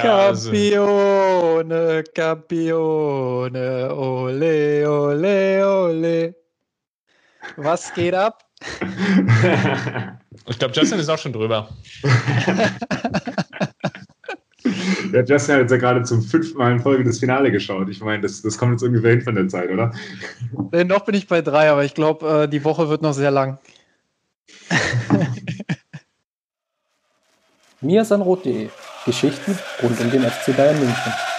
Campione, Campione, ole, ole, ole. Was geht ab? ich glaube, Justin ist auch schon drüber. ja, Justin hat jetzt ja gerade zum fünften Mal in Folge das Finale geschaut. Ich meine, das, das kommt jetzt ungefähr hin von der Zeit, oder? Nee, noch bin ich bei drei, aber ich glaube, äh, die Woche wird noch sehr lang. miasanrot.de Geschichten rund um den FC Bayern München.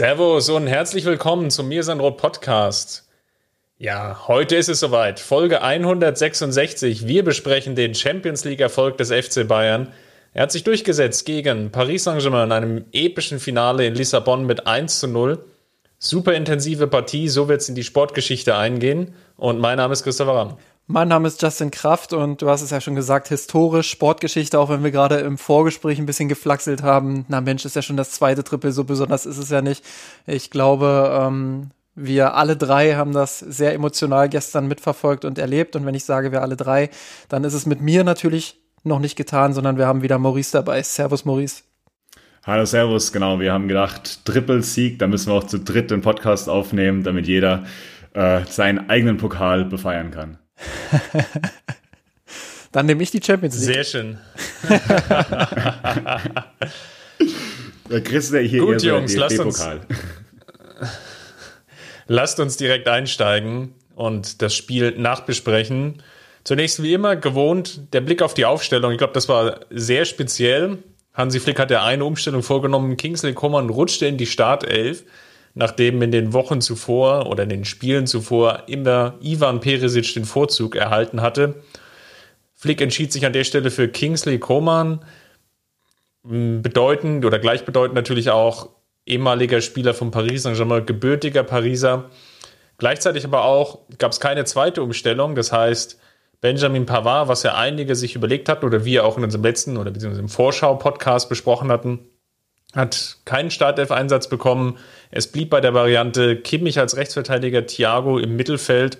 Servus und herzlich willkommen zum Mir Sandro Podcast. Ja, heute ist es soweit. Folge 166. Wir besprechen den Champions League Erfolg des FC Bayern. Er hat sich durchgesetzt gegen Paris Saint-Germain in einem epischen Finale in Lissabon mit 1 zu 0. Super intensive Partie, so wird es in die Sportgeschichte eingehen. Und mein Name ist Christopher Ramm. Mein Name ist Justin Kraft und du hast es ja schon gesagt, historisch, Sportgeschichte, auch wenn wir gerade im Vorgespräch ein bisschen geflaxelt haben. Na Mensch, ist ja schon das zweite Triple, so besonders ist es ja nicht. Ich glaube, ähm, wir alle drei haben das sehr emotional gestern mitverfolgt und erlebt. Und wenn ich sage, wir alle drei, dann ist es mit mir natürlich noch nicht getan, sondern wir haben wieder Maurice dabei. Servus, Maurice. Hallo, Servus, genau. Wir haben gedacht, Triple-Sieg, da müssen wir auch zu dritt den Podcast aufnehmen, damit jeder äh, seinen eigenen Pokal befeiern kann. Dann nehme ich die Champions League. Sehr schön. da kriegst du hier Gut, Jungs, lasst uns, lasst uns direkt einsteigen und das Spiel nachbesprechen. Zunächst wie immer gewohnt der Blick auf die Aufstellung. Ich glaube, das war sehr speziell. Hansi Flick hat ja eine Umstellung vorgenommen. Kingsley Coman rutschte in die Startelf nachdem in den Wochen zuvor oder in den Spielen zuvor immer Ivan Peresic den Vorzug erhalten hatte. Flick entschied sich an der Stelle für Kingsley Coman, bedeutend oder gleichbedeutend natürlich auch ehemaliger Spieler von Paris Saint-Germain, gebürtiger Pariser. Gleichzeitig aber auch gab es keine zweite Umstellung, das heißt, Benjamin Pavard, was ja einige sich überlegt hatten oder wir auch in unserem letzten oder beziehungsweise im Vorschau-Podcast besprochen hatten, hat keinen Startelf-Einsatz bekommen. Es blieb bei der Variante Kimmich als Rechtsverteidiger, Thiago im Mittelfeld.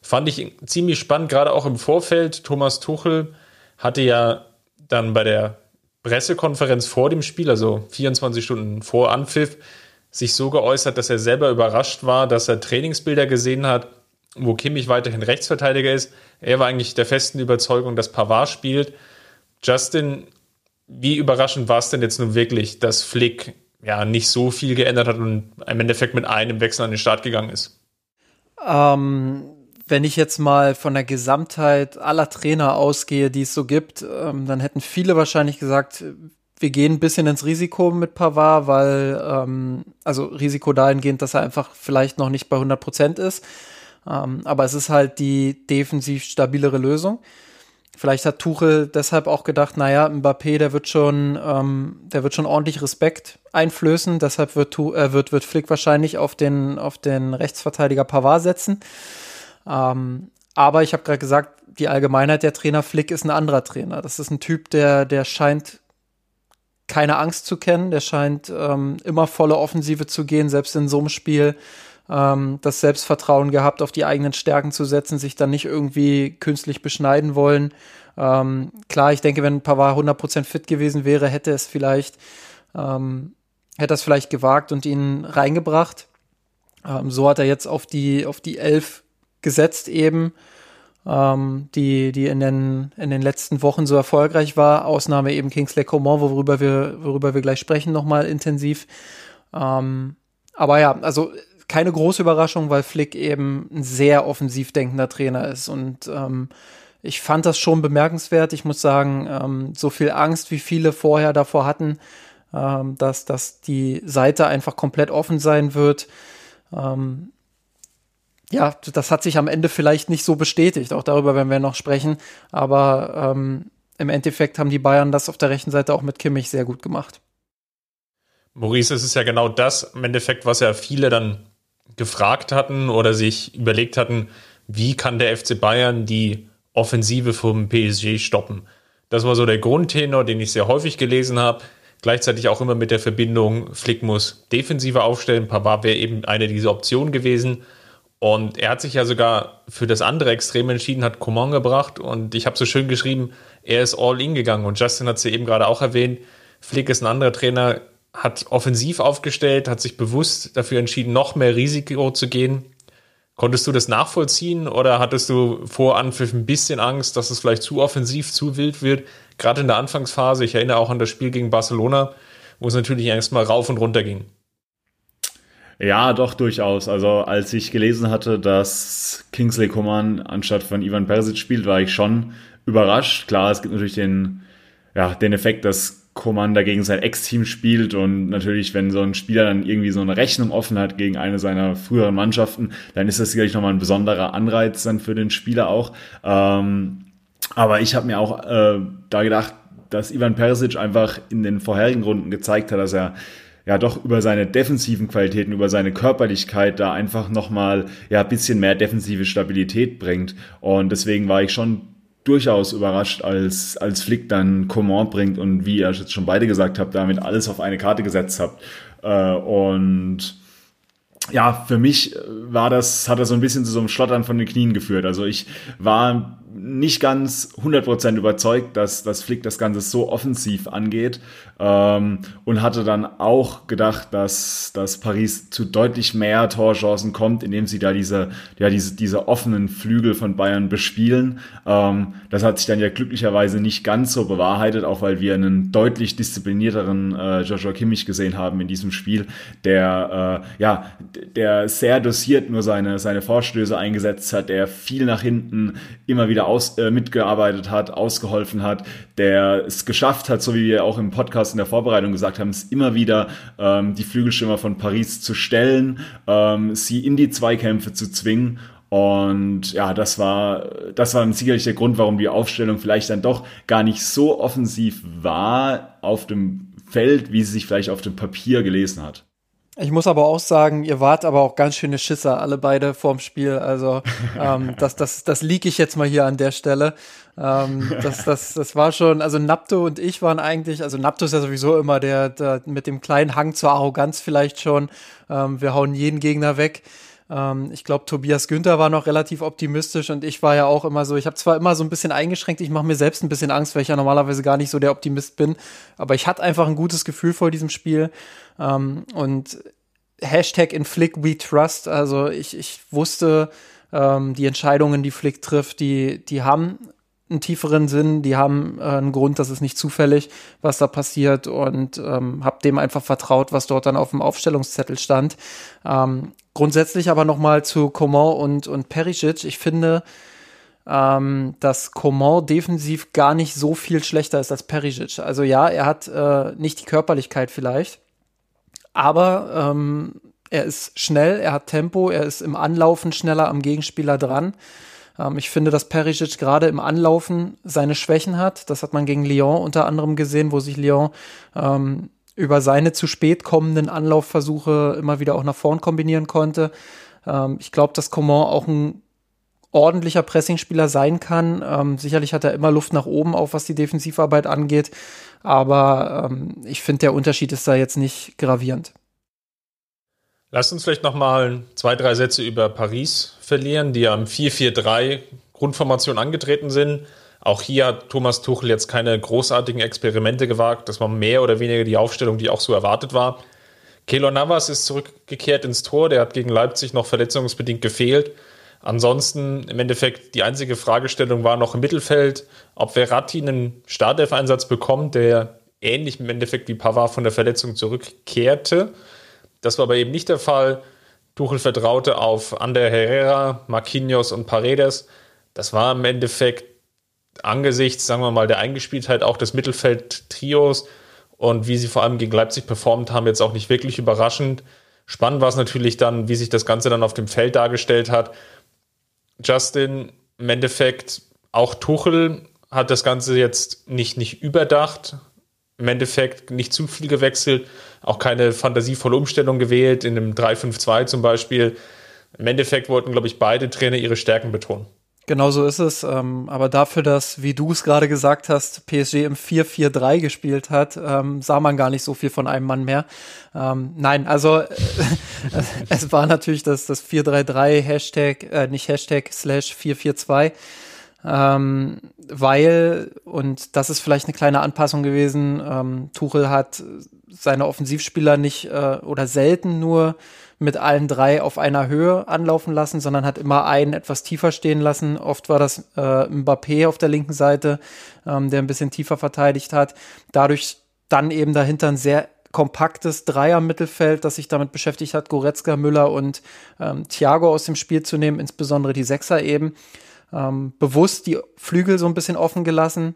Fand ich ziemlich spannend, gerade auch im Vorfeld. Thomas Tuchel hatte ja dann bei der Pressekonferenz vor dem Spiel, also 24 Stunden vor Anpfiff, sich so geäußert, dass er selber überrascht war, dass er Trainingsbilder gesehen hat, wo Kimmich weiterhin Rechtsverteidiger ist. Er war eigentlich der festen Überzeugung, dass Pavard spielt. Justin, wie überraschend war es denn jetzt nun wirklich, dass Flick ja nicht so viel geändert hat und im Endeffekt mit einem Wechsel an den Start gegangen ist? Ähm, wenn ich jetzt mal von der Gesamtheit aller Trainer ausgehe, die es so gibt, ähm, dann hätten viele wahrscheinlich gesagt, wir gehen ein bisschen ins Risiko mit Pavard, weil, ähm, also Risiko dahingehend, dass er einfach vielleicht noch nicht bei 100 Prozent ist. Ähm, aber es ist halt die defensiv stabilere Lösung. Vielleicht hat Tuchel deshalb auch gedacht, naja, Mbappé, der wird schon, ähm, der wird schon ordentlich Respekt einflößen. Deshalb wird, äh, wird, wird Flick wahrscheinlich auf den, auf den Rechtsverteidiger Pavard setzen. Ähm, aber ich habe gerade gesagt, die Allgemeinheit der Trainer Flick ist ein anderer Trainer. Das ist ein Typ, der, der scheint keine Angst zu kennen. Der scheint ähm, immer volle Offensive zu gehen, selbst in so einem Spiel ähm, das Selbstvertrauen gehabt, auf die eigenen Stärken zu setzen, sich dann nicht irgendwie künstlich beschneiden wollen. Ähm, klar, ich denke, wenn Pavard 100% fit gewesen wäre, hätte es vielleicht, ähm, hätte es vielleicht gewagt und ihn reingebracht. Ähm, so hat er jetzt auf die, auf die Elf gesetzt eben, ähm, die, die in den, in den letzten Wochen so erfolgreich war. Ausnahme eben Kingsley Coman, worüber wir, worüber wir gleich sprechen, nochmal intensiv. Ähm, aber ja, also keine große Überraschung, weil Flick eben ein sehr offensiv denkender Trainer ist. Und ähm, ich fand das schon bemerkenswert. Ich muss sagen, ähm, so viel Angst, wie viele vorher davor hatten, ähm, dass, dass die Seite einfach komplett offen sein wird. Ähm, ja, das hat sich am Ende vielleicht nicht so bestätigt. Auch darüber werden wir noch sprechen. Aber ähm, im Endeffekt haben die Bayern das auf der rechten Seite auch mit Kimmich sehr gut gemacht. Maurice, es ist ja genau das im Endeffekt, was ja viele dann gefragt hatten oder sich überlegt hatten, wie kann der FC Bayern die Offensive vom PSG stoppen. Das war so der Grundtenor, den ich sehr häufig gelesen habe. Gleichzeitig auch immer mit der Verbindung, Flick muss defensiver aufstellen. Pavard wäre eben eine dieser Optionen gewesen. Und er hat sich ja sogar für das andere Extrem entschieden, hat Coman gebracht. Und ich habe so schön geschrieben, er ist all in gegangen. Und Justin hat es ja eben gerade auch erwähnt. Flick ist ein anderer Trainer, hat offensiv aufgestellt, hat sich bewusst dafür entschieden, noch mehr Risiko zu gehen. Konntest du das nachvollziehen oder hattest du vor Anpfiff ein bisschen Angst, dass es vielleicht zu offensiv, zu wild wird? Gerade in der Anfangsphase, ich erinnere auch an das Spiel gegen Barcelona, wo es natürlich erstmal rauf und runter ging. Ja, doch, durchaus. Also, als ich gelesen hatte, dass Kingsley Coman anstatt von Ivan Persic spielt, war ich schon überrascht. Klar, es gibt natürlich den, ja, den Effekt, dass Commander gegen sein Ex-Team spielt und natürlich, wenn so ein Spieler dann irgendwie so eine Rechnung offen hat gegen eine seiner früheren Mannschaften, dann ist das sicherlich nochmal ein besonderer Anreiz dann für den Spieler auch. Ähm, aber ich habe mir auch äh, da gedacht, dass Ivan Perisic einfach in den vorherigen Runden gezeigt hat, dass er ja doch über seine defensiven Qualitäten, über seine Körperlichkeit da einfach nochmal ja ein bisschen mehr defensive Stabilität bringt. Und deswegen war ich schon durchaus überrascht, als, als Flick dann Coman bringt und wie ihr jetzt schon beide gesagt habt, damit alles auf eine Karte gesetzt habt. Äh, und ja, für mich war das, hat das so ein bisschen zu so einem Schlottern von den Knien geführt. Also ich war nicht ganz 100% überzeugt, dass, dass Flick das Ganze so offensiv angeht ähm, und hatte dann auch gedacht, dass, dass Paris zu deutlich mehr Torchancen kommt, indem sie da diese, ja, diese, diese offenen Flügel von Bayern bespielen. Ähm, das hat sich dann ja glücklicherweise nicht ganz so bewahrheitet, auch weil wir einen deutlich disziplinierteren äh, Joshua Kimmich gesehen haben in diesem Spiel, der äh, ja, der sehr dosiert nur seine, seine Vorstöße eingesetzt hat, der viel nach hinten immer wieder aus, äh, mitgearbeitet hat, ausgeholfen hat, der es geschafft hat, so wie wir auch im Podcast in der Vorbereitung gesagt haben, es immer wieder ähm, die Flügelschimmer von Paris zu stellen, ähm, sie in die Zweikämpfe zu zwingen und ja, das war, das war sicherlich der Grund, warum die Aufstellung vielleicht dann doch gar nicht so offensiv war auf dem Feld, wie sie sich vielleicht auf dem Papier gelesen hat. Ich muss aber auch sagen, ihr wart aber auch ganz schöne Schisser, alle beide vorm Spiel. Also ähm, das, das, das liege ich jetzt mal hier an der Stelle. Ähm, das, das, das war schon, also Napto und ich waren eigentlich, also Napto ist ja sowieso immer der, der mit dem kleinen Hang zur Arroganz vielleicht schon. Ähm, wir hauen jeden Gegner weg. Ähm, ich glaube, Tobias Günther war noch relativ optimistisch und ich war ja auch immer so, ich habe zwar immer so ein bisschen eingeschränkt, ich mache mir selbst ein bisschen Angst, weil ich ja normalerweise gar nicht so der Optimist bin, aber ich hatte einfach ein gutes Gefühl vor diesem Spiel. Ähm, und Hashtag in Flick we trust, also ich, ich wusste, ähm, die Entscheidungen, die Flick trifft, die, die haben einen tieferen Sinn, die haben äh, einen Grund, das ist nicht zufällig, was da passiert und ähm, habe dem einfach vertraut, was dort dann auf dem Aufstellungszettel stand. Ähm, grundsätzlich aber nochmal zu Coman und, und Perisic. Ich finde, ähm, dass Coman defensiv gar nicht so viel schlechter ist als Perisic. Also ja, er hat äh, nicht die Körperlichkeit vielleicht, aber ähm, er ist schnell, er hat Tempo, er ist im Anlaufen schneller am Gegenspieler dran. Ähm, ich finde, dass Perisic gerade im Anlaufen seine Schwächen hat. Das hat man gegen Lyon unter anderem gesehen, wo sich Lyon ähm, über seine zu spät kommenden Anlaufversuche immer wieder auch nach vorn kombinieren konnte. Ähm, ich glaube, dass Coman auch ein ordentlicher Pressingspieler sein kann. Ähm, sicherlich hat er immer Luft nach oben, auch was die Defensivarbeit angeht. Aber ähm, ich finde, der Unterschied ist da jetzt nicht gravierend. Lass uns vielleicht noch mal zwei, drei Sätze über Paris verlieren, die am 4-4-3 Grundformation angetreten sind. Auch hier hat Thomas Tuchel jetzt keine großartigen Experimente gewagt. Das war mehr oder weniger die Aufstellung, die auch so erwartet war. Kelo Navas ist zurückgekehrt ins Tor. Der hat gegen Leipzig noch verletzungsbedingt gefehlt. Ansonsten im Endeffekt die einzige Fragestellung war noch im Mittelfeld, ob Verratti einen Startelf-Einsatz bekommt, der ähnlich im Endeffekt wie Pavard von der Verletzung zurückkehrte. Das war aber eben nicht der Fall. Tuchel vertraute auf Ander Herrera, Marquinhos und Paredes. Das war im Endeffekt angesichts, sagen wir mal, der Eingespieltheit auch des Mittelfeld-Trios und wie sie vor allem gegen Leipzig performt haben, jetzt auch nicht wirklich überraschend. Spannend war es natürlich dann, wie sich das Ganze dann auf dem Feld dargestellt hat. Justin, im Endeffekt, auch Tuchel hat das Ganze jetzt nicht, nicht überdacht, im Endeffekt nicht zu viel gewechselt, auch keine fantasievolle Umstellung gewählt, in einem 3-5-2 zum Beispiel. Im Endeffekt wollten, glaube ich, beide Trainer ihre Stärken betonen. Genau so ist es. Ähm, aber dafür, dass, wie du es gerade gesagt hast, PSG im 4-4-3 gespielt hat, ähm, sah man gar nicht so viel von einem Mann mehr. Ähm, nein, also es war natürlich das, das 4-3-3 Hashtag, äh, nicht Hashtag slash 4-4-2. Ähm, weil, und das ist vielleicht eine kleine Anpassung gewesen, ähm, Tuchel hat seine Offensivspieler nicht äh, oder selten nur mit allen drei auf einer Höhe anlaufen lassen, sondern hat immer einen etwas tiefer stehen lassen. Oft war das äh, Mbappé auf der linken Seite, ähm, der ein bisschen tiefer verteidigt hat. Dadurch dann eben dahinter ein sehr kompaktes Dreier-Mittelfeld, das sich damit beschäftigt hat, Goretzka, Müller und ähm, Thiago aus dem Spiel zu nehmen, insbesondere die Sechser eben. Ähm, bewusst die Flügel so ein bisschen offen gelassen,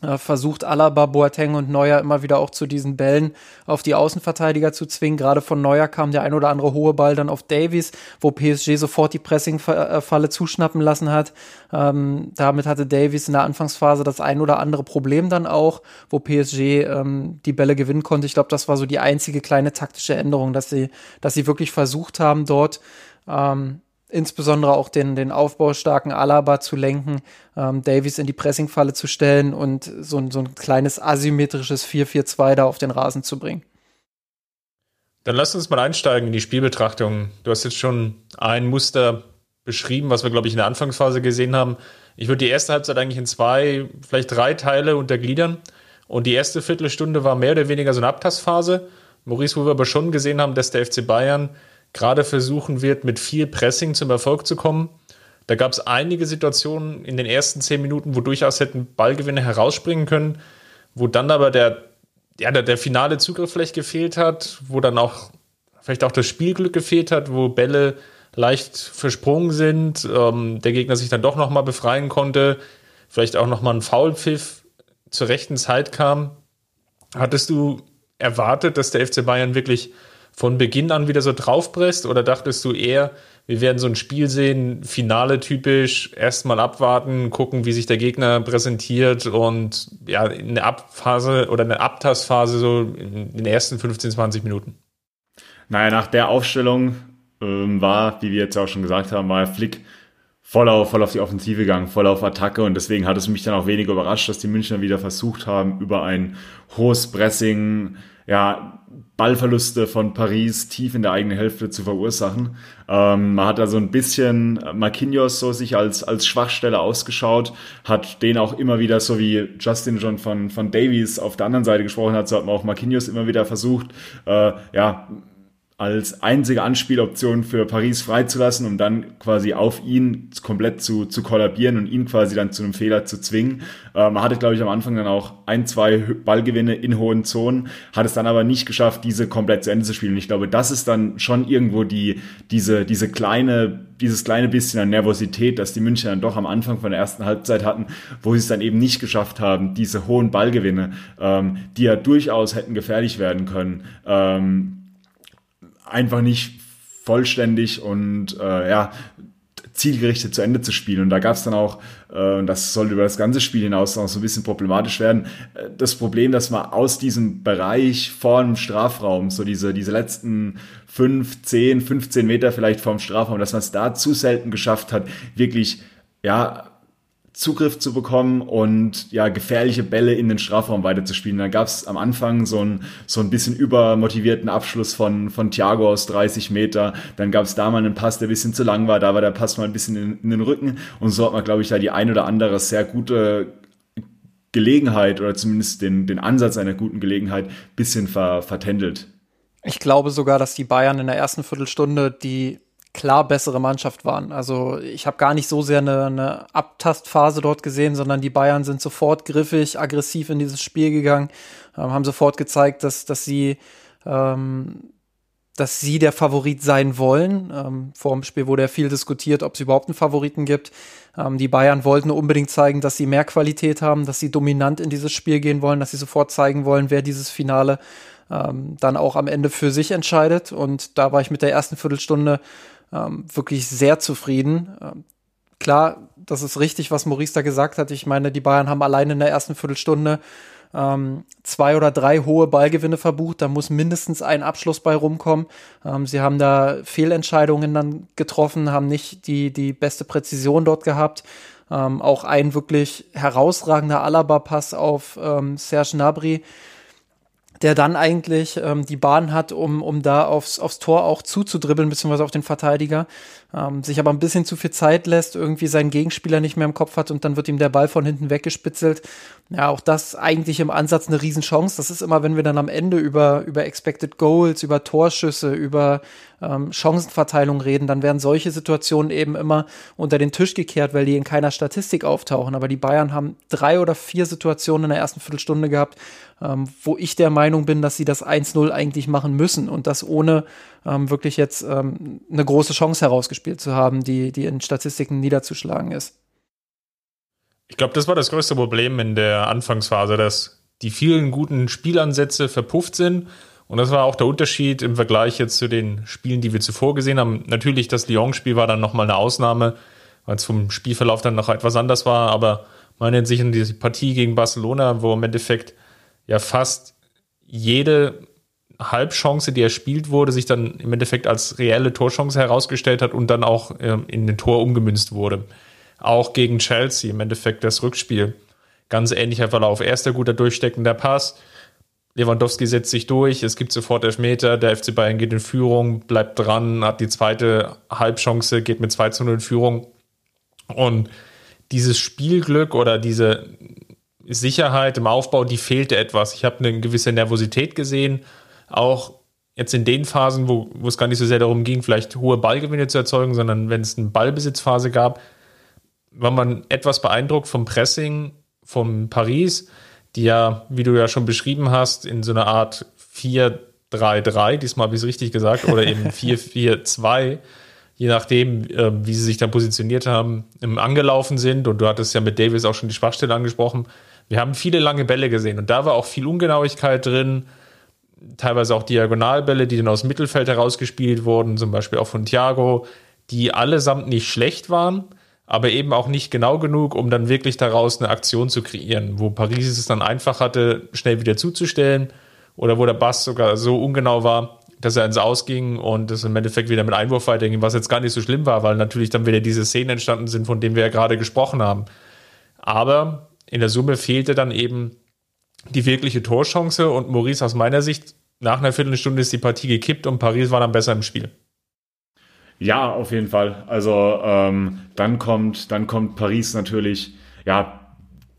äh, versucht Alaba, Boateng und Neuer immer wieder auch zu diesen Bällen auf die Außenverteidiger zu zwingen. Gerade von Neuer kam der ein oder andere hohe Ball dann auf Davies, wo PSG sofort die Pressing-Falle zuschnappen lassen hat. Ähm, damit hatte Davies in der Anfangsphase das ein oder andere Problem dann auch, wo PSG ähm, die Bälle gewinnen konnte. Ich glaube, das war so die einzige kleine taktische Änderung, dass sie, dass sie wirklich versucht haben, dort ähm, insbesondere auch den, den aufbaustarken Alaba zu lenken, ähm, Davies in die Pressingfalle zu stellen und so, so ein kleines asymmetrisches 4-4-2 da auf den Rasen zu bringen. Dann lass uns mal einsteigen in die Spielbetrachtung. Du hast jetzt schon ein Muster beschrieben, was wir, glaube ich, in der Anfangsphase gesehen haben. Ich würde die erste Halbzeit eigentlich in zwei, vielleicht drei Teile untergliedern. Und die erste Viertelstunde war mehr oder weniger so eine Abtastphase. Maurice, wo wir aber schon gesehen haben, dass der FC Bayern gerade versuchen wird, mit viel Pressing zum Erfolg zu kommen. Da gab es einige Situationen in den ersten zehn Minuten, wo durchaus hätten Ballgewinne herausspringen können, wo dann aber der, ja, der, der finale Zugriff vielleicht gefehlt hat, wo dann auch vielleicht auch das Spielglück gefehlt hat, wo Bälle leicht versprungen sind, ähm, der Gegner sich dann doch nochmal befreien konnte, vielleicht auch nochmal ein Foulpfiff zur rechten Zeit kam. Hattest du erwartet, dass der FC Bayern wirklich von Beginn an wieder so draufpresst oder dachtest du eher, wir werden so ein Spiel sehen, Finale typisch, erstmal abwarten, gucken, wie sich der Gegner präsentiert und ja, eine Abphase oder eine Abtastphase so in den ersten 15, 20 Minuten? Naja, nach der Aufstellung ähm, war, wie wir jetzt auch schon gesagt haben, war Flick voll auf, voll auf die Offensive gegangen, voll auf Attacke und deswegen hat es mich dann auch weniger überrascht, dass die Münchner wieder versucht haben, über ein hohes Pressing, ja, Ballverluste von Paris tief in der eigenen Hälfte zu verursachen. Ähm, man hat da so ein bisschen Marquinhos so sich als, als Schwachstelle ausgeschaut, hat den auch immer wieder, so wie Justin schon von, von Davies auf der anderen Seite gesprochen hat, so hat man auch Marquinhos immer wieder versucht, äh, ja, als einzige Anspieloption für Paris freizulassen, um dann quasi auf ihn komplett zu, zu kollabieren und ihn quasi dann zu einem Fehler zu zwingen. Äh, man hatte, glaube ich, am Anfang dann auch ein, zwei Ballgewinne in hohen Zonen, hat es dann aber nicht geschafft, diese komplett zu Ende zu spielen. Und ich glaube, das ist dann schon irgendwo die, diese, diese kleine, dieses kleine bisschen an Nervosität, dass die München dann doch am Anfang von der ersten Halbzeit hatten, wo sie es dann eben nicht geschafft haben, diese hohen Ballgewinne, ähm, die ja durchaus hätten gefährlich werden können, ähm, einfach nicht vollständig und äh, ja, zielgerichtet zu Ende zu spielen. Und da gab es dann auch, äh, das soll über das ganze Spiel hinaus noch so ein bisschen problematisch werden, äh, das Problem, dass man aus diesem Bereich vor dem Strafraum, so diese, diese letzten fünf, zehn, 15 Meter vielleicht vorm Strafraum, dass man es da zu selten geschafft hat, wirklich, ja, Zugriff zu bekommen und ja gefährliche Bälle in den Strafraum weiterzuspielen. Da gab es am Anfang so ein, so ein bisschen übermotivierten Abschluss von, von Thiago aus 30 Meter. Dann gab es da mal einen Pass, der ein bisschen zu lang war. Da war der Pass mal ein bisschen in, in den Rücken. Und so hat man, glaube ich, da die ein oder andere sehr gute Gelegenheit oder zumindest den, den Ansatz einer guten Gelegenheit bisschen ver, vertändelt. Ich glaube sogar, dass die Bayern in der ersten Viertelstunde die klar bessere Mannschaft waren. Also ich habe gar nicht so sehr eine, eine Abtastphase dort gesehen, sondern die Bayern sind sofort griffig, aggressiv in dieses Spiel gegangen, ähm, haben sofort gezeigt, dass, dass sie ähm, dass sie der Favorit sein wollen. Ähm, vor dem Spiel wurde ja viel diskutiert, ob es überhaupt einen Favoriten gibt. Ähm, die Bayern wollten unbedingt zeigen, dass sie mehr Qualität haben, dass sie dominant in dieses Spiel gehen wollen, dass sie sofort zeigen wollen, wer dieses Finale ähm, dann auch am Ende für sich entscheidet. Und da war ich mit der ersten Viertelstunde ähm, wirklich sehr zufrieden. Ähm, klar, das ist richtig, was Maurice da gesagt hat. Ich meine, die Bayern haben allein in der ersten Viertelstunde ähm, zwei oder drei hohe Ballgewinne verbucht. Da muss mindestens ein Abschluss bei rumkommen. Ähm, sie haben da Fehlentscheidungen dann getroffen, haben nicht die, die beste Präzision dort gehabt. Ähm, auch ein wirklich herausragender Alaba-Pass auf ähm, Serge Nabri der dann eigentlich ähm, die Bahn hat, um, um da aufs, aufs Tor auch zuzudribbeln, beziehungsweise auf den Verteidiger ähm, sich aber ein bisschen zu viel Zeit lässt, irgendwie seinen Gegenspieler nicht mehr im Kopf hat und dann wird ihm der Ball von hinten weggespitzelt. Ja, auch das eigentlich im Ansatz eine Riesenchance. Das ist immer, wenn wir dann am Ende über, über Expected Goals, über Torschüsse, über ähm, Chancenverteilung reden, dann werden solche Situationen eben immer unter den Tisch gekehrt, weil die in keiner Statistik auftauchen. Aber die Bayern haben drei oder vier Situationen in der ersten Viertelstunde gehabt, ähm, wo ich der Meinung bin, dass sie das 1-0 eigentlich machen müssen und das ohne ähm, wirklich jetzt ähm, eine große Chance herausgespielt zu haben, die, die in Statistiken niederzuschlagen ist. Ich glaube, das war das größte Problem in der Anfangsphase, dass die vielen guten Spielansätze verpufft sind. Und das war auch der Unterschied im Vergleich jetzt zu den Spielen, die wir zuvor gesehen haben. Natürlich, das Lyon-Spiel war dann nochmal eine Ausnahme, weil es vom Spielverlauf dann noch etwas anders war. Aber man nennt sich in diese Partie gegen Barcelona, wo im Endeffekt ja fast jede Halbchance, die erspielt wurde, sich dann im Endeffekt als reelle Torchance herausgestellt hat und dann auch ähm, in den Tor umgemünzt wurde. Auch gegen Chelsea im Endeffekt das Rückspiel. Ganz ähnlicher Verlauf. Erster guter durchsteckender Pass. Lewandowski setzt sich durch, es gibt sofort Elfmeter, der FC Bayern geht in Führung, bleibt dran, hat die zweite Halbchance, geht mit 2 zu 0 in Führung. Und dieses Spielglück oder diese Sicherheit im Aufbau, die fehlte etwas. Ich habe eine gewisse Nervosität gesehen auch jetzt in den Phasen, wo, wo es gar nicht so sehr darum ging, vielleicht hohe Ballgewinne zu erzeugen, sondern wenn es eine Ballbesitzphase gab, war man etwas beeindruckt vom Pressing von Paris, die ja, wie du ja schon beschrieben hast, in so einer Art 4-3-3, diesmal habe ich es richtig gesagt, oder eben 4-4-2, je nachdem, äh, wie sie sich dann positioniert haben, im angelaufen sind. Und du hattest ja mit Davis auch schon die Schwachstelle angesprochen. Wir haben viele lange Bälle gesehen und da war auch viel Ungenauigkeit drin teilweise auch Diagonalbälle, die dann aus dem Mittelfeld herausgespielt wurden, zum Beispiel auch von Thiago, die allesamt nicht schlecht waren, aber eben auch nicht genau genug, um dann wirklich daraus eine Aktion zu kreieren, wo Paris es dann einfach hatte, schnell wieder zuzustellen oder wo der Bass sogar so ungenau war, dass er ins Ausging und es im Endeffekt wieder mit Einwurf weiterging, was jetzt gar nicht so schlimm war, weil natürlich dann wieder diese Szenen entstanden sind, von denen wir ja gerade gesprochen haben. Aber in der Summe fehlte dann eben die wirkliche Torchance und Maurice aus meiner Sicht, nach einer Viertelstunde ist die Partie gekippt und Paris war dann besser im Spiel. Ja, auf jeden Fall. Also ähm, dann kommt, dann kommt Paris natürlich ja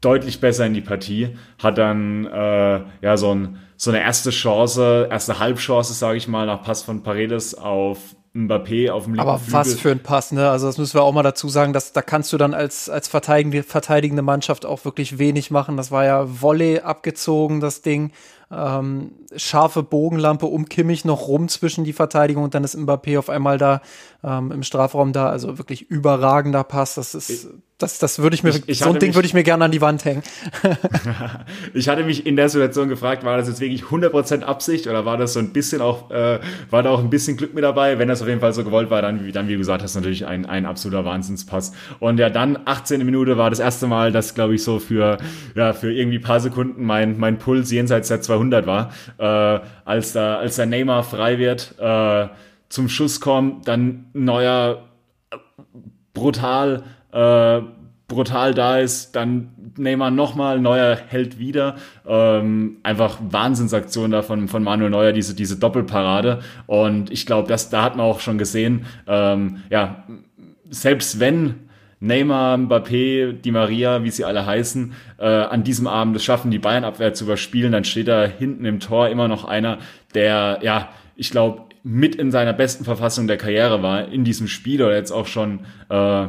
deutlich besser in die Partie, hat dann äh, ja so, ein, so eine erste Chance, erste Halbchance, sage ich mal, nach Pass von Paredes auf Mbappé auf dem linken Aber was für ein Pass, ne? Also das müssen wir auch mal dazu sagen, dass da kannst du dann als als verteidigende, verteidigende Mannschaft auch wirklich wenig machen. Das war ja Volley abgezogen, das Ding ähm, scharfe Bogenlampe um Kimmich noch rum zwischen die Verteidigung und dann ist Mbappé auf einmal da ähm, im Strafraum da. Also wirklich überragender Pass. Das ist, das, das würde ich mir, ich, ich so ein Ding würde ich mir gerne an die Wand hängen. ich hatte mich in der Situation gefragt, war das jetzt wirklich 100% Absicht oder war das so ein bisschen auch, äh, war da auch ein bisschen Glück mit dabei? Wenn das auf jeden Fall so gewollt war, dann, dann wie du gesagt hast, natürlich ein, ein absoluter Wahnsinnspass. Und ja, dann 18. Minute war das erste Mal, dass, glaube ich, so für, ja, für irgendwie paar Sekunden mein, mein Puls jenseits der 200 war, äh, als da, als der Neymar frei wird, äh, zum Schuss kommt, dann neuer brutal äh, brutal da ist, dann Neymar nochmal, Neuer hält wieder. Ähm, einfach Wahnsinnsaktion da von, von Manuel Neuer, diese, diese Doppelparade. Und ich glaube, da hat man auch schon gesehen, ähm, ja, selbst wenn Neymar, Mbappé, Di Maria, wie sie alle heißen, äh, an diesem Abend es schaffen, die Bayern-Abwehr zu überspielen, dann steht da hinten im Tor immer noch einer, der, ja, ich glaube, mit in seiner besten Verfassung der Karriere war, in diesem Spiel oder jetzt auch schon, äh,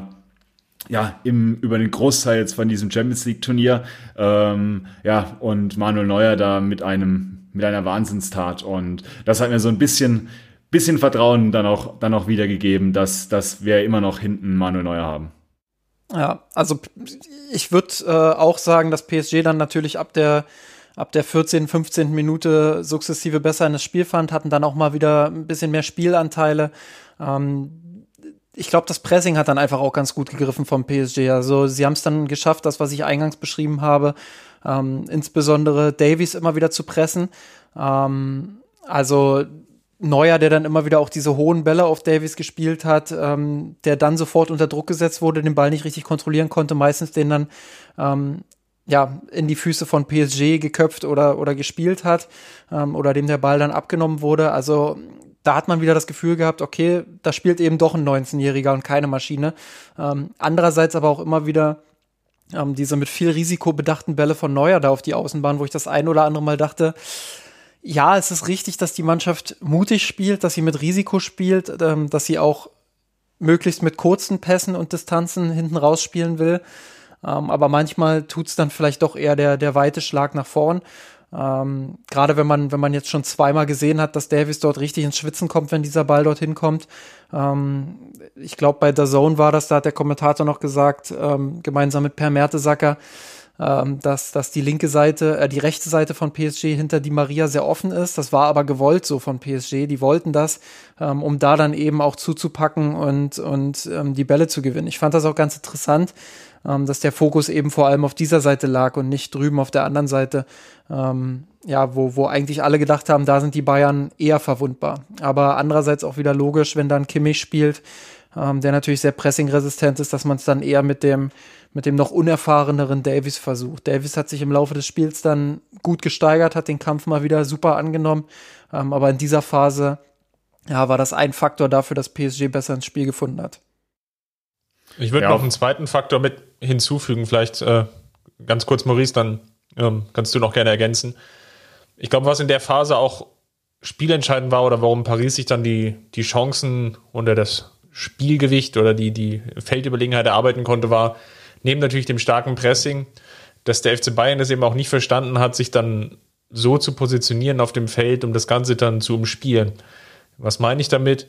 ja, im, über den Großteil jetzt von diesem Champions League Turnier, ähm, ja, und Manuel Neuer da mit einem, mit einer Wahnsinnstat und das hat mir so ein bisschen, bisschen Vertrauen dann auch, dann auch wiedergegeben, dass, dass wir immer noch hinten Manuel Neuer haben. Ja, also ich würde äh, auch sagen, dass PSG dann natürlich ab der ab der 14., 15. Minute sukzessive besser in das Spiel fand, hatten dann auch mal wieder ein bisschen mehr Spielanteile. Ähm, ich glaube, das Pressing hat dann einfach auch ganz gut gegriffen vom PSG. Also sie haben es dann geschafft, das, was ich eingangs beschrieben habe, ähm, insbesondere Davies immer wieder zu pressen. Ähm, also Neuer, der dann immer wieder auch diese hohen Bälle auf Davies gespielt hat, ähm, der dann sofort unter Druck gesetzt wurde, den Ball nicht richtig kontrollieren konnte, meistens den dann ähm, ja in die Füße von PSG geköpft oder oder gespielt hat ähm, oder dem der Ball dann abgenommen wurde. Also da hat man wieder das Gefühl gehabt, okay, da spielt eben doch ein 19-Jähriger und keine Maschine. Ähm, andererseits aber auch immer wieder ähm, diese mit viel Risiko bedachten Bälle von Neuer da auf die Außenbahn, wo ich das ein oder andere Mal dachte, ja, es ist richtig, dass die Mannschaft mutig spielt, dass sie mit Risiko spielt, ähm, dass sie auch möglichst mit kurzen Pässen und Distanzen hinten rausspielen will. Ähm, aber manchmal tut es dann vielleicht doch eher der, der weite Schlag nach vorn. Ähm, Gerade wenn man, wenn man jetzt schon zweimal gesehen hat, dass Davis dort richtig ins Schwitzen kommt, wenn dieser Ball dorthin kommt. Ähm, ich glaube, bei der Zone war das, da hat der Kommentator noch gesagt, ähm, gemeinsam mit Per Mertesacker, ähm, dass, dass die linke Seite, äh, die rechte Seite von PSG hinter die Maria sehr offen ist. Das war aber gewollt so von PSG. Die wollten das, ähm, um da dann eben auch zuzupacken und, und ähm, die Bälle zu gewinnen. Ich fand das auch ganz interessant, ähm, dass der Fokus eben vor allem auf dieser Seite lag und nicht drüben auf der anderen Seite. Ähm, ja, wo, wo eigentlich alle gedacht haben, da sind die Bayern eher verwundbar. Aber andererseits auch wieder logisch, wenn dann Kimmich spielt, ähm, der natürlich sehr pressingresistent ist, dass man es dann eher mit dem mit dem noch unerfahreneren Davis versucht. Davis hat sich im Laufe des Spiels dann gut gesteigert, hat den Kampf mal wieder super angenommen, ähm, aber in dieser Phase ja, war das ein Faktor dafür, dass PSG besser ins Spiel gefunden hat. Ich würde ja. noch einen zweiten Faktor mit hinzufügen, vielleicht äh, ganz kurz, Maurice, dann ähm, kannst du noch gerne ergänzen. Ich glaube, was in der Phase auch spielentscheidend war oder warum Paris sich dann die, die Chancen unter das Spielgewicht oder die, die Feldüberlegenheit erarbeiten konnte, war, neben natürlich dem starken Pressing, dass der FC Bayern es eben auch nicht verstanden hat, sich dann so zu positionieren auf dem Feld, um das Ganze dann zu umspielen. Was meine ich damit?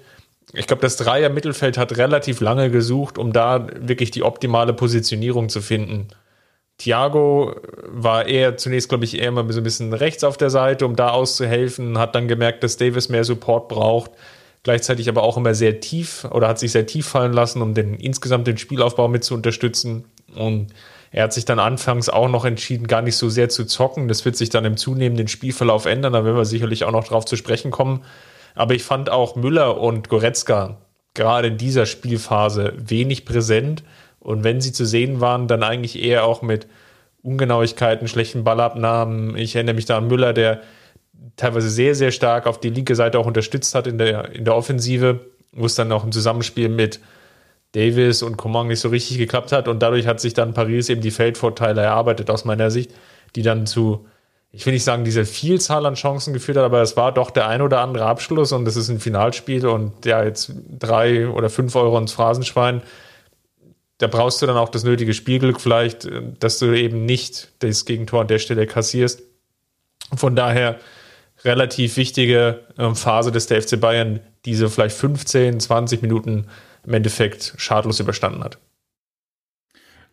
Ich glaube, das Dreier-Mittelfeld hat relativ lange gesucht, um da wirklich die optimale Positionierung zu finden. Thiago war eher zunächst, glaube ich, eher immer so ein bisschen rechts auf der Seite, um da auszuhelfen, hat dann gemerkt, dass Davis mehr Support braucht, gleichzeitig aber auch immer sehr tief oder hat sich sehr tief fallen lassen, um den insgesamt den Spielaufbau mit zu unterstützen. Und er hat sich dann anfangs auch noch entschieden, gar nicht so sehr zu zocken. Das wird sich dann im zunehmenden Spielverlauf ändern, da werden wir sicherlich auch noch drauf zu sprechen kommen. Aber ich fand auch Müller und Goretzka gerade in dieser Spielphase wenig präsent. Und wenn sie zu sehen waren, dann eigentlich eher auch mit Ungenauigkeiten, schlechten Ballabnahmen. Ich erinnere mich da an Müller, der teilweise sehr, sehr stark auf die linke Seite auch unterstützt hat in der, in der Offensive, wo es dann auch im Zusammenspiel mit Davis und Coman nicht so richtig geklappt hat. Und dadurch hat sich dann Paris eben die Feldvorteile erarbeitet, aus meiner Sicht, die dann zu, ich will nicht sagen, diese Vielzahl an Chancen geführt hat, aber es war doch der ein oder andere Abschluss und es ist ein Finalspiel und ja, jetzt drei oder fünf Euro ins Phrasenschwein. Da brauchst du dann auch das nötige Spielglück vielleicht, dass du eben nicht das Gegentor an der Stelle kassierst. Von daher relativ wichtige ähm, Phase des der FC Bayern, diese vielleicht 15, 20 Minuten im Endeffekt schadlos überstanden hat.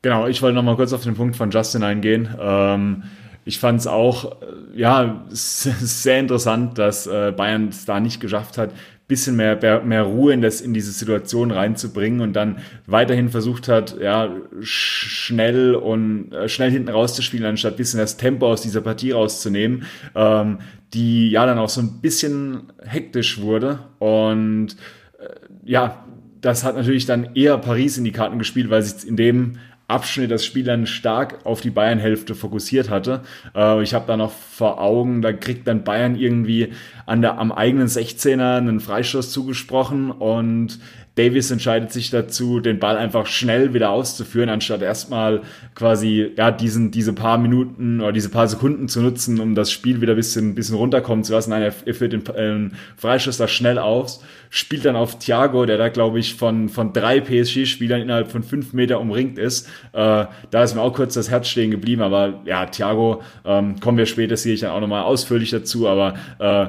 Genau, ich wollte noch mal kurz auf den Punkt von Justin eingehen. Ähm, ich fand es auch, äh, ja, sehr interessant, dass äh, Bayern es da nicht geschafft hat, bisschen mehr, mehr Ruhe in, das, in diese Situation reinzubringen und dann weiterhin versucht hat, ja, schnell und äh, schnell hinten rauszuspielen, anstatt bisschen das Tempo aus dieser Partie rauszunehmen, ähm, die ja dann auch so ein bisschen hektisch wurde und äh, ja, das hat natürlich dann eher Paris in die Karten gespielt, weil sich in dem Abschnitt das Spiel dann stark auf die Bayern-Hälfte fokussiert hatte. Äh, ich habe da noch vor Augen, da kriegt dann Bayern irgendwie an der, am eigenen 16er einen Freistoß zugesprochen und Davis entscheidet sich dazu, den Ball einfach schnell wieder auszuführen, anstatt erstmal quasi ja diesen diese paar Minuten oder diese paar Sekunden zu nutzen, um das Spiel wieder ein bisschen, ein bisschen runterkommen zu lassen. Nein, er, er führt den äh, Freischuss da schnell aus, spielt dann auf Thiago, der da glaube ich von von drei PSG-Spielern innerhalb von fünf Meter umringt ist. Äh, da ist mir auch kurz das Herz stehen geblieben, aber ja, Thiago ähm, kommen wir später sehe ich dann auch nochmal ausführlich dazu, aber äh,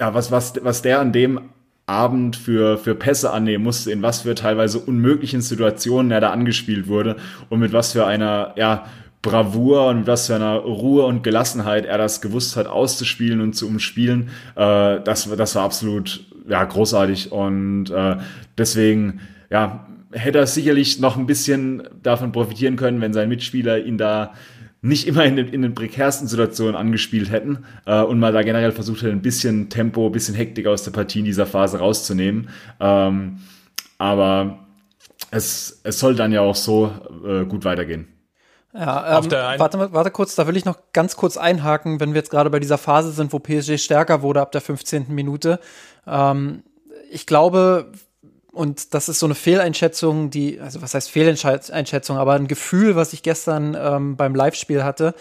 ja, was, was, was der an dem Abend für, für Pässe annehmen musste, in was für teilweise unmöglichen Situationen er da angespielt wurde und mit was für einer, ja, Bravour und mit was für einer Ruhe und Gelassenheit er das gewusst hat auszuspielen und zu umspielen, äh, das, das war absolut ja, großartig. Und äh, deswegen, ja, hätte er sicherlich noch ein bisschen davon profitieren können, wenn sein Mitspieler ihn da nicht immer in den, in den prekärsten Situationen angespielt hätten äh, und mal da generell versucht hätte, ein bisschen Tempo, ein bisschen Hektik aus der Partie in dieser Phase rauszunehmen. Ähm, aber es, es soll dann ja auch so äh, gut weitergehen. Ja, ähm, warte, warte kurz, da will ich noch ganz kurz einhaken, wenn wir jetzt gerade bei dieser Phase sind, wo PSG stärker wurde ab der 15. Minute. Ähm, ich glaube, und das ist so eine Fehleinschätzung, die, also was heißt Fehleinschätzung, aber ein Gefühl, was ich gestern ähm, beim Live-Spiel hatte,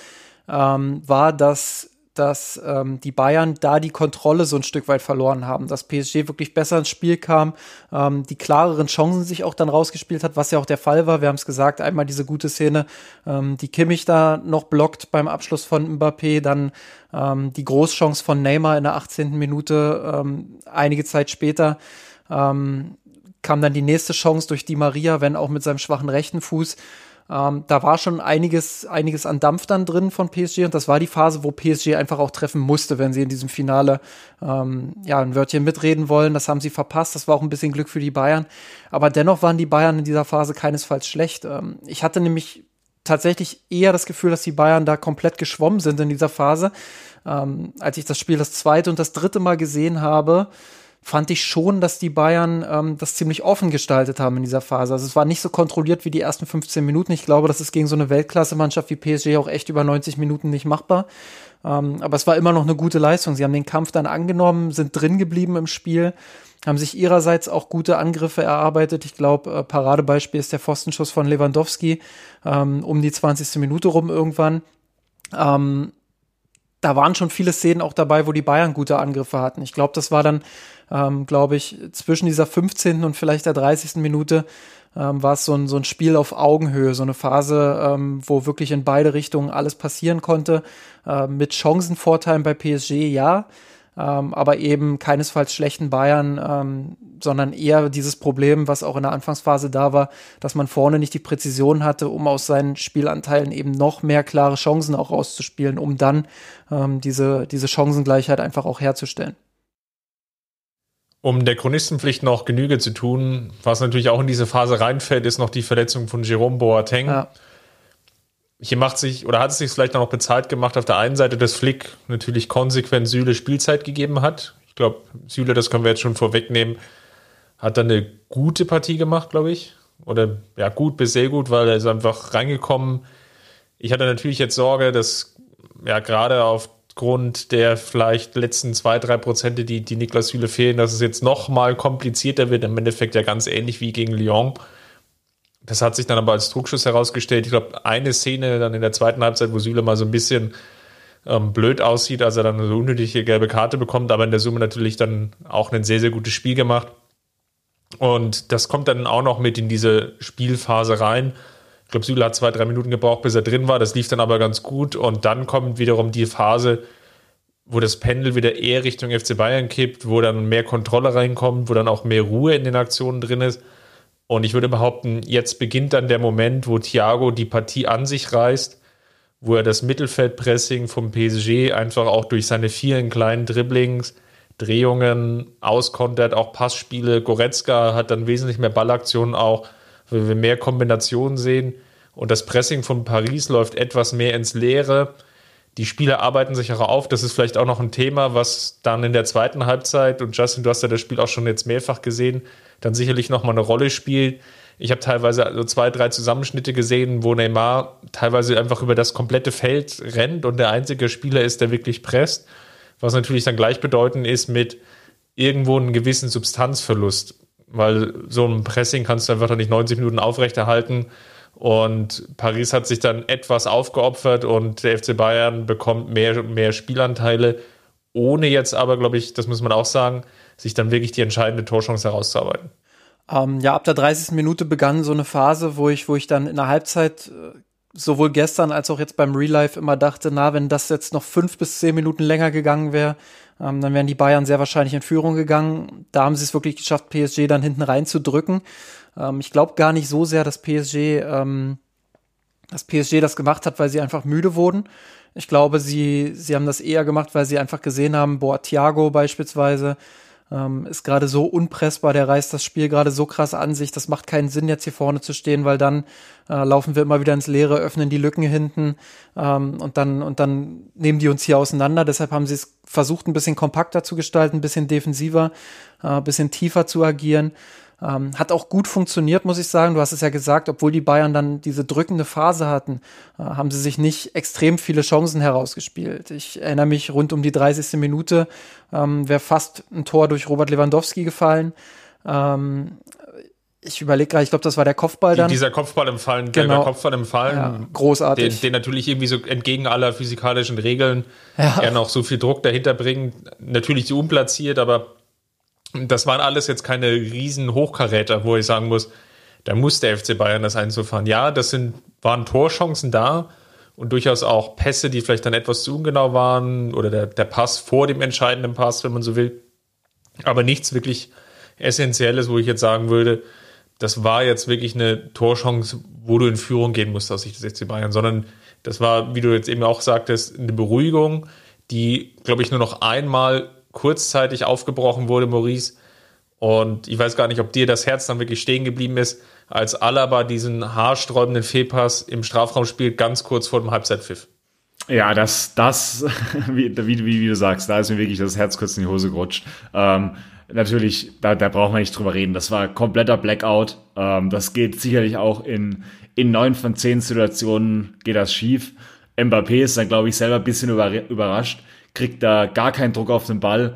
ähm, war, dass, dass ähm, die Bayern da die Kontrolle so ein Stück weit verloren haben, dass PSG wirklich besser ins Spiel kam, ähm, die klareren Chancen sich auch dann rausgespielt hat, was ja auch der Fall war. Wir haben es gesagt, einmal diese gute Szene, ähm, die Kimmich da noch blockt beim Abschluss von Mbappé, dann ähm, die Großchance von Neymar in der 18. Minute, ähm, einige Zeit später. Ähm, kam dann die nächste Chance durch Di Maria, wenn auch mit seinem schwachen rechten Fuß. Ähm, da war schon einiges, einiges an Dampf dann drin von PSG und das war die Phase, wo PSG einfach auch treffen musste, wenn sie in diesem Finale ähm, ja ein Wörtchen mitreden wollen. Das haben sie verpasst. Das war auch ein bisschen Glück für die Bayern. Aber dennoch waren die Bayern in dieser Phase keinesfalls schlecht. Ähm, ich hatte nämlich tatsächlich eher das Gefühl, dass die Bayern da komplett geschwommen sind in dieser Phase. Ähm, als ich das Spiel das zweite und das dritte Mal gesehen habe, fand ich schon, dass die Bayern ähm, das ziemlich offen gestaltet haben in dieser Phase. Also es war nicht so kontrolliert wie die ersten 15 Minuten. Ich glaube, das ist gegen so eine Weltklasse-Mannschaft wie PSG auch echt über 90 Minuten nicht machbar. Ähm, aber es war immer noch eine gute Leistung. Sie haben den Kampf dann angenommen, sind drin geblieben im Spiel, haben sich ihrerseits auch gute Angriffe erarbeitet. Ich glaube, äh, Paradebeispiel ist der Pfostenschuss von Lewandowski ähm, um die 20. Minute rum irgendwann. Ähm, da waren schon viele Szenen auch dabei, wo die Bayern gute Angriffe hatten. Ich glaube, das war dann ähm, glaube ich, zwischen dieser 15. und vielleicht der 30. Minute ähm, war es so ein, so ein Spiel auf Augenhöhe, so eine Phase, ähm, wo wirklich in beide Richtungen alles passieren konnte, äh, mit Chancenvorteilen bei PSG, ja, ähm, aber eben keinesfalls schlechten Bayern, ähm, sondern eher dieses Problem, was auch in der Anfangsphase da war, dass man vorne nicht die Präzision hatte, um aus seinen Spielanteilen eben noch mehr klare Chancen auch rauszuspielen, um dann ähm, diese, diese Chancengleichheit einfach auch herzustellen. Um der Chronistenpflicht noch Genüge zu tun, was natürlich auch in diese Phase reinfällt, ist noch die Verletzung von Jerome Boateng. Ja. Hier macht sich, oder hat es sich vielleicht noch bezahlt gemacht, auf der einen Seite, dass Flick natürlich konsequent Süle Spielzeit gegeben hat. Ich glaube, Süle, das können wir jetzt schon vorwegnehmen, hat dann eine gute Partie gemacht, glaube ich. Oder ja, gut bis sehr gut, weil er ist einfach reingekommen. Ich hatte natürlich jetzt Sorge, dass ja gerade auf aufgrund der vielleicht letzten zwei, drei Prozente, die, die Niklas Süle fehlen, dass es jetzt noch mal komplizierter wird. Im Endeffekt ja ganz ähnlich wie gegen Lyon. Das hat sich dann aber als Druckschuss herausgestellt. Ich glaube, eine Szene dann in der zweiten Halbzeit, wo Süle mal so ein bisschen ähm, blöd aussieht, als er dann eine unnötige gelbe Karte bekommt, aber in der Summe natürlich dann auch ein sehr, sehr gutes Spiel gemacht. Und das kommt dann auch noch mit in diese Spielphase rein. Ich glaube, Süle hat zwei, drei Minuten gebraucht, bis er drin war. Das lief dann aber ganz gut. Und dann kommt wiederum die Phase, wo das Pendel wieder eher Richtung FC Bayern kippt, wo dann mehr Kontrolle reinkommt, wo dann auch mehr Ruhe in den Aktionen drin ist. Und ich würde behaupten, jetzt beginnt dann der Moment, wo Thiago die Partie an sich reißt, wo er das Mittelfeldpressing vom PSG einfach auch durch seine vielen kleinen Dribblings, Drehungen auskontert, auch Passspiele. Goretzka hat dann wesentlich mehr Ballaktionen auch weil wir mehr Kombinationen sehen und das Pressing von Paris läuft etwas mehr ins Leere. Die Spieler arbeiten sich auch auf. Das ist vielleicht auch noch ein Thema, was dann in der zweiten Halbzeit, und Justin, du hast ja das Spiel auch schon jetzt mehrfach gesehen, dann sicherlich nochmal eine Rolle spielt. Ich habe teilweise also zwei, drei Zusammenschnitte gesehen, wo Neymar teilweise einfach über das komplette Feld rennt und der einzige Spieler ist, der wirklich presst. Was natürlich dann gleichbedeutend ist mit irgendwo einem gewissen Substanzverlust weil so ein Pressing kannst du einfach nicht 90 Minuten aufrechterhalten. Und Paris hat sich dann etwas aufgeopfert und der FC Bayern bekommt mehr, mehr Spielanteile, ohne jetzt aber, glaube ich, das muss man auch sagen, sich dann wirklich die entscheidende Torchance herauszuarbeiten. Ähm, ja, ab der 30. Minute begann so eine Phase, wo ich, wo ich dann in der Halbzeit äh, sowohl gestern als auch jetzt beim Real Life immer dachte, na, wenn das jetzt noch fünf bis zehn Minuten länger gegangen wäre, ähm, dann wären die Bayern sehr wahrscheinlich in Führung gegangen. Da haben sie es wirklich geschafft, PSG dann hinten reinzudrücken. Ähm, ich glaube gar nicht so sehr, dass PSG, ähm, dass PSG das gemacht hat, weil sie einfach müde wurden. Ich glaube, sie, sie haben das eher gemacht, weil sie einfach gesehen haben, boah, Thiago beispielsweise, ähm, ist gerade so unpressbar, der reißt das Spiel gerade so krass an sich, das macht keinen Sinn, jetzt hier vorne zu stehen, weil dann äh, laufen wir immer wieder ins Leere, öffnen die Lücken hinten ähm, und dann und dann nehmen die uns hier auseinander. Deshalb haben sie es versucht, ein bisschen kompakter zu gestalten, ein bisschen defensiver, äh, ein bisschen tiefer zu agieren. Ähm, hat auch gut funktioniert, muss ich sagen. Du hast es ja gesagt, obwohl die Bayern dann diese drückende Phase hatten, äh, haben sie sich nicht extrem viele Chancen herausgespielt. Ich erinnere mich, rund um die 30. Minute ähm, wäre fast ein Tor durch Robert Lewandowski gefallen. Ähm, ich überlege gerade, ich glaube, das war der Kopfball dann. Dieser Kopfball im Fallen, genau. Kopfball im Fallen. Ja, großartig. Den, den, natürlich irgendwie so entgegen aller physikalischen Regeln ja. er noch so viel Druck dahinter bringt. Natürlich so unplatziert, aber das waren alles jetzt keine riesen Hochkaräter, wo ich sagen muss, da muss der FC Bayern das einzufahren. Ja, das sind, waren Torchancen da und durchaus auch Pässe, die vielleicht dann etwas zu ungenau waren oder der, der Pass vor dem entscheidenden Pass, wenn man so will. Aber nichts wirklich Essentielles, wo ich jetzt sagen würde, das war jetzt wirklich eine Torchance, wo du in Führung gehen musst aus Sicht des FC Bayern, sondern das war, wie du jetzt eben auch sagtest, eine Beruhigung, die, glaube ich, nur noch einmal kurzzeitig aufgebrochen wurde, Maurice. Und ich weiß gar nicht, ob dir das Herz dann wirklich stehen geblieben ist, als Alaba diesen haarsträubenden Fehlpass im Strafraum spielt, ganz kurz vor dem Halbzeitpfiff. Ja, das, das, wie, wie, wie, du sagst, da ist mir wirklich das Herz kurz in die Hose gerutscht. Ähm, natürlich, da, da braucht man nicht drüber reden. Das war kompletter Blackout. Ähm, das geht sicherlich auch in, in neun von zehn Situationen geht das schief. Mbappé ist dann, glaube ich, selber ein bisschen überrascht kriegt da gar keinen Druck auf den Ball,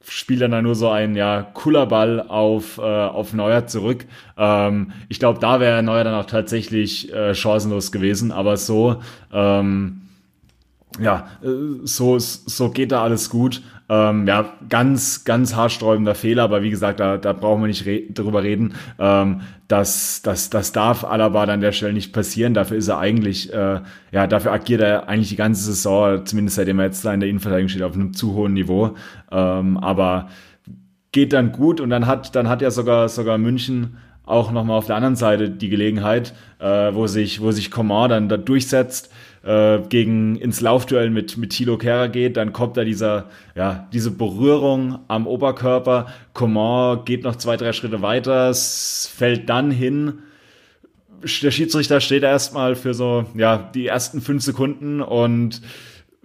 spielt dann da nur so ein ja cooler Ball auf äh, auf Neuer zurück. Ähm, ich glaube, da wäre Neuer dann auch tatsächlich äh, chancenlos gewesen, aber so ähm, ja, äh, so, so geht da alles gut. Ähm, ja, ganz, ganz haarsträubender Fehler, aber wie gesagt, da, da brauchen wir nicht re drüber reden. Ähm, das, das, das darf Alaba an der Stelle nicht passieren. Dafür ist er eigentlich, äh, ja, dafür agiert er eigentlich die ganze Saison, zumindest seitdem er jetzt da in der Innenverteidigung steht, auf einem zu hohen Niveau. Ähm, aber geht dann gut und dann hat, dann hat ja sogar, sogar München auch nochmal auf der anderen Seite die Gelegenheit, äh, wo sich, wo sich Coman dann da durchsetzt äh, gegen ins Laufduell mit, mit Thilo Kehrer geht, dann kommt da dieser, ja, diese Berührung am Oberkörper. Coman geht noch zwei, drei Schritte weiter, fällt dann hin. Der Schiedsrichter steht erstmal für so, ja, die ersten fünf Sekunden und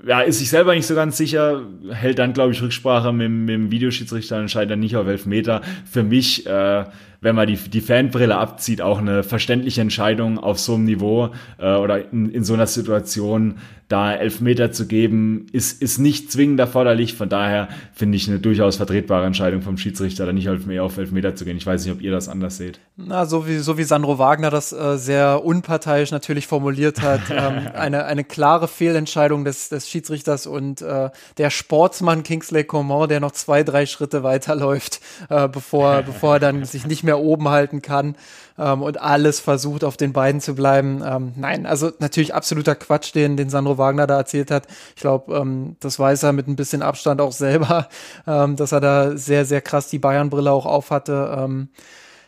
ja, ist sich selber nicht so ganz sicher, hält dann, glaube ich, Rücksprache mit, mit dem Videoschiedsrichter, entscheidet dann nicht auf Elfmeter. Für mich äh, wenn man die, die Fanbrille abzieht, auch eine verständliche Entscheidung auf so einem Niveau äh, oder in, in so einer Situation da Elfmeter zu geben, ist, ist nicht zwingend erforderlich. Von daher finde ich eine durchaus vertretbare Entscheidung vom Schiedsrichter, da nicht auf Elfmeter zu gehen. Ich weiß nicht, ob ihr das anders seht. Na, so wie, so wie Sandro Wagner das äh, sehr unparteiisch natürlich formuliert hat. ähm, eine, eine klare Fehlentscheidung des, des Schiedsrichters und äh, der Sportsmann Kingsley Coman, der noch zwei, drei Schritte weiterläuft, äh, bevor, bevor er dann sich nicht mehr mehr oben halten kann ähm, und alles versucht, auf den beiden zu bleiben. Ähm, nein, also natürlich absoluter Quatsch, den, den Sandro Wagner da erzählt hat. Ich glaube, ähm, das weiß er mit ein bisschen Abstand auch selber, ähm, dass er da sehr, sehr krass die Bayern-Brille auch aufhatte. Ähm,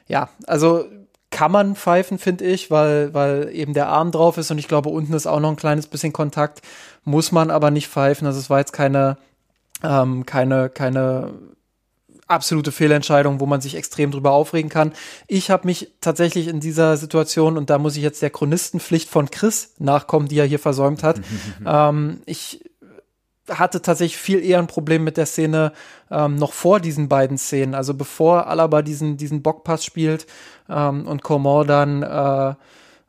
ja, also kann man pfeifen, finde ich, weil, weil eben der Arm drauf ist und ich glaube, unten ist auch noch ein kleines bisschen Kontakt. Muss man aber nicht pfeifen. Also es war jetzt keine, ähm, keine, keine absolute Fehlentscheidung, wo man sich extrem drüber aufregen kann. Ich habe mich tatsächlich in dieser Situation, und da muss ich jetzt der Chronistenpflicht von Chris nachkommen, die er hier versäumt hat. ähm, ich hatte tatsächlich viel eher ein Problem mit der Szene ähm, noch vor diesen beiden Szenen. Also bevor Alaba diesen, diesen Bockpass spielt ähm, und Coman dann äh,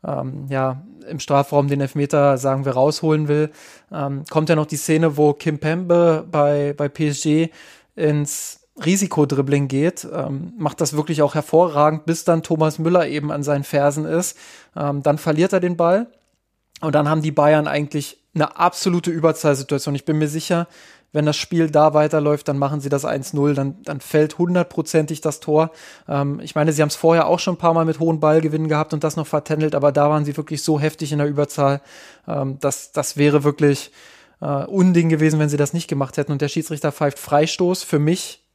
ähm, ja, im Strafraum den Elfmeter, sagen wir, rausholen will, ähm, kommt ja noch die Szene, wo Kim Pembe bei, bei PSG ins Risikodribbling geht, ähm, macht das wirklich auch hervorragend, bis dann Thomas Müller eben an seinen Fersen ist. Ähm, dann verliert er den Ball und dann haben die Bayern eigentlich eine absolute Überzahlsituation. Ich bin mir sicher, wenn das Spiel da weiterläuft, dann machen sie das 1-0, dann, dann fällt hundertprozentig das Tor. Ähm, ich meine, sie haben es vorher auch schon ein paar Mal mit hohen Ballgewinnen gehabt und das noch vertändelt, aber da waren sie wirklich so heftig in der Überzahl. Ähm, das, das wäre wirklich äh, Unding gewesen, wenn sie das nicht gemacht hätten. Und der Schiedsrichter pfeift Freistoß für mich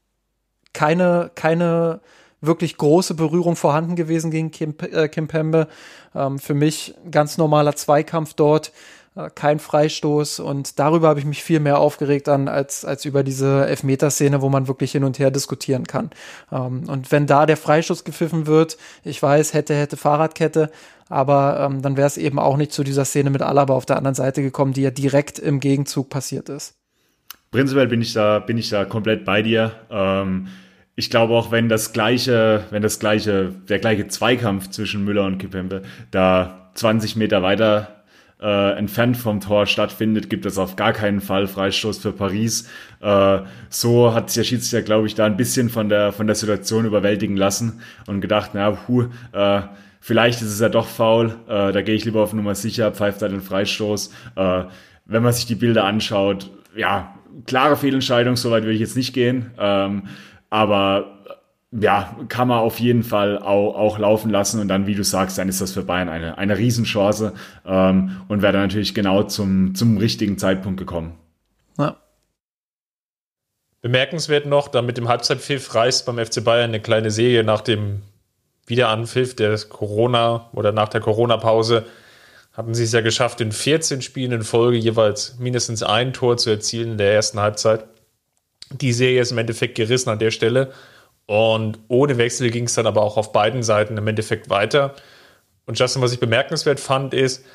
keine, keine wirklich große Berührung vorhanden gewesen gegen Kim, äh, Kim Pembe. Ähm, für mich ganz normaler Zweikampf dort. äh, kein Freistoß und darüber habe ich mich viel mehr aufgeregt an, als, als über diese Elfmeterszene, wo man wirklich hin und her diskutieren kann. Ähm, und wenn da der Freistoß gepfiffen wird, ich weiß, hätte, hätte Fahrradkette, aber ähm, dann wäre es eben auch nicht zu dieser Szene mit Alaba auf der anderen Seite gekommen, die ja direkt im Gegenzug passiert ist. Prinzipiell bin ich da, bin ich da komplett bei dir. Ähm, ich glaube auch, wenn das gleiche, wenn das gleiche, der gleiche Zweikampf zwischen Müller und Kipembe da 20 Meter weiter äh, entfernt vom Tor stattfindet, gibt es auf gar keinen Fall Freistoß für Paris. Äh, so hat sich der Schiedsrichter, glaube ich, da ein bisschen von der, von der Situation überwältigen lassen und gedacht, na, puh, äh, vielleicht ist es ja doch faul, äh, da gehe ich lieber auf Nummer sicher, pfeift da den Freistoß. Äh, wenn man sich die Bilder anschaut, ja, klare Fehlentscheidung, soweit würde ich jetzt nicht gehen. Ähm, aber ja, kann man auf jeden Fall auch, auch laufen lassen und dann, wie du sagst, dann ist das für Bayern eine, eine Riesenchance ähm, und wäre dann natürlich genau zum, zum richtigen Zeitpunkt gekommen. Ja. Bemerkenswert noch, da mit dem Halbzeitpfiff reißt beim FC Bayern eine kleine Serie nach dem Wiederanpfiff der Corona oder nach der Corona-Pause hatten sie es ja geschafft, in 14 Spielen in Folge jeweils mindestens ein Tor zu erzielen in der ersten Halbzeit. Die Serie ist im Endeffekt gerissen an der Stelle. Und ohne Wechsel ging es dann aber auch auf beiden Seiten im Endeffekt weiter. Und Justin, was ich bemerkenswert fand, ist,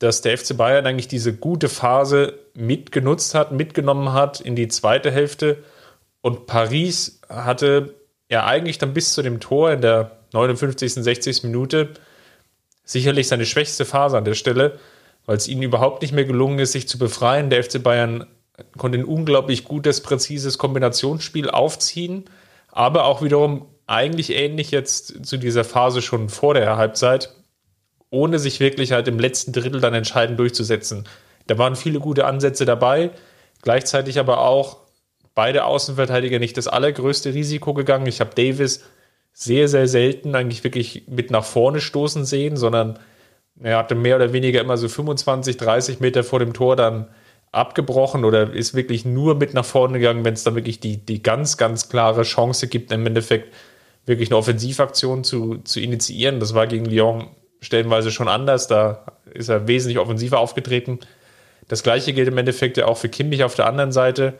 dass der FC Bayern eigentlich diese gute Phase mitgenutzt hat, mitgenommen hat in die zweite Hälfte. Und Paris hatte ja eigentlich dann bis zu dem Tor in der 59., 60. Minute sicherlich seine schwächste Phase an der Stelle, weil es ihnen überhaupt nicht mehr gelungen ist, sich zu befreien. Der FC Bayern konnte ein unglaublich gutes, präzises Kombinationsspiel aufziehen, aber auch wiederum eigentlich ähnlich jetzt zu dieser Phase schon vor der Halbzeit, ohne sich wirklich halt im letzten Drittel dann entscheidend durchzusetzen. Da waren viele gute Ansätze dabei, gleichzeitig aber auch beide Außenverteidiger nicht das allergrößte Risiko gegangen. Ich habe Davis sehr, sehr selten eigentlich wirklich mit nach vorne stoßen sehen, sondern er hatte mehr oder weniger immer so 25, 30 Meter vor dem Tor dann abgebrochen oder ist wirklich nur mit nach vorne gegangen, wenn es dann wirklich die, die ganz, ganz klare Chance gibt, im Endeffekt wirklich eine Offensivaktion zu, zu initiieren. Das war gegen Lyon stellenweise schon anders. Da ist er wesentlich offensiver aufgetreten. Das gleiche gilt im Endeffekt ja auch für Kimmich auf der anderen Seite.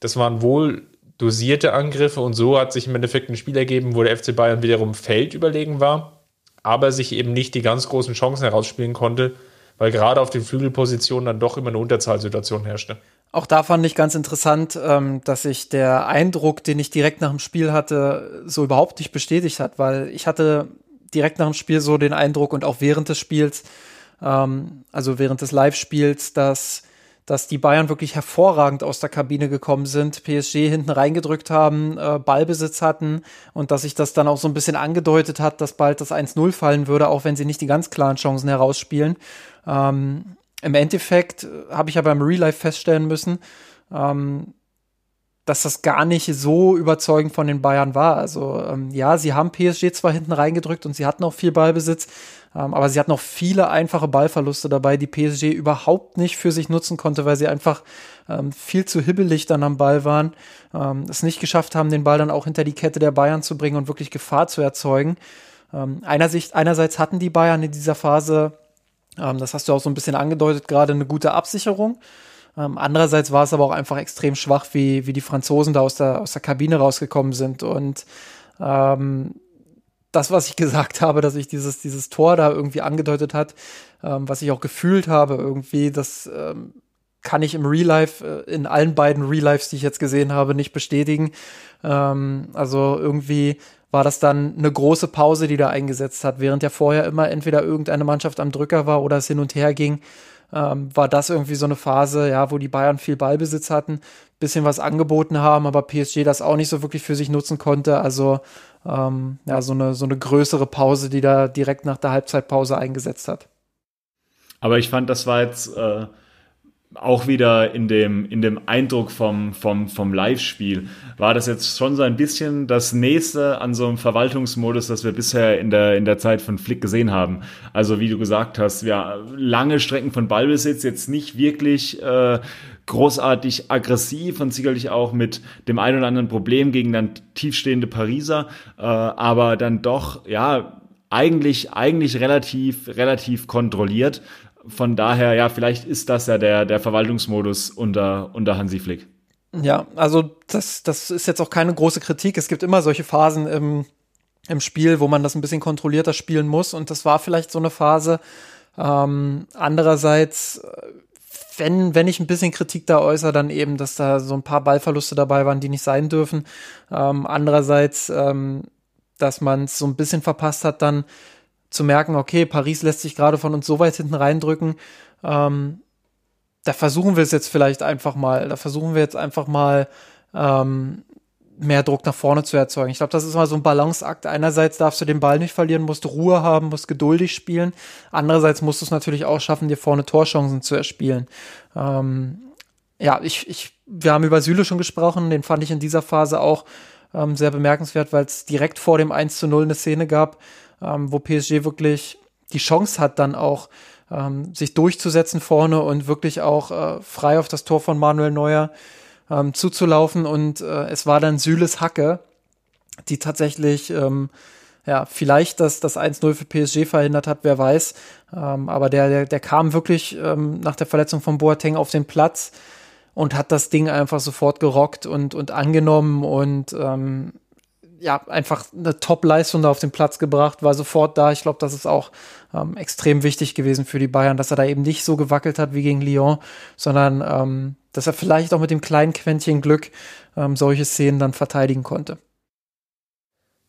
Das waren wohl dosierte Angriffe und so hat sich im Endeffekt ein Spiel ergeben, wo der FC Bayern wiederum Feld überlegen war, aber sich eben nicht die ganz großen Chancen herausspielen konnte weil gerade auf den Flügelpositionen dann doch immer eine Unterzahlsituation herrschte. Auch da fand ich ganz interessant, ähm, dass sich der Eindruck, den ich direkt nach dem Spiel hatte, so überhaupt nicht bestätigt hat, weil ich hatte direkt nach dem Spiel so den Eindruck und auch während des Spiels, ähm, also während des Live-Spiels, dass dass die Bayern wirklich hervorragend aus der Kabine gekommen sind, PSG hinten reingedrückt haben, äh, Ballbesitz hatten und dass sich das dann auch so ein bisschen angedeutet hat, dass bald das 1-0 fallen würde, auch wenn sie nicht die ganz klaren Chancen herausspielen. Ähm, Im Endeffekt äh, habe ich aber im Real Life feststellen müssen, ähm, dass das gar nicht so überzeugend von den Bayern war. Also ähm, ja, sie haben PSG zwar hinten reingedrückt und sie hatten auch viel Ballbesitz, aber sie hatten auch viele einfache Ballverluste dabei, die PSG überhaupt nicht für sich nutzen konnte, weil sie einfach ähm, viel zu hibbelig dann am Ball waren, ähm, es nicht geschafft haben, den Ball dann auch hinter die Kette der Bayern zu bringen und wirklich Gefahr zu erzeugen. Ähm, einerseits, einerseits hatten die Bayern in dieser Phase ähm, das hast du auch so ein bisschen angedeutet, gerade eine gute Absicherung. Ähm, andererseits war es aber auch einfach extrem schwach, wie, wie die Franzosen da aus der, aus der Kabine rausgekommen sind. Und ähm, das, was ich gesagt habe, dass ich dieses, dieses Tor da irgendwie angedeutet hat, ähm, was ich auch gefühlt habe, irgendwie, das ähm, kann ich im Real Life, äh, in allen beiden Real Lives, die ich jetzt gesehen habe, nicht bestätigen. Ähm, also irgendwie war das dann eine große Pause, die da eingesetzt hat, während ja vorher immer entweder irgendeine Mannschaft am Drücker war oder es hin und her ging. Ähm, war das irgendwie so eine Phase, ja, wo die Bayern viel Ballbesitz hatten, bisschen was angeboten haben, aber PSG das auch nicht so wirklich für sich nutzen konnte. Also ähm, ja, so eine, so eine größere Pause, die da direkt nach der Halbzeitpause eingesetzt hat. Aber ich fand, das war jetzt äh, auch wieder in dem, in dem Eindruck vom, vom, vom Live-Spiel war das jetzt schon so ein bisschen das nächste an so einem Verwaltungsmodus, das wir bisher in der, in der Zeit von Flick gesehen haben. Also wie du gesagt hast, ja, lange Strecken von Ballbesitz, jetzt nicht wirklich äh, großartig aggressiv und sicherlich auch mit dem ein oder anderen Problem gegen dann tiefstehende Pariser, äh, aber dann doch, ja, eigentlich, eigentlich relativ, relativ kontrolliert von daher, ja, vielleicht ist das ja der, der Verwaltungsmodus unter, unter Hansi Flick. Ja, also das, das ist jetzt auch keine große Kritik. Es gibt immer solche Phasen im, im Spiel, wo man das ein bisschen kontrollierter spielen muss. Und das war vielleicht so eine Phase. Ähm, andererseits, wenn, wenn ich ein bisschen Kritik da äußere, dann eben, dass da so ein paar Ballverluste dabei waren, die nicht sein dürfen. Ähm, andererseits, ähm, dass man es so ein bisschen verpasst hat, dann zu merken, okay, Paris lässt sich gerade von uns so weit hinten reindrücken. Ähm, da versuchen wir es jetzt vielleicht einfach mal, da versuchen wir jetzt einfach mal ähm, mehr Druck nach vorne zu erzeugen. Ich glaube, das ist mal so ein Balanceakt. Einerseits darfst du den Ball nicht verlieren, musst Ruhe haben, musst geduldig spielen. Andererseits musst du es natürlich auch schaffen, dir vorne Torchancen zu erspielen. Ähm, ja, ich, ich, wir haben über Süle schon gesprochen, den fand ich in dieser Phase auch ähm, sehr bemerkenswert, weil es direkt vor dem 1 zu 0 eine Szene gab, ähm, wo PSG wirklich die Chance hat, dann auch ähm, sich durchzusetzen vorne und wirklich auch äh, frei auf das Tor von Manuel Neuer ähm, zuzulaufen. Und äh, es war dann Süles Hacke, die tatsächlich ähm, ja, vielleicht das, das 1-0 für PSG verhindert hat, wer weiß. Ähm, aber der, der, der kam wirklich ähm, nach der Verletzung von Boateng auf den Platz und hat das Ding einfach sofort gerockt und, und angenommen und ähm, ja, einfach eine Top-Leistung da auf den Platz gebracht, war sofort da. Ich glaube, das ist auch ähm, extrem wichtig gewesen für die Bayern, dass er da eben nicht so gewackelt hat wie gegen Lyon, sondern ähm, dass er vielleicht auch mit dem kleinen Quäntchen Glück ähm, solche Szenen dann verteidigen konnte.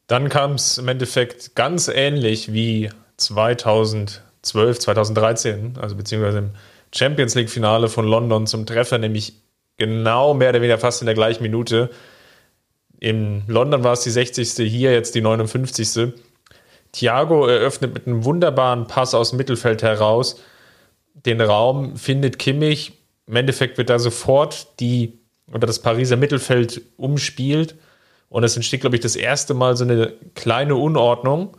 Dann kam es im Endeffekt ganz ähnlich wie 2012, 2013, also beziehungsweise im Champions League-Finale von London zum Treffer, nämlich genau mehr oder weniger fast in der gleichen Minute. In London war es die 60. Hier jetzt die 59. Thiago eröffnet mit einem wunderbaren Pass aus dem Mittelfeld heraus den Raum, findet Kimmich. Im Endeffekt wird da sofort die oder das Pariser Mittelfeld umspielt. Und es entsteht, glaube ich, das erste Mal so eine kleine Unordnung.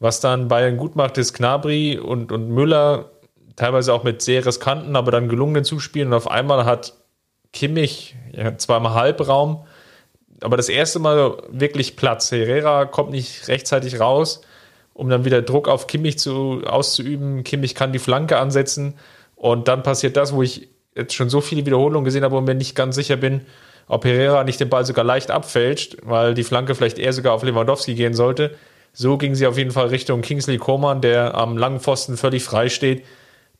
Was dann Bayern gut macht, ist Knabri und, und Müller teilweise auch mit sehr riskanten, aber dann gelungenen Zuspielen. Und auf einmal hat Kimmich ja, zweimal Halbraum, aber das erste Mal wirklich Platz. Herrera kommt nicht rechtzeitig raus um dann wieder Druck auf Kimmich zu, auszuüben. Kimmich kann die Flanke ansetzen und dann passiert das, wo ich jetzt schon so viele Wiederholungen gesehen habe und mir nicht ganz sicher bin, ob Herrera nicht den Ball sogar leicht abfälscht, weil die Flanke vielleicht eher sogar auf Lewandowski gehen sollte. So ging sie auf jeden Fall Richtung Kingsley Coman, der am langen Pfosten völlig frei steht,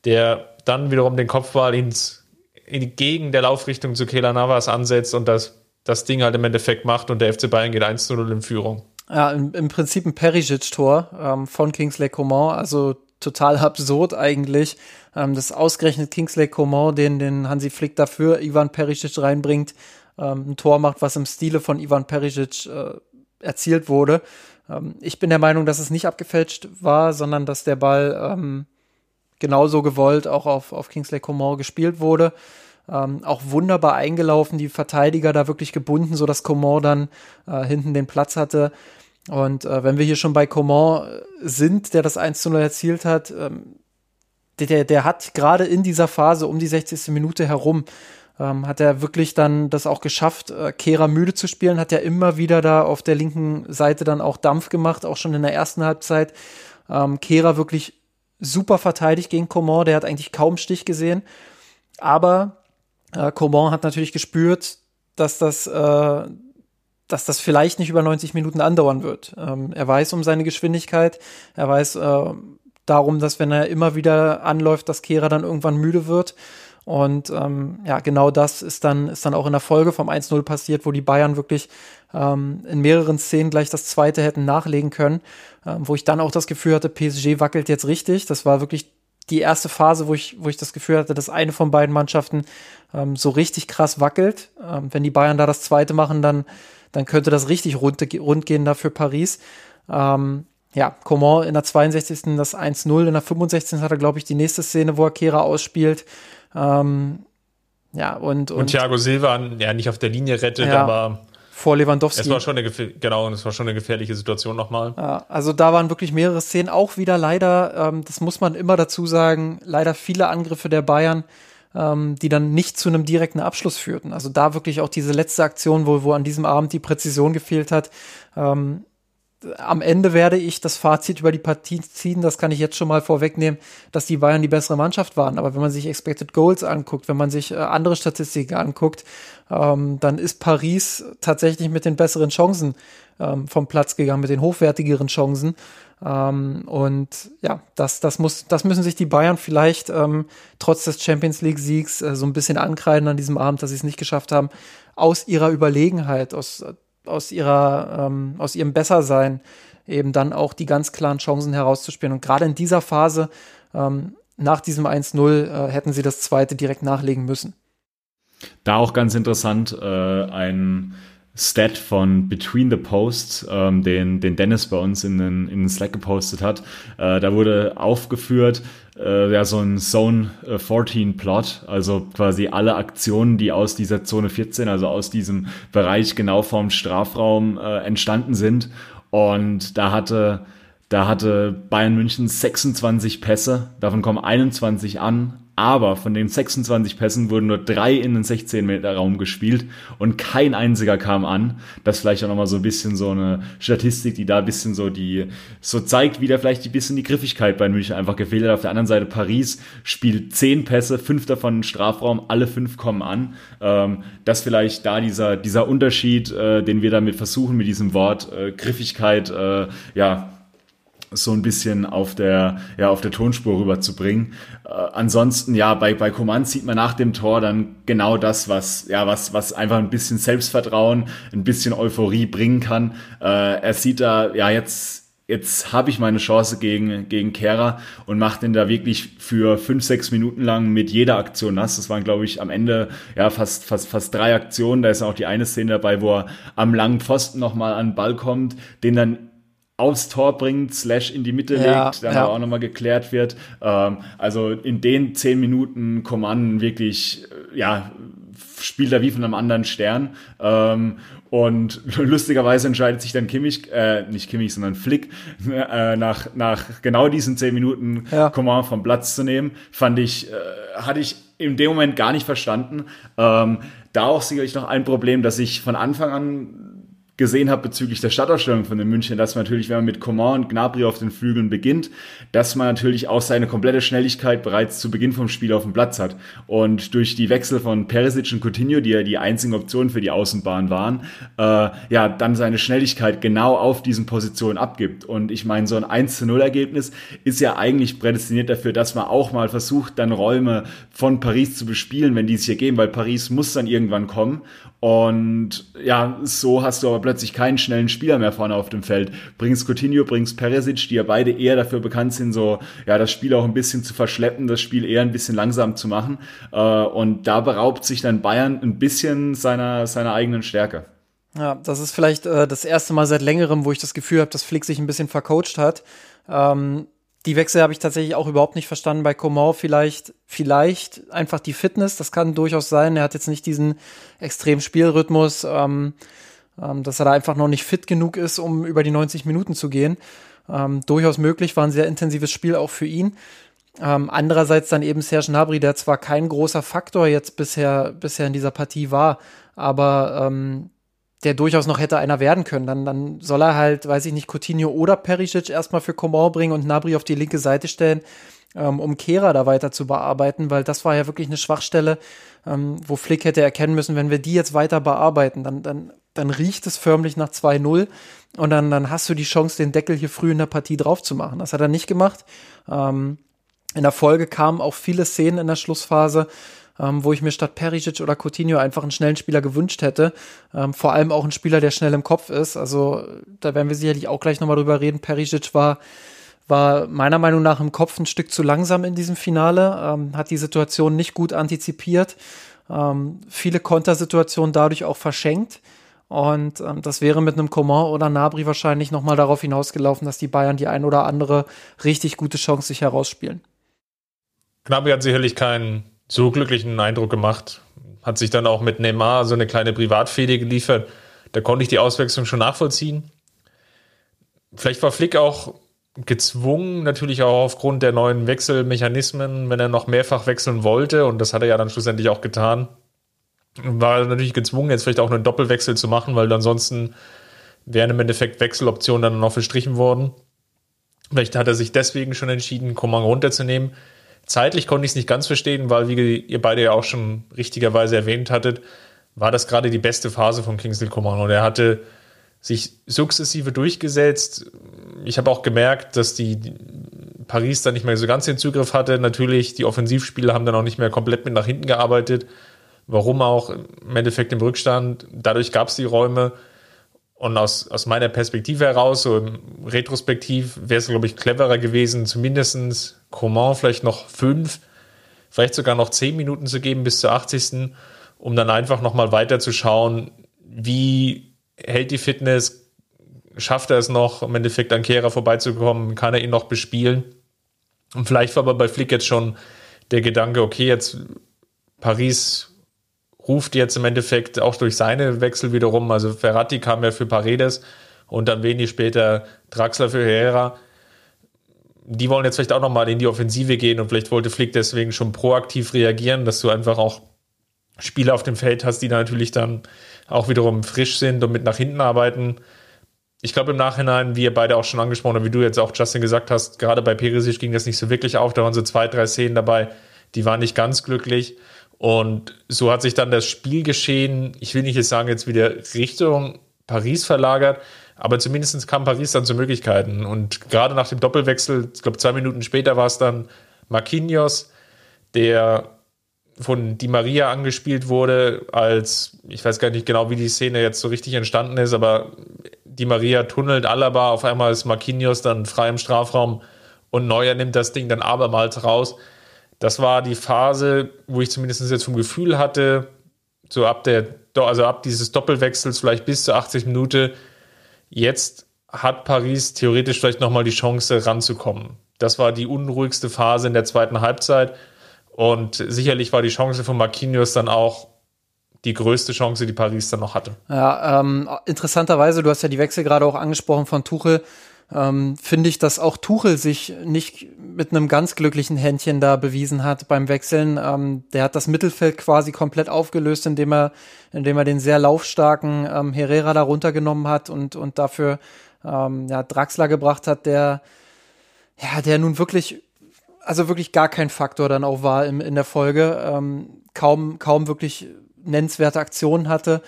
der dann wiederum den Kopfball ins, entgegen der Laufrichtung zu Kela Navas ansetzt und das, das Ding halt im Endeffekt macht und der FC Bayern geht 1 zu 0 in Führung. Ja, im, im Prinzip ein Perisic-Tor ähm, von Kingsley Coman, also total absurd eigentlich, ähm, dass ausgerechnet Kingsley Coman, den, den Hansi Flick dafür Ivan Perisic reinbringt, ähm, ein Tor macht, was im Stile von Ivan Perisic äh, erzielt wurde. Ähm, ich bin der Meinung, dass es nicht abgefälscht war, sondern dass der Ball ähm, genauso gewollt auch auf, auf Kingsley Coman gespielt wurde. Ähm, auch wunderbar eingelaufen, die Verteidiger da wirklich gebunden, so dass Coman dann äh, hinten den Platz hatte. Und äh, wenn wir hier schon bei Coman äh, sind, der das 1 zu 0 erzielt hat, ähm, der, der hat gerade in dieser Phase um die 60. Minute herum, ähm, hat er wirklich dann das auch geschafft, äh, Kehra müde zu spielen, hat er immer wieder da auf der linken Seite dann auch Dampf gemacht, auch schon in der ersten Halbzeit. Ähm, Kehra wirklich super verteidigt gegen Coman, der hat eigentlich kaum Stich gesehen. Aber äh, Coman hat natürlich gespürt, dass das, äh, dass das vielleicht nicht über 90 Minuten andauern wird. Ähm, er weiß um seine Geschwindigkeit, er weiß äh, darum, dass wenn er immer wieder anläuft, dass Kehra dann irgendwann müde wird. Und ähm, ja, genau das ist dann, ist dann auch in der Folge vom 1-0 passiert, wo die Bayern wirklich ähm, in mehreren Szenen gleich das zweite hätten nachlegen können, ähm, wo ich dann auch das Gefühl hatte, PSG wackelt jetzt richtig. Das war wirklich die erste Phase, wo ich, wo ich das Gefühl hatte, dass eine von beiden Mannschaften ähm, so richtig krass wackelt. Ähm, wenn die Bayern da das zweite machen, dann, dann könnte das richtig rund, rund gehen da für Paris. Ähm, ja, Coman in der 62. das 1-0, in der 65. hat er, glaube ich, die nächste Szene, wo er Kehra ausspielt. Ähm, ja, und, und, und Thiago Silva ja nicht auf der Linie rettet, ja, aber vor Lewandowski. Es war schon eine genau, es war schon eine gefährliche Situation nochmal. Ja, also da waren wirklich mehrere Szenen, auch wieder leider, ähm, das muss man immer dazu sagen, leider viele Angriffe der Bayern, ähm, die dann nicht zu einem direkten Abschluss führten. Also da wirklich auch diese letzte Aktion, wo, wo an diesem Abend die Präzision gefehlt hat. Ähm, am Ende werde ich das Fazit über die Partie ziehen, das kann ich jetzt schon mal vorwegnehmen, dass die Bayern die bessere Mannschaft waren. Aber wenn man sich Expected Goals anguckt, wenn man sich äh, andere Statistiken anguckt, ähm, dann ist Paris tatsächlich mit den besseren Chancen ähm, vom Platz gegangen, mit den hochwertigeren Chancen. Ähm, und ja, das, das, muss, das müssen sich die Bayern vielleicht ähm, trotz des Champions League-Siegs äh, so ein bisschen ankreiden an diesem Abend, dass sie es nicht geschafft haben, aus ihrer Überlegenheit, aus, aus, ihrer, ähm, aus ihrem Bessersein eben dann auch die ganz klaren Chancen herauszuspielen. Und gerade in dieser Phase ähm, nach diesem 1-0 äh, hätten sie das zweite direkt nachlegen müssen. Da auch ganz interessant, äh, ein Stat von Between the Posts, ähm, den, den Dennis bei uns in den, in den Slack gepostet hat. Äh, da wurde aufgeführt, äh, ja, so ein Zone 14 äh, Plot, also quasi alle Aktionen, die aus dieser Zone 14, also aus diesem Bereich genau vorm Strafraum äh, entstanden sind. Und da hatte, da hatte Bayern München 26 Pässe, davon kommen 21 an, aber von den 26 Pässen wurden nur drei in den 16 Meter Raum gespielt und kein einziger kam an. Das vielleicht auch nochmal so ein bisschen so eine Statistik, die da ein bisschen so die, so zeigt, wie da vielleicht ein bisschen die Griffigkeit bei München einfach gefehlt hat. Auf der anderen Seite Paris spielt zehn Pässe, fünf davon in Strafraum, alle fünf kommen an. Ähm, das vielleicht da dieser, dieser Unterschied, äh, den wir damit versuchen, mit diesem Wort äh, Griffigkeit, äh, ja, so ein bisschen auf der, ja, auf der Tonspur rüberzubringen. Äh, ansonsten, ja, bei, bei Command sieht man nach dem Tor dann genau das, was, ja, was, was einfach ein bisschen Selbstvertrauen, ein bisschen Euphorie bringen kann. Äh, er sieht da, ja, jetzt, jetzt habe ich meine Chance gegen, gegen Kehrer und macht den da wirklich für fünf, sechs Minuten lang mit jeder Aktion nass. Das waren, glaube ich, am Ende ja fast, fast, fast drei Aktionen. Da ist auch die eine Szene dabei, wo er am langen Pfosten nochmal an den Ball kommt, den dann aufs Tor bringt, slash in die Mitte ja, legt, dann ja. auch nochmal geklärt wird. Ähm, also in den zehn Minuten Command wirklich, äh, ja, spielt er wie von einem anderen Stern. Ähm, und lustigerweise entscheidet sich dann Kimmich, äh, nicht Kimmich, sondern Flick, äh, nach, nach genau diesen zehn Minuten ja. Command vom Platz zu nehmen. Fand ich, äh, hatte ich in dem Moment gar nicht verstanden. Ähm, da auch sicherlich noch ein Problem, dass ich von Anfang an gesehen habe bezüglich der Stadtausstellung von den München, dass man natürlich, wenn man mit Coman und Gnabry auf den Flügeln beginnt, dass man natürlich auch seine komplette Schnelligkeit bereits zu Beginn vom Spiel auf dem Platz hat. Und durch die Wechsel von Perisic und Coutinho, die ja die einzigen Optionen für die Außenbahn waren, äh, ja, dann seine Schnelligkeit genau auf diesen Positionen abgibt. Und ich meine, so ein 1 zu 0 Ergebnis ist ja eigentlich prädestiniert dafür, dass man auch mal versucht, dann Räume von Paris zu bespielen, wenn die sich ergeben, weil Paris muss dann irgendwann kommen. Und ja, so hast du aber plötzlich keinen schnellen Spieler mehr vorne auf dem Feld. Bringst Coutinho, bringst Peresic, die ja beide eher dafür bekannt sind, so ja das Spiel auch ein bisschen zu verschleppen, das Spiel eher ein bisschen langsam zu machen. Äh, und da beraubt sich dann Bayern ein bisschen seiner, seiner eigenen Stärke. Ja, das ist vielleicht äh, das erste Mal seit längerem, wo ich das Gefühl habe, dass Flick sich ein bisschen vercoacht hat. Ähm, die Wechsel habe ich tatsächlich auch überhaupt nicht verstanden. Bei Coman vielleicht, vielleicht einfach die Fitness, das kann durchaus sein. Er hat jetzt nicht diesen extremen Spielrhythmus, ähm, ähm, dass er da einfach noch nicht fit genug ist, um über die 90 Minuten zu gehen. Ähm, durchaus möglich, war ein sehr intensives Spiel auch für ihn. Ähm, andererseits dann eben Serge Gnabry, der zwar kein großer Faktor jetzt bisher, bisher in dieser Partie war, aber ähm, der durchaus noch hätte einer werden können. Dann, dann soll er halt, weiß ich nicht, Coutinho oder Perisic erstmal für Coman bringen und Nabri auf die linke Seite stellen, ähm, um Kehra da weiter zu bearbeiten, weil das war ja wirklich eine Schwachstelle, ähm, wo Flick hätte erkennen müssen, wenn wir die jetzt weiter bearbeiten, dann, dann, dann riecht es förmlich nach 2-0 und dann, dann hast du die Chance, den Deckel hier früh in der Partie drauf zu machen. Das hat er nicht gemacht. Ähm, in der Folge kamen auch viele Szenen in der Schlussphase, ähm, wo ich mir statt Perisic oder Coutinho einfach einen schnellen Spieler gewünscht hätte. Ähm, vor allem auch einen Spieler, der schnell im Kopf ist. Also da werden wir sicherlich auch gleich nochmal drüber reden. Perisic war war meiner Meinung nach im Kopf ein Stück zu langsam in diesem Finale, ähm, hat die Situation nicht gut antizipiert, ähm, viele Kontersituationen dadurch auch verschenkt. Und ähm, das wäre mit einem Coman oder Nabri wahrscheinlich nochmal darauf hinausgelaufen, dass die Bayern die ein oder andere richtig gute Chance sich herausspielen. Gnabry hat sicherlich keinen so glücklichen Eindruck gemacht. Hat sich dann auch mit Neymar so eine kleine Privatfehde geliefert. Da konnte ich die Auswechslung schon nachvollziehen. Vielleicht war Flick auch gezwungen, natürlich auch aufgrund der neuen Wechselmechanismen, wenn er noch mehrfach wechseln wollte, und das hat er ja dann schlussendlich auch getan, war er natürlich gezwungen, jetzt vielleicht auch einen Doppelwechsel zu machen, weil ansonsten wären im Endeffekt Wechseloptionen dann noch verstrichen worden. Vielleicht hat er sich deswegen schon entschieden, Coman runterzunehmen. Zeitlich konnte ich es nicht ganz verstehen, weil, wie ihr beide ja auch schon richtigerweise erwähnt hattet, war das gerade die beste Phase von Kingsley Coman. Und er hatte sich sukzessive durchgesetzt. Ich habe auch gemerkt, dass die Paris dann nicht mehr so ganz den Zugriff hatte. Natürlich, die Offensivspieler haben dann auch nicht mehr komplett mit nach hinten gearbeitet. Warum auch im Endeffekt im Rückstand. Dadurch gab es die Räume. Und aus, aus meiner Perspektive heraus, so im Retrospektiv, wäre es, glaube ich, cleverer gewesen, zumindest Coman vielleicht noch fünf, vielleicht sogar noch zehn Minuten zu geben bis zur 80. Um dann einfach nochmal weiter zu schauen, wie hält die Fitness, schafft er es noch, im Endeffekt an Kehrer vorbeizukommen, kann er ihn noch bespielen. Und vielleicht war aber bei Flick jetzt schon der Gedanke, okay, jetzt Paris ruft jetzt im Endeffekt auch durch seine Wechsel wiederum, also Ferrati kam ja für Paredes und dann wenig später Draxler für Herrera. Die wollen jetzt vielleicht auch nochmal in die Offensive gehen und vielleicht wollte Flick deswegen schon proaktiv reagieren, dass du einfach auch Spieler auf dem Feld hast, die da natürlich dann auch wiederum frisch sind und mit nach hinten arbeiten. Ich glaube im Nachhinein, wie ihr beide auch schon angesprochen habt, wie du jetzt auch Justin gesagt hast, gerade bei Perisic ging das nicht so wirklich auf. Da waren so zwei, drei Szenen dabei, die waren nicht ganz glücklich. Und so hat sich dann das Spielgeschehen, ich will nicht jetzt sagen, jetzt wieder Richtung Paris verlagert, aber zumindest kam Paris dann zu Möglichkeiten. Und gerade nach dem Doppelwechsel, ich glaube zwei Minuten später war es dann Marquinhos, der von Di Maria angespielt wurde, als, ich weiß gar nicht genau, wie die Szene jetzt so richtig entstanden ist, aber Di Maria tunnelt Alaba, auf einmal ist Marquinhos dann frei im Strafraum und Neuer nimmt das Ding dann abermals raus. Das war die Phase, wo ich zumindest jetzt vom Gefühl hatte, so ab der, also ab dieses Doppelwechsels vielleicht bis zur 80 Minute, jetzt hat Paris theoretisch vielleicht nochmal die Chance ranzukommen. Das war die unruhigste Phase in der zweiten Halbzeit. Und sicherlich war die Chance von Marquinhos dann auch die größte Chance, die Paris dann noch hatte. Ja, ähm, interessanterweise, du hast ja die Wechsel gerade auch angesprochen von Tuchel ähm, finde ich, dass auch Tuchel sich nicht mit einem ganz glücklichen Händchen da bewiesen hat beim Wechseln. Ähm, der hat das Mittelfeld quasi komplett aufgelöst, indem er, indem er den sehr laufstarken ähm, Herrera da runtergenommen hat und, und dafür ähm, ja, Draxler gebracht hat, der, ja, der nun wirklich, also wirklich gar kein Faktor dann auch war im, in der Folge, ähm, kaum, kaum wirklich nennenswerte Aktionen hatte.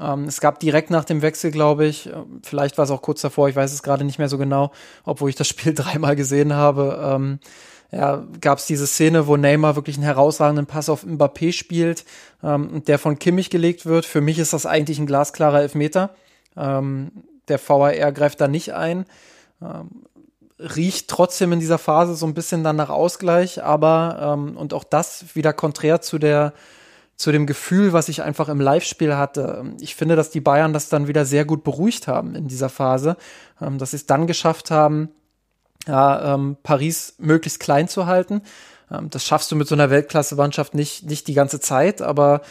Ähm, es gab direkt nach dem Wechsel, glaube ich, äh, vielleicht war es auch kurz davor, ich weiß es gerade nicht mehr so genau, obwohl ich das Spiel dreimal gesehen habe. Ähm, ja, gab es diese Szene, wo Neymar wirklich einen herausragenden Pass auf Mbappé spielt ähm, der von Kimmich gelegt wird. Für mich ist das eigentlich ein glasklarer Elfmeter. Ähm, der VAR greift da nicht ein. Ähm, riecht trotzdem in dieser Phase so ein bisschen dann nach Ausgleich, aber ähm, und auch das wieder konträr zu der zu dem Gefühl, was ich einfach im Live-Spiel hatte. Ich finde, dass die Bayern das dann wieder sehr gut beruhigt haben in dieser Phase, ähm, dass sie es dann geschafft haben, ja, ähm, Paris möglichst klein zu halten. Ähm, das schaffst du mit so einer Weltklasse-Mannschaft nicht, nicht die ganze Zeit, aber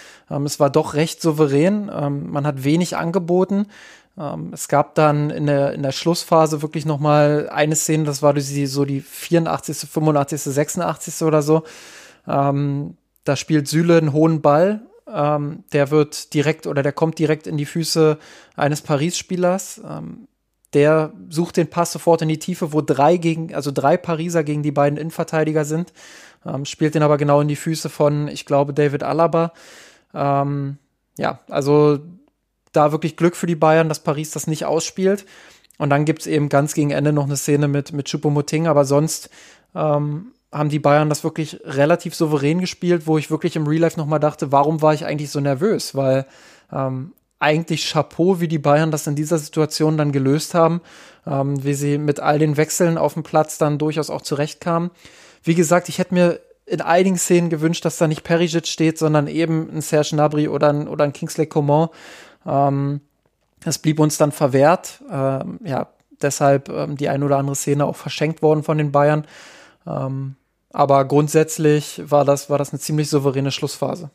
es war doch recht souverän. man hat wenig angeboten. es gab dann in der, in der Schlussphase wirklich noch mal eine Szene, das war die, so die 84., 85., 86. oder so. Da spielt Süle einen hohen Ball. Ähm, der wird direkt oder der kommt direkt in die Füße eines Paris-Spielers. Ähm, der sucht den Pass sofort in die Tiefe, wo drei gegen, also drei Pariser gegen die beiden Innenverteidiger sind. Ähm, spielt den aber genau in die Füße von, ich glaube, David Alaba. Ähm, ja, also da wirklich Glück für die Bayern, dass Paris das nicht ausspielt. Und dann gibt's eben ganz gegen Ende noch eine Szene mit, mit Choupo-Moting, aber sonst ähm, haben die Bayern das wirklich relativ souverän gespielt, wo ich wirklich im Real Life nochmal dachte, warum war ich eigentlich so nervös? Weil ähm, eigentlich Chapeau, wie die Bayern das in dieser Situation dann gelöst haben, ähm, wie sie mit all den Wechseln auf dem Platz dann durchaus auch zurechtkamen. Wie gesagt, ich hätte mir in einigen Szenen gewünscht, dass da nicht Perisic steht, sondern eben ein Serge Gnabry oder ein, oder ein Kingsley Coman. Ähm, das blieb uns dann verwehrt. Ähm, ja, deshalb ähm, die ein oder andere Szene auch verschenkt worden von den Bayern. Ähm, aber grundsätzlich war das, war das eine ziemlich souveräne Schlussphase.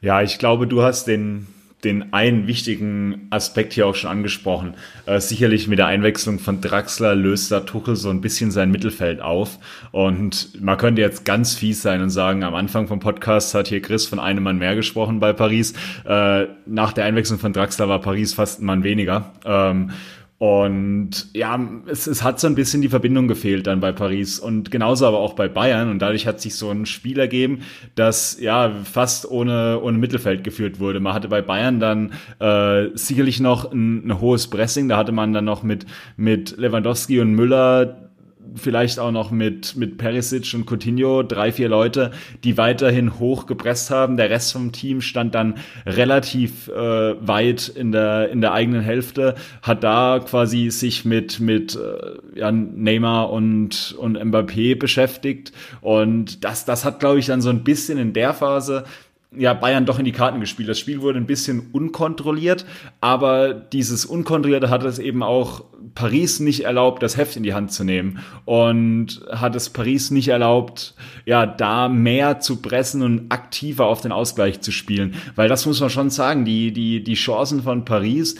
Ja, ich glaube, du hast den den einen wichtigen Aspekt hier auch schon angesprochen. Äh, sicherlich mit der Einwechslung von Draxler löst da Tuchel so ein bisschen sein Mittelfeld auf. Und man könnte jetzt ganz fies sein und sagen, am Anfang vom Podcast hat hier Chris von einem Mann mehr gesprochen bei Paris. Äh, nach der Einwechslung von Draxler war Paris fast ein Mann weniger. Ähm, und ja, es, es hat so ein bisschen die Verbindung gefehlt dann bei Paris und genauso aber auch bei Bayern. Und dadurch hat sich so ein Spiel ergeben, das ja fast ohne, ohne Mittelfeld geführt wurde. Man hatte bei Bayern dann äh, sicherlich noch ein, ein hohes Pressing. Da hatte man dann noch mit, mit Lewandowski und Müller vielleicht auch noch mit, mit Perisic und Coutinho, drei, vier Leute, die weiterhin hoch gepresst haben. Der Rest vom Team stand dann relativ äh, weit in der, in der eigenen Hälfte, hat da quasi sich mit, mit äh, ja, Neymar und, und Mbappé beschäftigt. Und das, das hat, glaube ich, dann so ein bisschen in der Phase ja, Bayern doch in die Karten gespielt. Das Spiel wurde ein bisschen unkontrolliert, aber dieses Unkontrollierte hat es eben auch Paris nicht erlaubt, das Heft in die Hand zu nehmen und hat es Paris nicht erlaubt, ja, da mehr zu pressen und aktiver auf den Ausgleich zu spielen. Weil das muss man schon sagen, die, die, die Chancen von Paris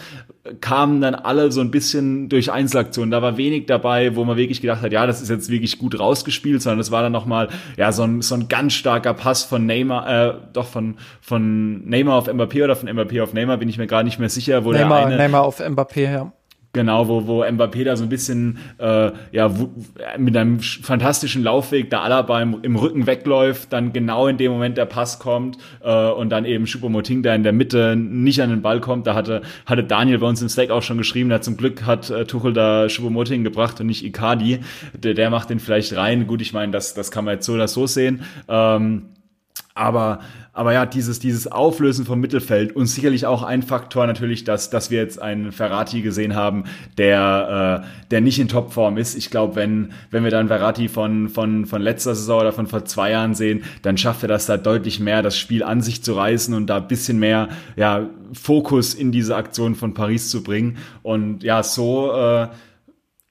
kamen dann alle so ein bisschen durch Einzelaktionen. Da war wenig dabei, wo man wirklich gedacht hat, ja, das ist jetzt wirklich gut rausgespielt, sondern es war dann nochmal, ja, so ein, so ein ganz starker Pass von Neymar, äh, doch von, von Neymar auf Mbappé oder von Mbappé auf Neymar, bin ich mir gerade nicht mehr sicher, wo Neymar, der eine, Neymar auf Mbappé, ja. Genau, wo, wo Mbappé da so ein bisschen äh, ja, mit einem fantastischen Laufweg da Alaba im, im Rücken wegläuft, dann genau in dem Moment der Pass kommt äh, und dann eben Choupo-Moting da in der Mitte nicht an den Ball kommt. Da hatte, hatte Daniel bei uns im Stack auch schon geschrieben, da zum Glück hat äh, Tuchel da Choupo-Moting gebracht und nicht Icardi. Der, der macht den vielleicht rein. Gut, ich meine, das, das kann man jetzt so oder so sehen. Ähm, aber, aber ja, dieses, dieses Auflösen vom Mittelfeld und sicherlich auch ein Faktor natürlich, dass, dass wir jetzt einen Ferrati gesehen haben, der, äh, der nicht in Topform ist. Ich glaube, wenn, wenn wir dann Ferrati von, von, von letzter Saison oder von vor zwei Jahren sehen, dann schafft er das da deutlich mehr, das Spiel an sich zu reißen und da ein bisschen mehr ja, Fokus in diese Aktion von Paris zu bringen. Und ja, so äh,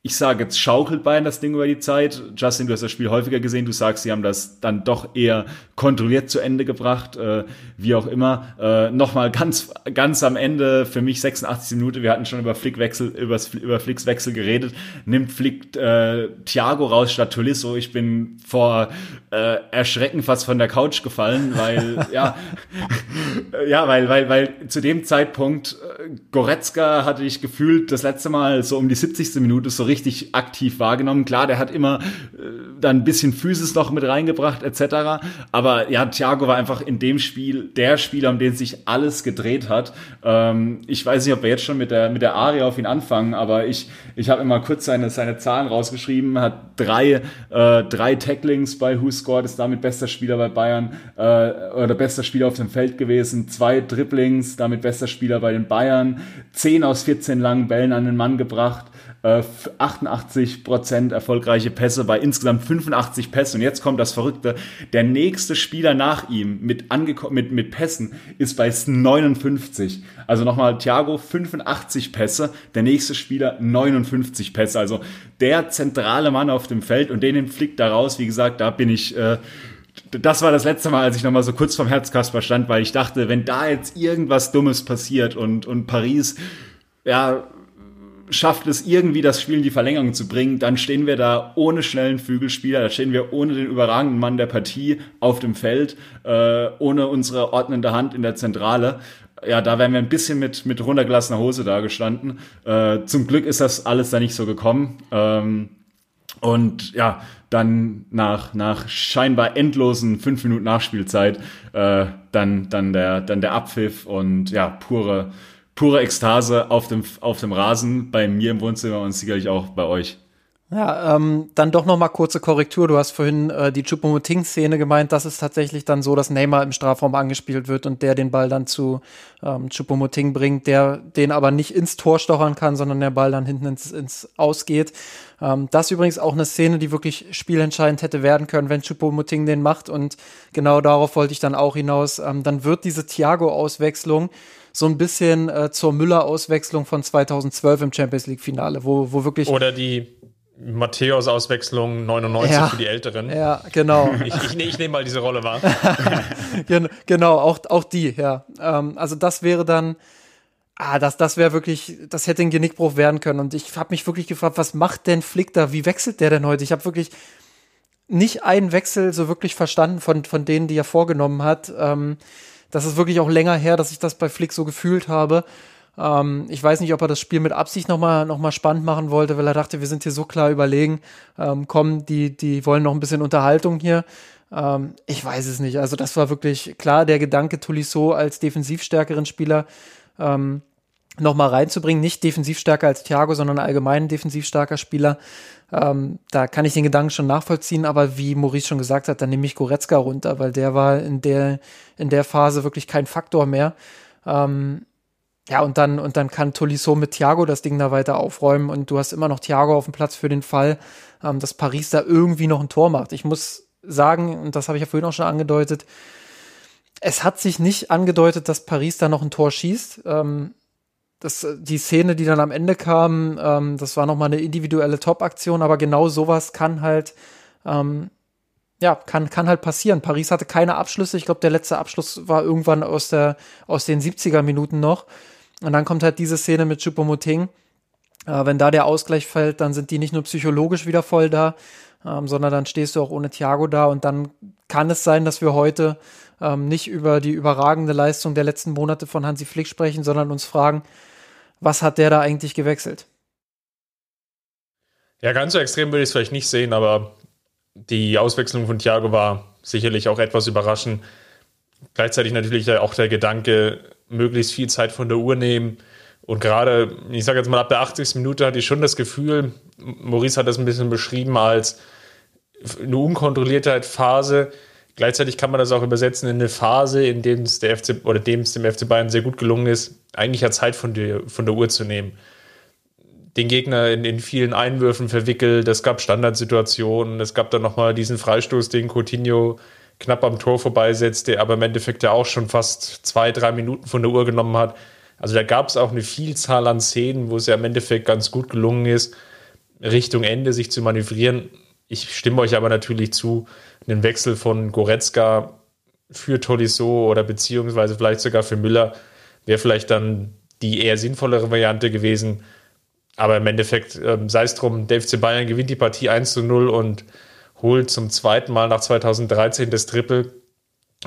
ich sage jetzt schaukelt Bayern das Ding über die Zeit. Justin, du hast das Spiel häufiger gesehen. Du sagst, sie haben das dann doch eher kontrolliert zu Ende gebracht, äh, wie auch immer. Äh, Nochmal ganz, ganz am Ende für mich 86 Minuten. Wir hatten schon über Flickwechsel, übers, über Flicks Wechsel geredet. Nimmt Flick äh, Thiago raus statt Tolisso. Ich bin vor äh, Erschrecken fast von der Couch gefallen, weil ja, ja, weil, weil, weil zu dem Zeitpunkt äh, Goretzka hatte ich gefühlt das letzte Mal so um die 70. Minute so richtig aktiv wahrgenommen. Klar, der hat immer äh, dann ein bisschen Physis noch mit reingebracht etc. Aber ja, Thiago war einfach in dem Spiel der Spieler, um den sich alles gedreht hat. Ähm, ich weiß nicht, ob wir jetzt schon mit der mit der Aria auf ihn anfangen, aber ich ich habe immer kurz seine seine Zahlen rausgeschrieben. Hat drei äh, drei Tacklings bei Who Scored, ist damit bester Spieler bei Bayern äh, oder bester Spieler auf dem Feld gewesen. Zwei Dribblings, damit bester Spieler bei den Bayern. Zehn aus 14 langen Bällen an den Mann gebracht. 88% äh, erfolgreiche Pässe bei insgesamt 85 Pässe. Und jetzt kommt das Verrückte. Der nächste Spieler nach ihm mit, mit, mit Pässen ist bei 59. Also nochmal Thiago 85 Pässe, der nächste Spieler 59 Pässe. Also der zentrale Mann auf dem Feld und den fliegt da raus. Wie gesagt, da bin ich, äh, das war das letzte Mal, als ich nochmal so kurz vom Herzkasper stand, weil ich dachte, wenn da jetzt irgendwas Dummes passiert und, und Paris, ja, schafft es irgendwie, das Spiel in die Verlängerung zu bringen, dann stehen wir da ohne schnellen Flügelspieler, da stehen wir ohne den überragenden Mann der Partie auf dem Feld, äh, ohne unsere ordnende Hand in der Zentrale. Ja, da wären wir ein bisschen mit, mit runtergelassener Hose da gestanden. Äh, zum Glück ist das alles da nicht so gekommen. Ähm, und ja, dann nach, nach scheinbar endlosen fünf Minuten Nachspielzeit, äh, dann, dann, der, dann der Abpfiff und ja, pure, pure Ekstase auf dem, auf dem Rasen bei mir im Wohnzimmer und sicherlich auch bei euch. Ja, ähm, dann doch noch mal kurze Korrektur. Du hast vorhin äh, die Choupo-Moting-Szene gemeint. Das ist tatsächlich dann so, dass Neymar im Strafraum angespielt wird und der den Ball dann zu ähm, Choupo-Moting bringt, der den aber nicht ins Tor stochern kann, sondern der Ball dann hinten ins, ins Ausgeht. Ähm, das ist übrigens auch eine Szene, die wirklich spielentscheidend hätte werden können, wenn Choupo-Moting den macht. Und genau darauf wollte ich dann auch hinaus. Ähm, dann wird diese Thiago-Auswechslung so ein bisschen äh, zur Müller-Auswechslung von 2012 im Champions League-Finale, wo, wo wirklich. Oder die Matthäus Auswechslung 99 ja, für die Älteren. Ja, genau. Ich, ich, ich nehme mal diese Rolle wahr. genau, auch, auch die, ja. Ähm, also das wäre dann, ah, das, das wäre wirklich, das hätte ein Genickbruch werden können. Und ich habe mich wirklich gefragt, was macht denn Flick da? Wie wechselt der denn heute? Ich habe wirklich nicht einen Wechsel so wirklich verstanden von, von denen, die er vorgenommen hat. Ähm, das ist wirklich auch länger her, dass ich das bei Flick so gefühlt habe. Ähm, ich weiß nicht, ob er das Spiel mit Absicht nochmal noch mal spannend machen wollte, weil er dachte, wir sind hier so klar überlegen. Ähm, komm, die, die wollen noch ein bisschen Unterhaltung hier. Ähm, ich weiß es nicht. Also das war wirklich klar der Gedanke, Tolisso als defensiv stärkeren Spieler ähm, nochmal reinzubringen. Nicht defensiv stärker als Thiago, sondern allgemein defensiv starker Spieler. Ähm, da kann ich den Gedanken schon nachvollziehen, aber wie Maurice schon gesagt hat, dann nehme ich Goretzka runter, weil der war in der, in der Phase wirklich kein Faktor mehr. Ähm, ja, und dann, und dann kann Tolisso mit Thiago das Ding da weiter aufräumen und du hast immer noch Thiago auf dem Platz für den Fall, ähm, dass Paris da irgendwie noch ein Tor macht. Ich muss sagen, und das habe ich ja vorhin auch schon angedeutet, es hat sich nicht angedeutet, dass Paris da noch ein Tor schießt. Ähm, das, die Szene, die dann am Ende kam, ähm, das war nochmal eine individuelle Top-Aktion, aber genau sowas kann halt, ähm, ja, kann, kann halt passieren. Paris hatte keine Abschlüsse. Ich glaube, der letzte Abschluss war irgendwann aus, der, aus den 70er Minuten noch. Und dann kommt halt diese Szene mit Choupo-Moting. Äh, wenn da der Ausgleich fällt, dann sind die nicht nur psychologisch wieder voll da, ähm, sondern dann stehst du auch ohne Thiago da und dann kann es sein, dass wir heute ähm, nicht über die überragende Leistung der letzten Monate von Hansi Flick sprechen, sondern uns fragen, was hat der da eigentlich gewechselt? Ja, ganz so extrem würde ich es vielleicht nicht sehen, aber die Auswechslung von Thiago war sicherlich auch etwas überraschend. Gleichzeitig natürlich auch der Gedanke, möglichst viel Zeit von der Uhr nehmen. Und gerade, ich sage jetzt mal, ab der 80. Minute hatte ich schon das Gefühl, Maurice hat das ein bisschen beschrieben als eine unkontrollierte Phase. Gleichzeitig kann man das auch übersetzen in eine Phase, in der es der FC oder dem es dem FC Bayern sehr gut gelungen ist, eigentlich ja Zeit von der, von der Uhr zu nehmen. Den Gegner in, in vielen Einwürfen verwickelt, es gab Standardsituationen, es gab dann nochmal diesen Freistoß, den Coutinho knapp am Tor vorbeisetzt, der aber im Endeffekt ja auch schon fast zwei, drei Minuten von der Uhr genommen hat. Also da gab es auch eine Vielzahl an Szenen, wo es ja im Endeffekt ganz gut gelungen ist, Richtung Ende sich zu manövrieren. Ich stimme euch aber natürlich zu, einen Wechsel von Goretzka für Tolisso oder beziehungsweise vielleicht sogar für Müller wäre vielleicht dann die eher sinnvollere Variante gewesen. Aber im Endeffekt, ähm, sei es drum, der FC Bayern gewinnt die Partie 1 zu 0 und holt zum zweiten Mal nach 2013 das Triple.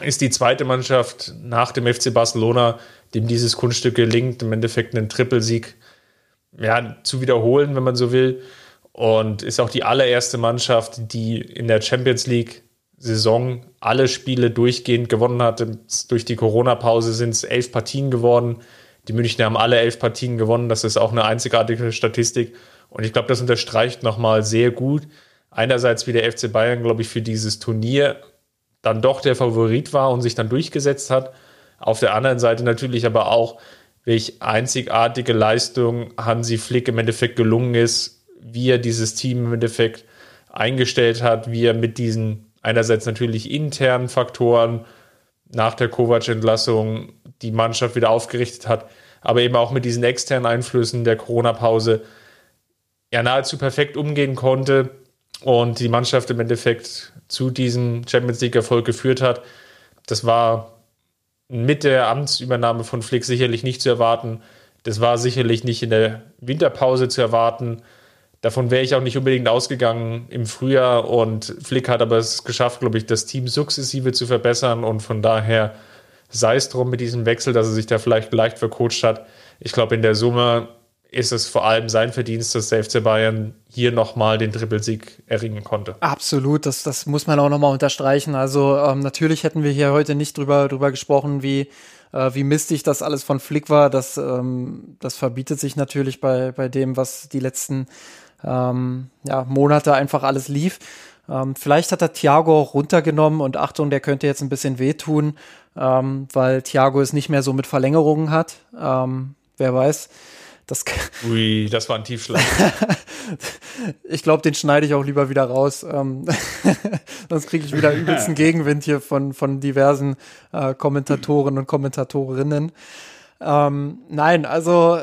Ist die zweite Mannschaft nach dem FC Barcelona, dem dieses Kunststück gelingt, im Endeffekt einen Trippelsieg ja, zu wiederholen, wenn man so will. Und ist auch die allererste Mannschaft, die in der Champions League Saison alle Spiele durchgehend gewonnen hat. Durch die Corona-Pause sind es elf Partien geworden. Die Münchner haben alle elf Partien gewonnen. Das ist auch eine einzigartige Statistik. Und ich glaube, das unterstreicht nochmal sehr gut, einerseits wie der FC Bayern, glaube ich, für dieses Turnier dann doch der Favorit war und sich dann durchgesetzt hat. Auf der anderen Seite natürlich aber auch, welch einzigartige Leistung Hansi Flick im Endeffekt gelungen ist, wie er dieses Team im Endeffekt eingestellt hat, wie er mit diesen einerseits natürlich internen Faktoren nach der Kovac-Entlassung die Mannschaft wieder aufgerichtet hat, aber eben auch mit diesen externen Einflüssen der Corona-Pause ja nahezu perfekt umgehen konnte und die Mannschaft im Endeffekt zu diesem Champions League-Erfolg geführt hat. Das war mit der Amtsübernahme von Flick sicherlich nicht zu erwarten. Das war sicherlich nicht in der Winterpause zu erwarten. Davon wäre ich auch nicht unbedingt ausgegangen im Frühjahr. Und Flick hat aber es geschafft, glaube ich, das Team sukzessive zu verbessern. Und von daher sei es drum mit diesem Wechsel, dass er sich da vielleicht leicht vercoacht hat. Ich glaube, in der Summe ist es vor allem sein Verdienst, dass der FC Bayern hier nochmal den Trippelsieg erringen konnte. Absolut, das, das muss man auch nochmal unterstreichen. Also ähm, natürlich hätten wir hier heute nicht drüber, drüber gesprochen, wie, äh, wie mistig das alles von Flick war. Das, ähm, das verbietet sich natürlich bei, bei dem, was die letzten ähm, ja, Monate einfach alles lief. Ähm, vielleicht hat er Thiago auch runtergenommen und Achtung, der könnte jetzt ein bisschen wehtun, ähm, weil Thiago es nicht mehr so mit Verlängerungen hat. Ähm, wer weiß. Das Ui, das war ein Tiefschlag. ich glaube, den schneide ich auch lieber wieder raus. Ähm, sonst kriege ich wieder übelsten Gegenwind hier von, von diversen äh, Kommentatoren und Kommentatorinnen. Ähm, nein, also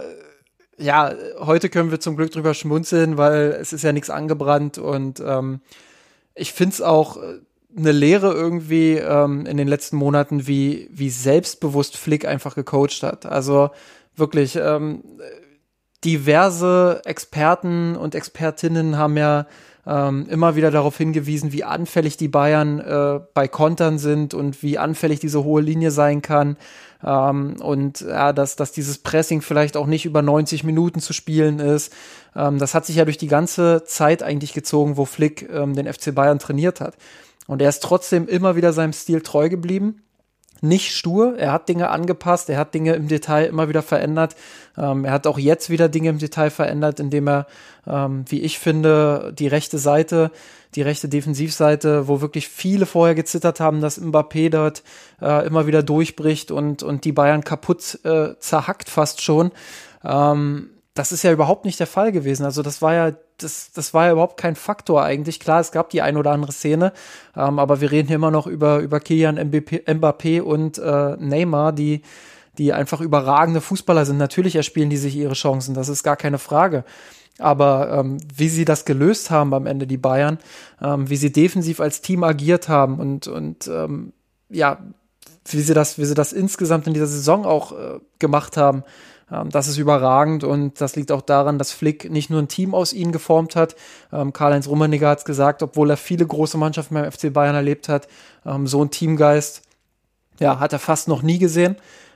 ja, heute können wir zum Glück drüber schmunzeln, weil es ist ja nichts angebrannt und ähm, ich find's auch äh, eine Lehre irgendwie ähm, in den letzten Monaten, wie, wie selbstbewusst Flick einfach gecoacht hat. Also wirklich, ähm, diverse Experten und Expertinnen haben ja ähm, immer wieder darauf hingewiesen, wie anfällig die Bayern äh, bei Kontern sind und wie anfällig diese hohe Linie sein kann. Ähm, und ja, dass, dass dieses Pressing vielleicht auch nicht über 90 Minuten zu spielen ist. Ähm, das hat sich ja durch die ganze Zeit eigentlich gezogen, wo Flick ähm, den FC Bayern trainiert hat. Und er ist trotzdem immer wieder seinem Stil treu geblieben nicht stur. Er hat Dinge angepasst, er hat Dinge im Detail immer wieder verändert. Ähm, er hat auch jetzt wieder Dinge im Detail verändert, indem er, ähm, wie ich finde, die rechte Seite, die rechte Defensivseite, wo wirklich viele vorher gezittert haben, dass Mbappé dort äh, immer wieder durchbricht und, und die Bayern kaputt äh, zerhackt fast schon. Ähm, das ist ja überhaupt nicht der Fall gewesen. Also das war ja, das, das war ja überhaupt kein Faktor eigentlich. Klar, es gab die ein oder andere Szene, ähm, aber wir reden hier immer noch über, über Kilian Mbappé und äh, Neymar, die, die einfach überragende Fußballer sind. Natürlich erspielen die sich ihre Chancen, das ist gar keine Frage. Aber ähm, wie sie das gelöst haben am Ende, die Bayern, ähm, wie sie defensiv als Team agiert haben und, und ähm, ja, wie sie das, wie sie das insgesamt in dieser Saison auch äh, gemacht haben, das ist überragend und das liegt auch daran, dass Flick nicht nur ein Team aus ihnen geformt hat. Ähm, Karl-Heinz Rummenigge hat es gesagt, obwohl er viele große Mannschaften beim FC Bayern erlebt hat, ähm, so ein Teamgeist, ja, hat er fast noch nie gesehen.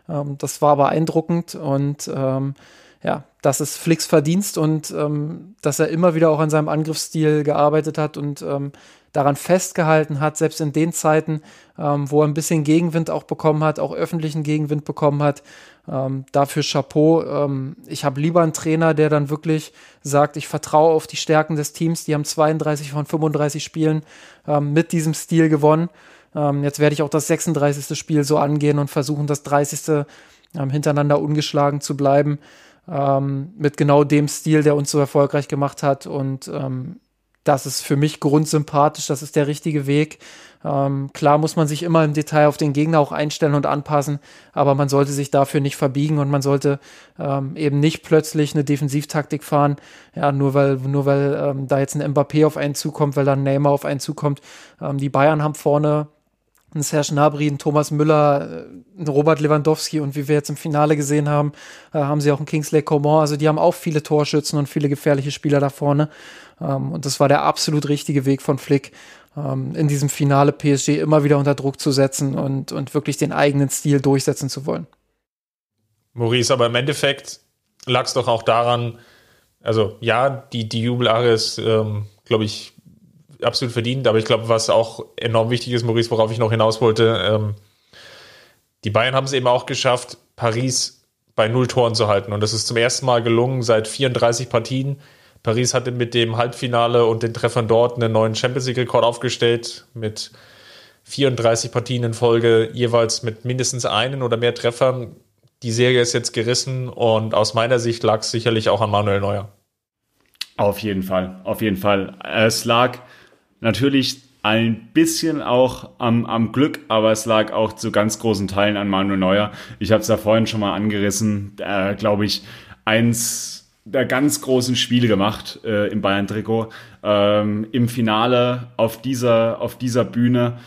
Ähm, das war beeindruckend und ähm, ja, das ist Flicks Verdienst und ähm, dass er immer wieder auch an seinem Angriffsstil gearbeitet hat und ähm, daran festgehalten hat, selbst in den Zeiten, ähm, wo er ein bisschen Gegenwind auch bekommen hat, auch öffentlichen Gegenwind bekommen hat. Ähm, dafür Chapeau. Ähm, ich habe lieber einen Trainer, der dann wirklich sagt, ich vertraue auf die Stärken des Teams. Die haben 32 von 35 Spielen ähm, mit diesem Stil gewonnen. Ähm, jetzt werde ich auch das 36. Spiel so angehen und versuchen, das 30. Ähm, hintereinander ungeschlagen zu bleiben. Ähm, mit genau dem Stil, der uns so erfolgreich gemacht hat. Und ähm, das ist für mich grundsympathisch, das ist der richtige Weg. Ähm, klar muss man sich immer im Detail auf den Gegner auch einstellen und anpassen, aber man sollte sich dafür nicht verbiegen und man sollte ähm, eben nicht plötzlich eine Defensivtaktik fahren, ja, nur weil, nur weil ähm, da jetzt ein Mbappé auf einen zukommt, weil dann Neymar auf einen zukommt. Ähm, die Bayern haben vorne ein Serge Gnabry, ein Thomas Müller, äh, ein Robert Lewandowski und wie wir jetzt im Finale gesehen haben, äh, haben sie auch einen Kingsley Coman. Also die haben auch viele Torschützen und viele gefährliche Spieler da vorne. Ähm, und das war der absolut richtige Weg von Flick, ähm, in diesem Finale PSG immer wieder unter Druck zu setzen und, und wirklich den eigenen Stil durchsetzen zu wollen. Maurice, aber im Endeffekt lag es doch auch daran, also ja, die, die Jubelare ist, ähm, glaube ich, absolut verdient, aber ich glaube, was auch enorm wichtig ist, Maurice, worauf ich noch hinaus wollte, ähm, die Bayern haben es eben auch geschafft, Paris bei null Toren zu halten. Und das ist zum ersten Mal gelungen seit 34 Partien. Paris hatte mit dem Halbfinale und den Treffern dort einen neuen Champions League-Rekord aufgestellt mit 34 Partien in Folge, jeweils mit mindestens einen oder mehr Treffern. Die Serie ist jetzt gerissen und aus meiner Sicht lag es sicherlich auch an Manuel Neuer. Auf jeden Fall, auf jeden Fall. Es lag natürlich ein bisschen auch am, am Glück, aber es lag auch zu ganz großen Teilen an Manuel Neuer. Ich habe es ja vorhin schon mal angerissen, äh, glaube ich, eins der ganz großen Spiele gemacht äh, im Bayern-Trikot. Ähm, Im Finale auf dieser, auf dieser Bühne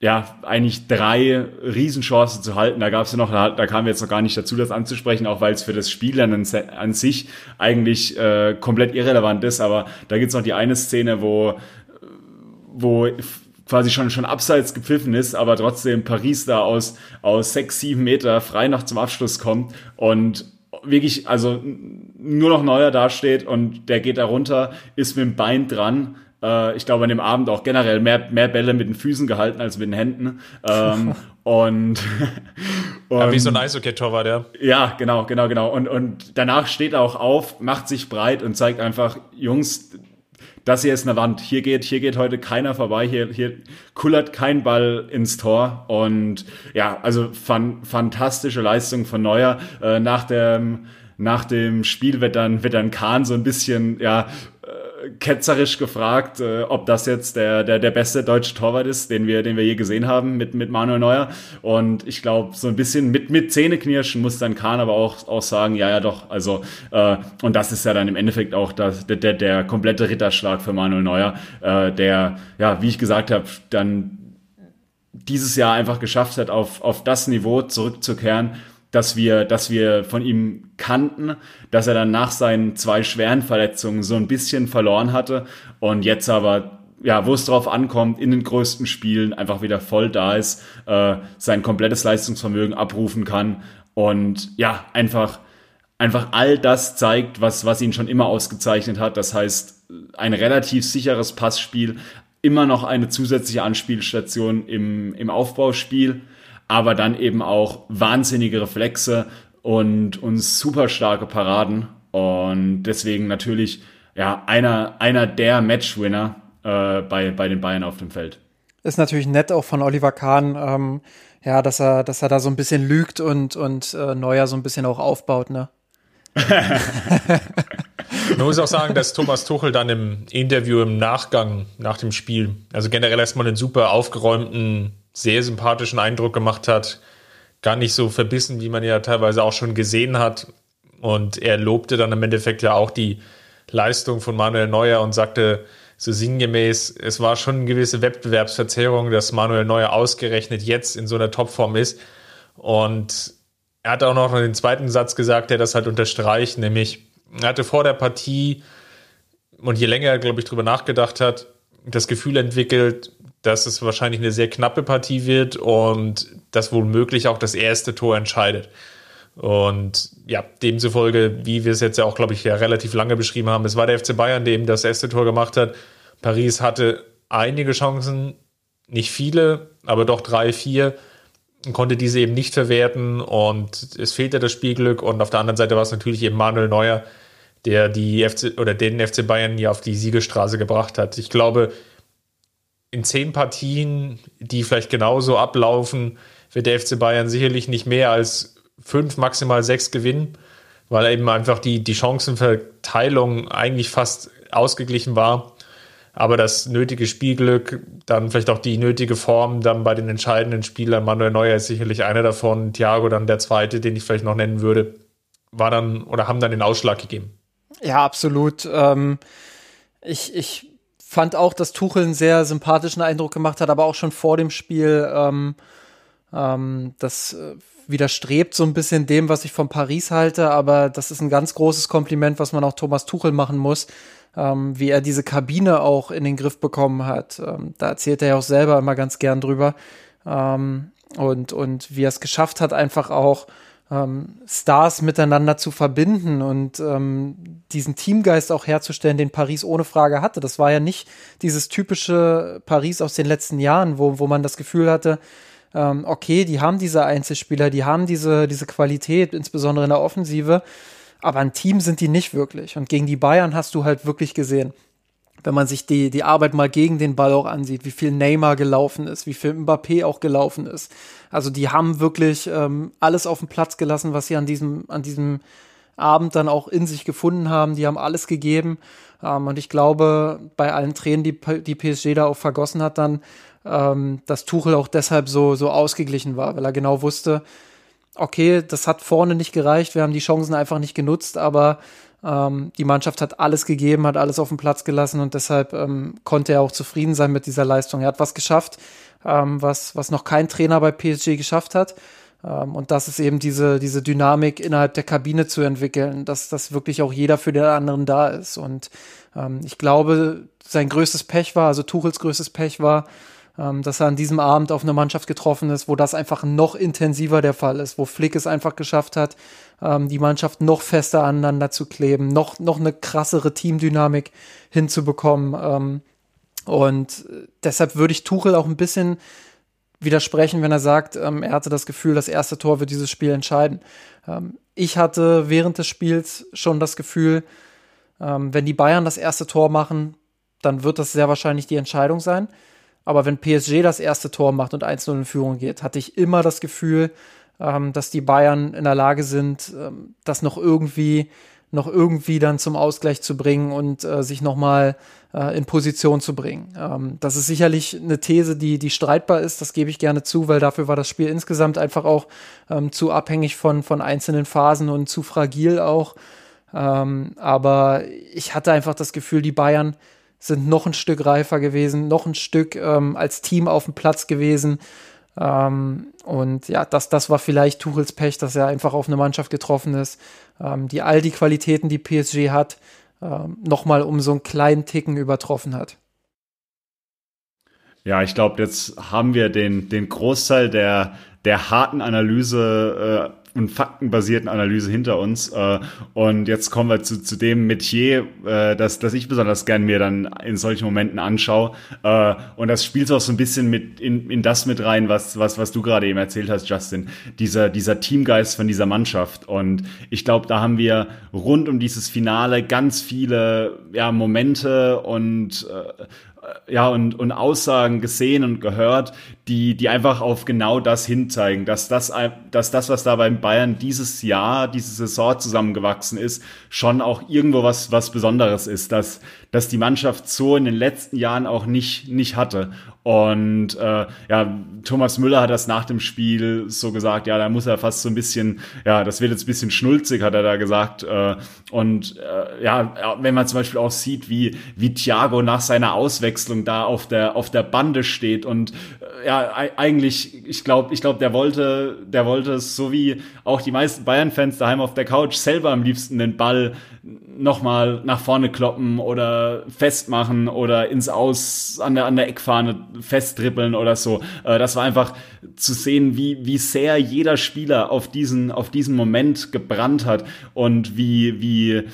ja, eigentlich drei Riesenchancen zu halten. Da gab es ja noch, da, da kamen wir jetzt noch gar nicht dazu, das anzusprechen, auch weil es für das Spiel an, an sich eigentlich äh, komplett irrelevant ist. Aber da gibt's noch die eine Szene, wo, wo quasi schon, schon abseits gepfiffen ist, aber trotzdem Paris da aus, aus sechs, sieben Meter frei noch zum Abschluss kommt und wirklich, also nur noch neuer dasteht und der geht da runter, ist mit dem Bein dran. Äh, ich glaube, an dem Abend auch generell mehr, mehr Bälle mit den Füßen gehalten als mit den Händen. Ähm, und, und, ja, wie so ein Eishockey-Torwart, ja. Ja, genau, genau, genau. Und, und danach steht er auch auf, macht sich breit und zeigt einfach, Jungs, das hier ist eine Wand. Hier geht, hier geht heute keiner vorbei. Hier, hier kullert kein Ball ins Tor. Und ja, also fan, fantastische Leistung von Neuer. Äh, nach dem, nach dem Spiel wird dann, wird dann Kahn so ein bisschen, ja, ketzerisch gefragt, äh, ob das jetzt der, der, der beste deutsche Torwart ist, den wir, den wir je gesehen haben mit, mit Manuel Neuer. Und ich glaube, so ein bisschen mit, mit Zähneknirschen muss dann Kahn aber auch, auch sagen, ja, ja, doch. Also, äh, und das ist ja dann im Endeffekt auch das, der, der, der komplette Ritterschlag für Manuel Neuer, äh, der, ja, wie ich gesagt habe, dann dieses Jahr einfach geschafft hat, auf, auf das Niveau zurückzukehren, dass wir, dass wir von ihm kannten, dass er dann nach seinen zwei schweren Verletzungen so ein bisschen verloren hatte und jetzt aber, ja, wo es drauf ankommt, in den größten Spielen einfach wieder voll da ist, äh, sein komplettes Leistungsvermögen abrufen kann und ja, einfach, einfach all das zeigt, was, was ihn schon immer ausgezeichnet hat. Das heißt, ein relativ sicheres Passspiel, immer noch eine zusätzliche Anspielstation im, im Aufbauspiel aber dann eben auch wahnsinnige Reflexe und, und super starke Paraden. Und deswegen natürlich ja, einer, einer der Matchwinner äh, bei, bei den Bayern auf dem Feld. Ist natürlich nett auch von Oliver Kahn, ähm, ja, dass er, dass er da so ein bisschen lügt und, und äh, Neuer so ein bisschen auch aufbaut, ne? Man muss auch sagen, dass Thomas Tuchel dann im Interview im Nachgang, nach dem Spiel, also generell erstmal einen super aufgeräumten sehr sympathischen Eindruck gemacht hat. Gar nicht so verbissen, wie man ja teilweise auch schon gesehen hat. Und er lobte dann im Endeffekt ja auch die Leistung von Manuel Neuer und sagte so sinngemäß, es war schon eine gewisse Wettbewerbsverzerrung, dass Manuel Neuer ausgerechnet jetzt in so einer Topform ist. Und er hat auch noch den zweiten Satz gesagt, der das halt unterstreicht, nämlich er hatte vor der Partie und je länger er, glaube ich, drüber nachgedacht hat, das Gefühl entwickelt, dass es wahrscheinlich eine sehr knappe Partie wird und dass womöglich auch das erste Tor entscheidet. Und ja, demzufolge, wie wir es jetzt ja auch, glaube ich, ja relativ lange beschrieben haben, es war der FC Bayern, der eben das erste Tor gemacht hat. Paris hatte einige Chancen, nicht viele, aber doch drei, vier, konnte diese eben nicht verwerten und es fehlte das Spielglück. Und auf der anderen Seite war es natürlich eben Manuel Neuer, der die FC oder den FC Bayern hier auf die Siegestraße gebracht hat. Ich glaube, in zehn Partien, die vielleicht genauso ablaufen, wird der FC Bayern sicherlich nicht mehr als fünf, maximal sechs gewinnen, weil eben einfach die, die Chancenverteilung eigentlich fast ausgeglichen war. Aber das nötige Spielglück, dann vielleicht auch die nötige Form, dann bei den entscheidenden Spielern, Manuel Neuer ist sicherlich einer davon, Thiago dann der zweite, den ich vielleicht noch nennen würde, war dann oder haben dann den Ausschlag gegeben. Ja, absolut. Ähm, ich, ich fand auch, dass Tuchel einen sehr sympathischen Eindruck gemacht hat, aber auch schon vor dem Spiel. Ähm, ähm, das äh, widerstrebt so ein bisschen dem, was ich von Paris halte, aber das ist ein ganz großes Kompliment, was man auch Thomas Tuchel machen muss, ähm, wie er diese Kabine auch in den Griff bekommen hat. Ähm, da erzählt er ja auch selber immer ganz gern drüber. Ähm, und, und wie er es geschafft hat, einfach auch ähm, Stars miteinander zu verbinden und ähm, diesen Teamgeist auch herzustellen, den Paris ohne Frage hatte. Das war ja nicht dieses typische Paris aus den letzten Jahren, wo, wo man das Gefühl hatte, ähm, okay, die haben diese Einzelspieler, die haben diese, diese Qualität, insbesondere in der Offensive, aber ein Team sind die nicht wirklich. Und gegen die Bayern hast du halt wirklich gesehen, wenn man sich die, die Arbeit mal gegen den Ball auch ansieht, wie viel Neymar gelaufen ist, wie viel Mbappé auch gelaufen ist. Also die haben wirklich ähm, alles auf den Platz gelassen, was sie an diesem, an diesem Abend dann auch in sich gefunden haben. Die haben alles gegeben. Ähm, und ich glaube, bei allen Tränen, die, die PSG da auch vergossen hat, dann, ähm, dass Tuchel auch deshalb so, so ausgeglichen war, weil er genau wusste, okay, das hat vorne nicht gereicht, wir haben die Chancen einfach nicht genutzt, aber ähm, die Mannschaft hat alles gegeben, hat alles auf den Platz gelassen und deshalb ähm, konnte er auch zufrieden sein mit dieser Leistung. Er hat was geschafft, ähm, was, was noch kein Trainer bei PSG geschafft hat. Ähm, und das ist eben diese, diese Dynamik innerhalb der Kabine zu entwickeln, dass, dass wirklich auch jeder für den anderen da ist. Und ähm, ich glaube, sein größtes Pech war, also Tuchels größtes Pech war, dass er an diesem Abend auf eine Mannschaft getroffen ist, wo das einfach noch intensiver der Fall ist, wo Flick es einfach geschafft hat, ähm, die Mannschaft noch fester aneinander zu kleben, noch, noch eine krassere Teamdynamik hinzubekommen. Ähm, und deshalb würde ich Tuchel auch ein bisschen widersprechen, wenn er sagt, ähm, er hatte das Gefühl, das erste Tor wird dieses Spiel entscheiden. Ähm, ich hatte während des Spiels schon das Gefühl, ähm, wenn die Bayern das erste Tor machen, dann wird das sehr wahrscheinlich die Entscheidung sein. Aber wenn PSG das erste Tor macht und 1-0 in Führung geht, hatte ich immer das Gefühl, ähm, dass die Bayern in der Lage sind, ähm, das noch irgendwie noch irgendwie dann zum Ausgleich zu bringen und äh, sich nochmal äh, in Position zu bringen. Ähm, das ist sicherlich eine These, die, die streitbar ist, das gebe ich gerne zu, weil dafür war das Spiel insgesamt einfach auch ähm, zu abhängig von, von einzelnen Phasen und zu fragil auch. Ähm, aber ich hatte einfach das Gefühl, die Bayern sind noch ein Stück reifer gewesen, noch ein Stück ähm, als Team auf dem Platz gewesen. Ähm, und ja, das, das war vielleicht Tuchels Pech, dass er einfach auf eine Mannschaft getroffen ist, ähm, die all die Qualitäten, die PSG hat, ähm, nochmal um so einen kleinen Ticken übertroffen hat. Ja, ich glaube, jetzt haben wir den, den Großteil der, der harten Analyse äh, und faktenbasierten Analyse hinter uns. Äh, und jetzt kommen wir zu, zu dem Metier, äh, das, das ich besonders gern mir dann in solchen Momenten anschaue. Äh, und das spielt auch so ein bisschen mit in, in das mit rein, was, was, was du gerade eben erzählt hast, Justin. Dieser, dieser Teamgeist von dieser Mannschaft. Und ich glaube, da haben wir rund um dieses Finale ganz viele ja, Momente und äh, ja, und, und Aussagen gesehen und gehört, die, die einfach auf genau das hinzeigen, dass das, dass das, was da beim Bayern dieses Jahr, diese Saison zusammengewachsen ist, schon auch irgendwo was, was Besonderes ist, dass, dass die Mannschaft so in den letzten Jahren auch nicht, nicht hatte. Und äh, ja, Thomas Müller hat das nach dem Spiel so gesagt, ja, da muss er fast so ein bisschen, ja, das wird jetzt ein bisschen schnulzig, hat er da gesagt. Äh, und äh, ja, wenn man zum Beispiel auch sieht, wie, wie Thiago nach seiner Auswechslung da auf der, auf der Bande steht und äh, ja, eigentlich, ich glaube, ich glaube, der wollte, der wollte es so wie auch die meisten Bayern-Fans daheim auf der Couch selber am liebsten den Ball nochmal nach vorne kloppen oder festmachen oder ins Aus an der, an der Eckfahne festdribbeln oder so. Äh, das war einfach zu sehen, wie, wie sehr jeder Spieler auf diesen, auf diesen Moment gebrannt hat und wie, wie,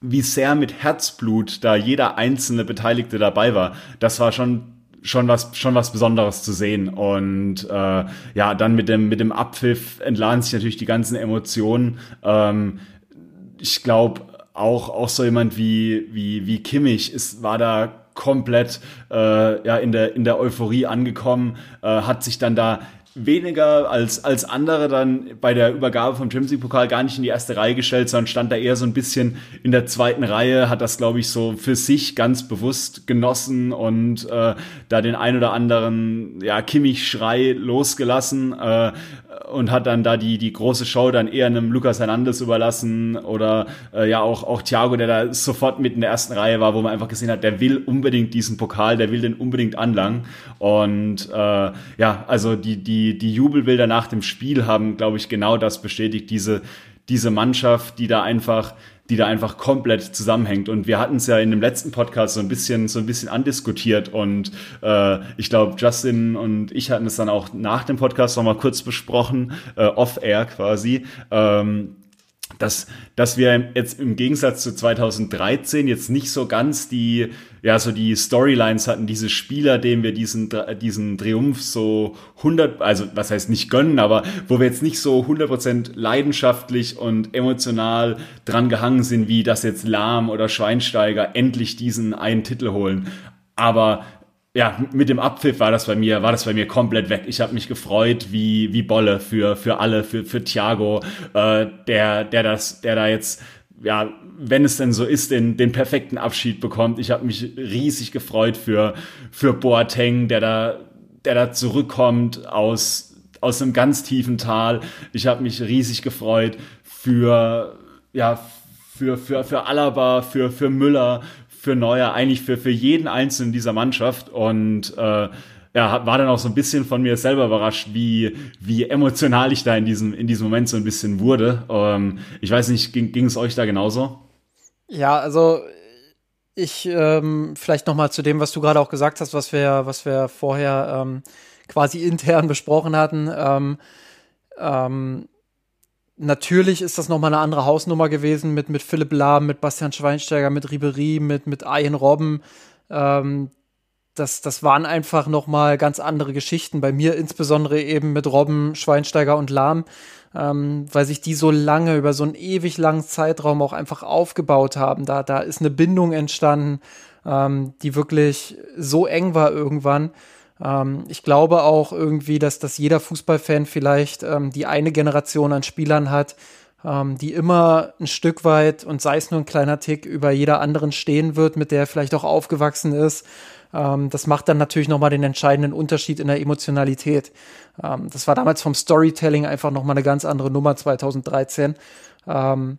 wie sehr mit Herzblut da jeder einzelne Beteiligte dabei war. Das war schon schon was schon was Besonderes zu sehen und äh, ja dann mit dem mit dem Abpfiff entladen sich natürlich die ganzen Emotionen ähm, ich glaube auch auch so jemand wie wie wie Kimmich ist war da komplett äh, ja in der in der Euphorie angekommen äh, hat sich dann da weniger als, als andere dann bei der Übergabe vom Champions League Pokal gar nicht in die erste Reihe gestellt, sondern stand da eher so ein bisschen in der zweiten Reihe, hat das, glaube ich, so für sich ganz bewusst genossen und äh, da den ein oder anderen ja, Kimmich-Schrei losgelassen. Äh, und hat dann da die, die große Show dann eher einem Lukas Hernandez überlassen oder äh, ja auch, auch Thiago, der da sofort mit in der ersten Reihe war, wo man einfach gesehen hat, der will unbedingt diesen Pokal, der will den unbedingt anlangen. Und äh, ja, also die, die die, Jubelbilder nach dem Spiel haben, glaube ich, genau das bestätigt, diese, diese Mannschaft, die da einfach, die da einfach komplett zusammenhängt. Und wir hatten es ja in dem letzten Podcast so ein bisschen, so ein bisschen andiskutiert und äh, ich glaube, Justin und ich hatten es dann auch nach dem Podcast noch mal kurz besprochen, äh, off-air quasi. Ähm, dass, dass wir jetzt im Gegensatz zu 2013 jetzt nicht so ganz die, ja, so die Storylines hatten, diese Spieler, denen wir diesen, diesen Triumph so 100, also was heißt nicht gönnen, aber wo wir jetzt nicht so 100% leidenschaftlich und emotional dran gehangen sind, wie das jetzt Lahm oder Schweinsteiger endlich diesen einen Titel holen. Aber ja, mit dem Abpfiff war das bei mir, war das bei mir komplett weg. Ich habe mich gefreut wie wie Bolle für für alle, für für Thiago, äh, der der das, der da jetzt ja, wenn es denn so ist, den, den perfekten Abschied bekommt. Ich habe mich riesig gefreut für für Boateng, der da der da zurückkommt aus aus einem ganz tiefen Tal. Ich habe mich riesig gefreut für ja für für für Alaba, für für Müller, für Neuer, eigentlich für, für jeden Einzelnen dieser Mannschaft und äh, ja, war dann auch so ein bisschen von mir selber überrascht, wie, wie emotional ich da in diesem, in diesem Moment so ein bisschen wurde. Ähm, ich weiß nicht, ging, es euch da genauso? Ja, also ich ähm, vielleicht noch mal zu dem, was du gerade auch gesagt hast, was wir, was wir vorher ähm, quasi intern besprochen hatten. Ähm, ähm, Natürlich ist das nochmal eine andere Hausnummer gewesen mit, mit Philipp Lahm, mit Bastian Schweinsteiger, mit Ribery, mit, mit Ian Robben. Ähm, das, das waren einfach nochmal ganz andere Geschichten. Bei mir insbesondere eben mit Robben, Schweinsteiger und Lahm, ähm, weil sich die so lange, über so einen ewig langen Zeitraum auch einfach aufgebaut haben. Da, da ist eine Bindung entstanden, ähm, die wirklich so eng war irgendwann. Ähm, ich glaube auch irgendwie, dass, dass jeder Fußballfan vielleicht ähm, die eine Generation an Spielern hat, ähm, die immer ein Stück weit und sei es nur ein kleiner Tick über jeder anderen stehen wird, mit der er vielleicht auch aufgewachsen ist. Ähm, das macht dann natürlich nochmal den entscheidenden Unterschied in der Emotionalität. Ähm, das war damals vom Storytelling einfach nochmal eine ganz andere Nummer 2013. Ähm,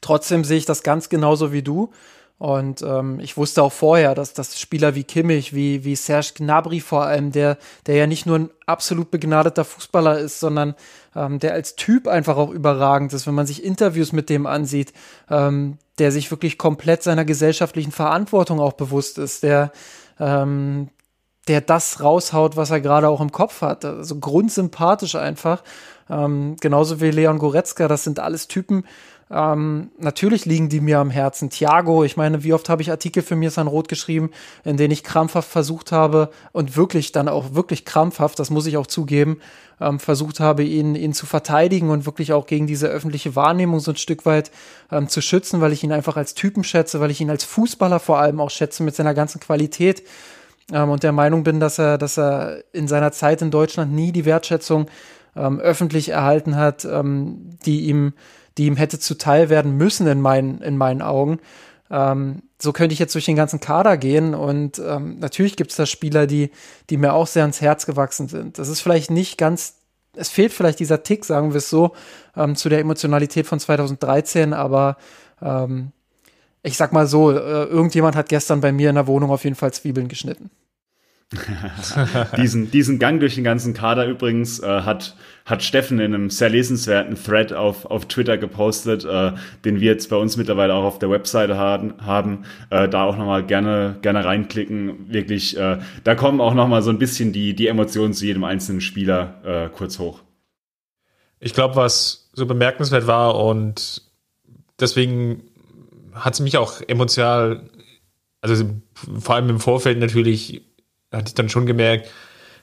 trotzdem sehe ich das ganz genauso wie du. Und ähm, ich wusste auch vorher, dass, dass Spieler wie Kimmich, wie, wie Serge Gnabry vor allem, der, der ja nicht nur ein absolut begnadeter Fußballer ist, sondern ähm, der als Typ einfach auch überragend ist, wenn man sich Interviews mit dem ansieht, ähm, der sich wirklich komplett seiner gesellschaftlichen Verantwortung auch bewusst ist, der, ähm, der das raushaut, was er gerade auch im Kopf hat. Also grundsympathisch einfach. Ähm, genauso wie Leon Goretzka, das sind alles Typen, ähm, natürlich liegen die mir am Herzen. Thiago, ich meine, wie oft habe ich Artikel für mir San Rot geschrieben, in denen ich krampfhaft versucht habe und wirklich dann auch wirklich krampfhaft, das muss ich auch zugeben, ähm, versucht habe, ihn, ihn zu verteidigen und wirklich auch gegen diese öffentliche Wahrnehmung so ein Stück weit ähm, zu schützen, weil ich ihn einfach als Typen schätze, weil ich ihn als Fußballer vor allem auch schätze mit seiner ganzen Qualität ähm, und der Meinung bin, dass er, dass er in seiner Zeit in Deutschland nie die Wertschätzung ähm, öffentlich erhalten hat, ähm, die ihm die ihm hätte zuteil werden müssen in meinen, in meinen Augen. Ähm, so könnte ich jetzt durch den ganzen Kader gehen und ähm, natürlich gibt es da Spieler, die, die mir auch sehr ans Herz gewachsen sind. Das ist vielleicht nicht ganz, es fehlt vielleicht dieser Tick, sagen wir es so, ähm, zu der Emotionalität von 2013, aber ähm, ich sag mal so, äh, irgendjemand hat gestern bei mir in der Wohnung auf jeden Fall Zwiebeln geschnitten. diesen, diesen Gang durch den ganzen Kader übrigens äh, hat, hat Steffen in einem sehr lesenswerten Thread auf, auf Twitter gepostet, äh, den wir jetzt bei uns mittlerweile auch auf der Webseite haben. haben. Äh, da auch nochmal gerne, gerne reinklicken. Wirklich, äh, da kommen auch nochmal so ein bisschen die, die Emotionen zu jedem einzelnen Spieler äh, kurz hoch. Ich glaube, was so bemerkenswert war und deswegen hat es mich auch emotional, also vor allem im Vorfeld natürlich hatte ich dann schon gemerkt,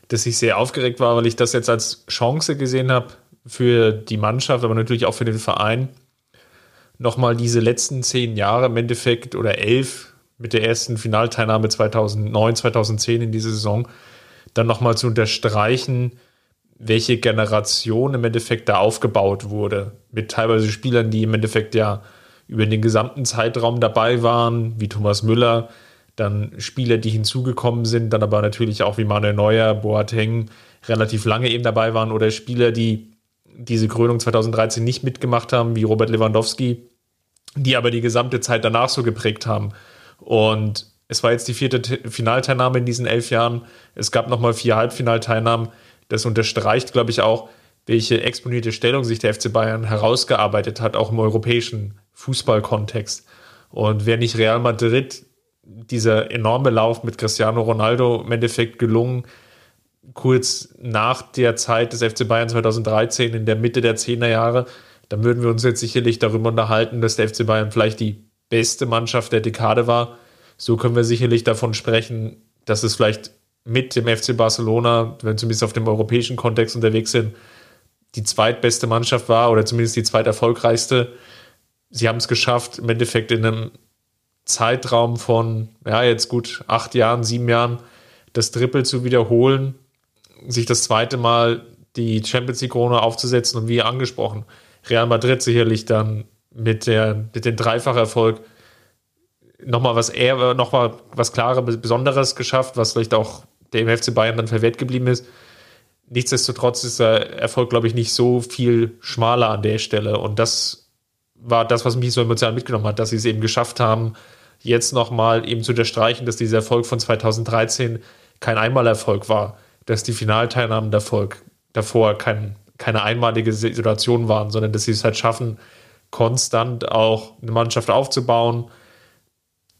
dass ich sehr aufgeregt war, weil ich das jetzt als Chance gesehen habe für die Mannschaft, aber natürlich auch für den Verein, nochmal diese letzten zehn Jahre im Endeffekt oder elf mit der ersten Finalteilnahme 2009, 2010 in dieser Saison, dann nochmal zu unterstreichen, welche Generation im Endeffekt da aufgebaut wurde. Mit teilweise Spielern, die im Endeffekt ja über den gesamten Zeitraum dabei waren, wie Thomas Müller, dann Spieler, die hinzugekommen sind, dann aber natürlich auch wie Manuel Neuer, Boateng relativ lange eben dabei waren oder Spieler, die diese Krönung 2013 nicht mitgemacht haben, wie Robert Lewandowski, die aber die gesamte Zeit danach so geprägt haben. Und es war jetzt die vierte Finalteilnahme in diesen elf Jahren. Es gab nochmal vier Halbfinalteilnahmen. Das unterstreicht, glaube ich, auch, welche exponierte Stellung sich der FC Bayern herausgearbeitet hat, auch im europäischen Fußballkontext. Und wer nicht Real Madrid dieser enorme Lauf mit Cristiano Ronaldo im Endeffekt gelungen, kurz nach der Zeit des FC Bayern 2013, in der Mitte der 10er Jahre. Dann würden wir uns jetzt sicherlich darüber unterhalten, dass der FC Bayern vielleicht die beste Mannschaft der Dekade war. So können wir sicherlich davon sprechen, dass es vielleicht mit dem FC Barcelona, wenn wir zumindest auf dem europäischen Kontext unterwegs sind, die zweitbeste Mannschaft war oder zumindest die zweiterfolgreichste. Sie haben es geschafft, im Endeffekt in einem Zeitraum von, ja, jetzt gut acht Jahren, sieben Jahren, das Triple zu wiederholen, sich das zweite Mal die Champions League-Krone aufzusetzen und wie angesprochen, Real Madrid sicherlich dann mit, der, mit dem Dreifacherfolg nochmal was eher, nochmal was Klares, Besonderes geschafft, was vielleicht auch dem FC Bayern dann verwehrt geblieben ist. Nichtsdestotrotz ist der Erfolg, glaube ich, nicht so viel schmaler an der Stelle. Und das war das, was mich so emotional mitgenommen hat, dass sie es eben geschafft haben, jetzt nochmal eben zu unterstreichen, dass dieser Erfolg von 2013 kein Einmalerfolg war, dass die Finalteilnahmen Erfolg davor kein, keine einmalige Situation waren, sondern dass sie es halt schaffen, konstant auch eine Mannschaft aufzubauen,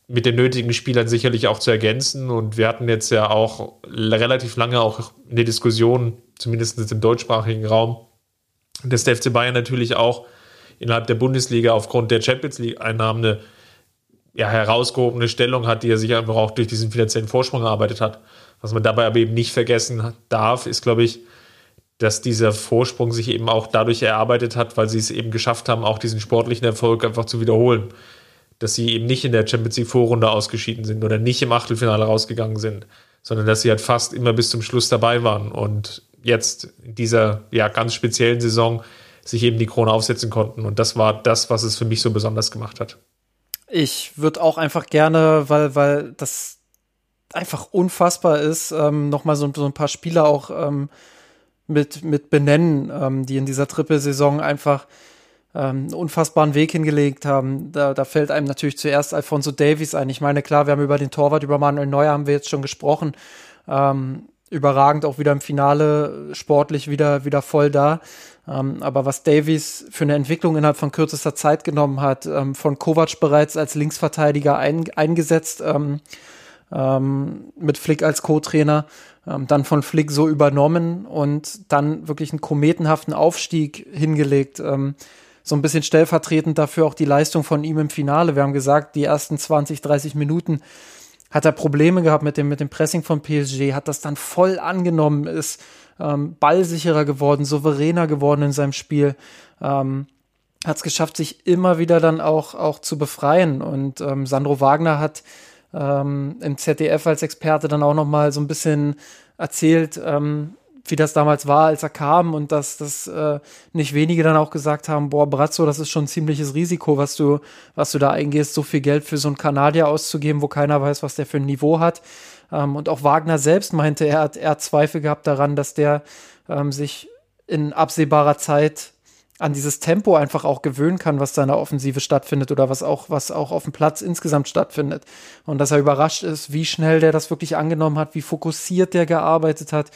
mit den nötigen Spielern sicherlich auch zu ergänzen. Und wir hatten jetzt ja auch relativ lange auch eine Diskussion, zumindest im deutschsprachigen Raum, dass der FC Bayern natürlich auch innerhalb der Bundesliga aufgrund der Champions League-Einnahmen eine ja, herausgehobene Stellung hat, die er sich einfach auch durch diesen finanziellen Vorsprung erarbeitet hat. Was man dabei aber eben nicht vergessen darf, ist, glaube ich, dass dieser Vorsprung sich eben auch dadurch erarbeitet hat, weil sie es eben geschafft haben, auch diesen sportlichen Erfolg einfach zu wiederholen. Dass sie eben nicht in der Champions League Vorrunde ausgeschieden sind oder nicht im Achtelfinale rausgegangen sind, sondern dass sie halt fast immer bis zum Schluss dabei waren. Und jetzt in dieser ja ganz speziellen Saison sich eben die Krone aufsetzen konnten. Und das war das, was es für mich so besonders gemacht hat. Ich würde auch einfach gerne, weil, weil das einfach unfassbar ist, ähm, nochmal so, so ein paar Spieler auch ähm, mit, mit benennen, ähm, die in dieser Trippelsaison einfach ähm, einen unfassbaren Weg hingelegt haben. Da, da fällt einem natürlich zuerst Alfonso Davies ein. Ich meine, klar, wir haben über den Torwart, über Manuel Neuer haben wir jetzt schon gesprochen. Ähm, überragend auch wieder im Finale, sportlich wieder, wieder voll da. Ähm, aber was Davies für eine Entwicklung innerhalb von kürzester Zeit genommen hat, ähm, von Kovac bereits als Linksverteidiger ein, eingesetzt, ähm, ähm, mit Flick als Co-Trainer, ähm, dann von Flick so übernommen und dann wirklich einen kometenhaften Aufstieg hingelegt. Ähm, so ein bisschen stellvertretend dafür auch die Leistung von ihm im Finale. Wir haben gesagt, die ersten 20, 30 Minuten hat er Probleme gehabt mit dem, mit dem Pressing von PSG, hat das dann voll angenommen, ist ähm, ballsicherer geworden, souveräner geworden in seinem Spiel, ähm, hat es geschafft, sich immer wieder dann auch, auch zu befreien. Und ähm, Sandro Wagner hat ähm, im ZDF als Experte dann auch noch mal so ein bisschen erzählt, ähm, wie das damals war, als er kam und dass das äh, nicht wenige dann auch gesagt haben, boah, Brazzo, das ist schon ein ziemliches Risiko, was du, was du da eingehst, so viel Geld für so einen Kanadier auszugeben, wo keiner weiß, was der für ein Niveau hat. Ähm, und auch Wagner selbst meinte, er hat, er hat Zweifel gehabt daran, dass der ähm, sich in absehbarer Zeit an dieses Tempo einfach auch gewöhnen kann, was da in der Offensive stattfindet oder was auch, was auch auf dem Platz insgesamt stattfindet. Und dass er überrascht ist, wie schnell der das wirklich angenommen hat, wie fokussiert der gearbeitet hat,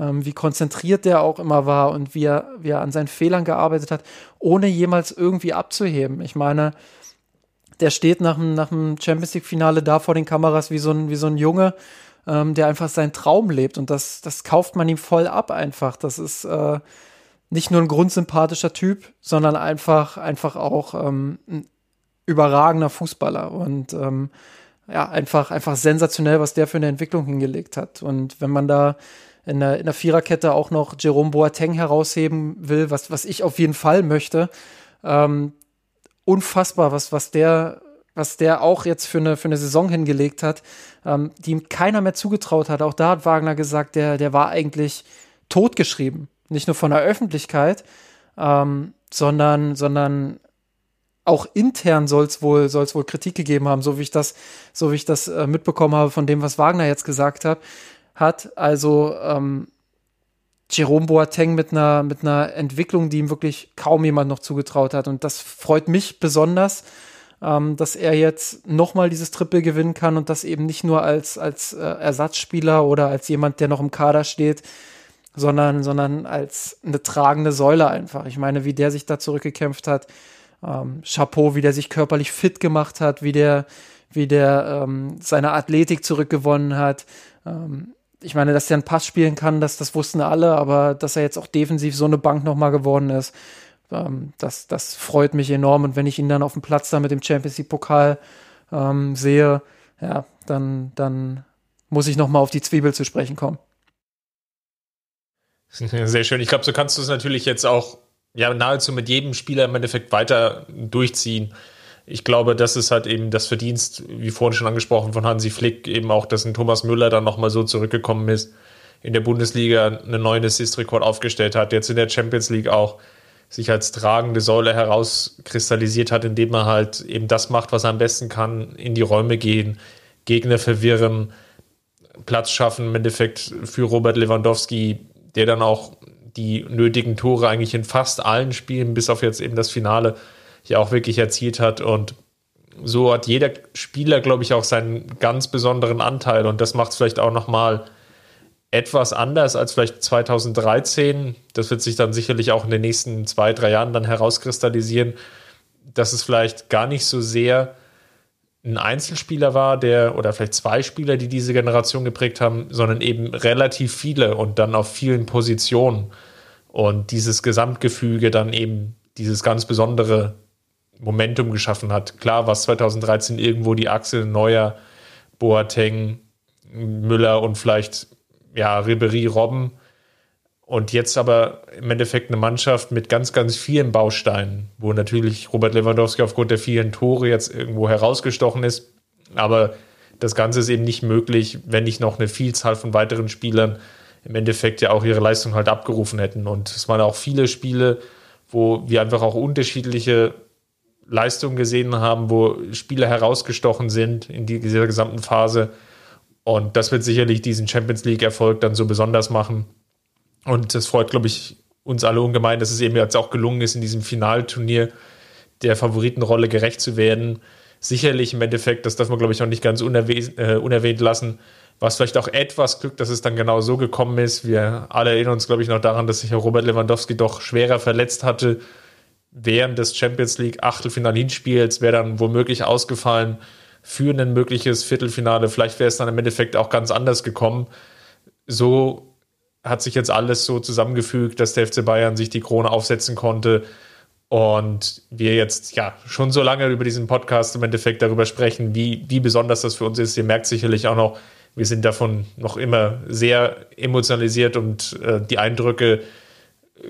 ähm, wie konzentriert der auch immer war und wie er, wie er an seinen Fehlern gearbeitet hat, ohne jemals irgendwie abzuheben. Ich meine, der steht nach dem, nach dem Champions League-Finale da vor den Kameras wie so ein, wie so ein Junge, ähm, der einfach seinen Traum lebt. Und das, das kauft man ihm voll ab einfach. Das ist äh, nicht nur ein grundsympathischer Typ, sondern einfach, einfach auch ähm, ein überragender Fußballer. Und ähm, ja, einfach, einfach sensationell, was der für eine Entwicklung hingelegt hat. Und wenn man da in der, in der Viererkette auch noch Jerome Boateng herausheben will, was, was ich auf jeden Fall möchte, ähm, unfassbar, was, was der, was der auch jetzt für eine, für eine Saison hingelegt hat, ähm, die ihm keiner mehr zugetraut hat. Auch da hat Wagner gesagt, der, der war eigentlich totgeschrieben. Nicht nur von der Öffentlichkeit, ähm, sondern, sondern auch intern soll es wohl, soll's wohl Kritik gegeben haben, so wie ich das, so wie ich das äh, mitbekommen habe von dem, was Wagner jetzt gesagt hat. Hat also ähm, Jerome Boateng mit einer, mit einer Entwicklung, die ihm wirklich kaum jemand noch zugetraut hat. Und das freut mich besonders, ähm, dass er jetzt nochmal dieses Triple gewinnen kann und das eben nicht nur als, als äh, Ersatzspieler oder als jemand, der noch im Kader steht, sondern, sondern als eine tragende Säule einfach. Ich meine, wie der sich da zurückgekämpft hat. Ähm, Chapeau, wie der sich körperlich fit gemacht hat, wie der, wie der ähm, seine Athletik zurückgewonnen hat. Ähm, ich meine, dass der einen Pass spielen kann, das, das wussten alle, aber dass er jetzt auch defensiv so eine Bank nochmal geworden ist, ähm, das, das freut mich enorm. Und wenn ich ihn dann auf dem Platz da mit dem Champions League Pokal ähm, sehe, ja, dann, dann muss ich nochmal auf die Zwiebel zu sprechen kommen. Sehr schön. Ich glaube, so kannst du es natürlich jetzt auch ja, nahezu mit jedem Spieler im Endeffekt weiter durchziehen ich glaube, das ist halt eben das Verdienst, wie vorhin schon angesprochen, von Hansi Flick, eben auch, dass ein Thomas Müller dann nochmal so zurückgekommen ist, in der Bundesliga einen neuen Assist-Rekord aufgestellt hat, jetzt in der Champions League auch sich als tragende Säule herauskristallisiert hat, indem er halt eben das macht, was er am besten kann, in die Räume gehen, Gegner verwirren, Platz schaffen, im Endeffekt für Robert Lewandowski, der dann auch die nötigen Tore eigentlich in fast allen Spielen, bis auf jetzt eben das Finale, ja auch wirklich erzielt hat. Und so hat jeder Spieler, glaube ich, auch seinen ganz besonderen Anteil. Und das macht es vielleicht auch nochmal etwas anders als vielleicht 2013. Das wird sich dann sicherlich auch in den nächsten zwei, drei Jahren dann herauskristallisieren, dass es vielleicht gar nicht so sehr ein Einzelspieler war, der oder vielleicht zwei Spieler, die diese Generation geprägt haben, sondern eben relativ viele und dann auf vielen Positionen. Und dieses Gesamtgefüge dann eben dieses ganz besondere Momentum geschaffen hat. Klar war es 2013 irgendwo die Achse Neuer, Boateng, Müller und vielleicht ja, Ribery, Robben. Und jetzt aber im Endeffekt eine Mannschaft mit ganz, ganz vielen Bausteinen, wo natürlich Robert Lewandowski aufgrund der vielen Tore jetzt irgendwo herausgestochen ist. Aber das Ganze ist eben nicht möglich, wenn nicht noch eine Vielzahl von weiteren Spielern im Endeffekt ja auch ihre Leistung halt abgerufen hätten. Und es waren auch viele Spiele, wo wir einfach auch unterschiedliche Leistungen gesehen haben, wo Spieler herausgestochen sind in dieser gesamten Phase. Und das wird sicherlich diesen Champions League-Erfolg dann so besonders machen. Und das freut, glaube ich, uns alle ungemein, dass es eben jetzt auch gelungen ist, in diesem Finalturnier der Favoritenrolle gerecht zu werden. Sicherlich im Endeffekt, das darf man, glaube ich, auch nicht ganz unerwähnt, äh, unerwähnt lassen, war es vielleicht auch etwas Glück, dass es dann genau so gekommen ist. Wir alle erinnern uns, glaube ich, noch daran, dass sich Herr Robert Lewandowski doch schwerer verletzt hatte während des Champions League Achtelfinal-Hinspiels, wäre dann womöglich ausgefallen für ein mögliches Viertelfinale. Vielleicht wäre es dann im Endeffekt auch ganz anders gekommen. So hat sich jetzt alles so zusammengefügt, dass der FC Bayern sich die Krone aufsetzen konnte und wir jetzt ja schon so lange über diesen Podcast im Endeffekt darüber sprechen, wie, wie besonders das für uns ist. Ihr merkt sicherlich auch noch, wir sind davon noch immer sehr emotionalisiert und äh, die Eindrücke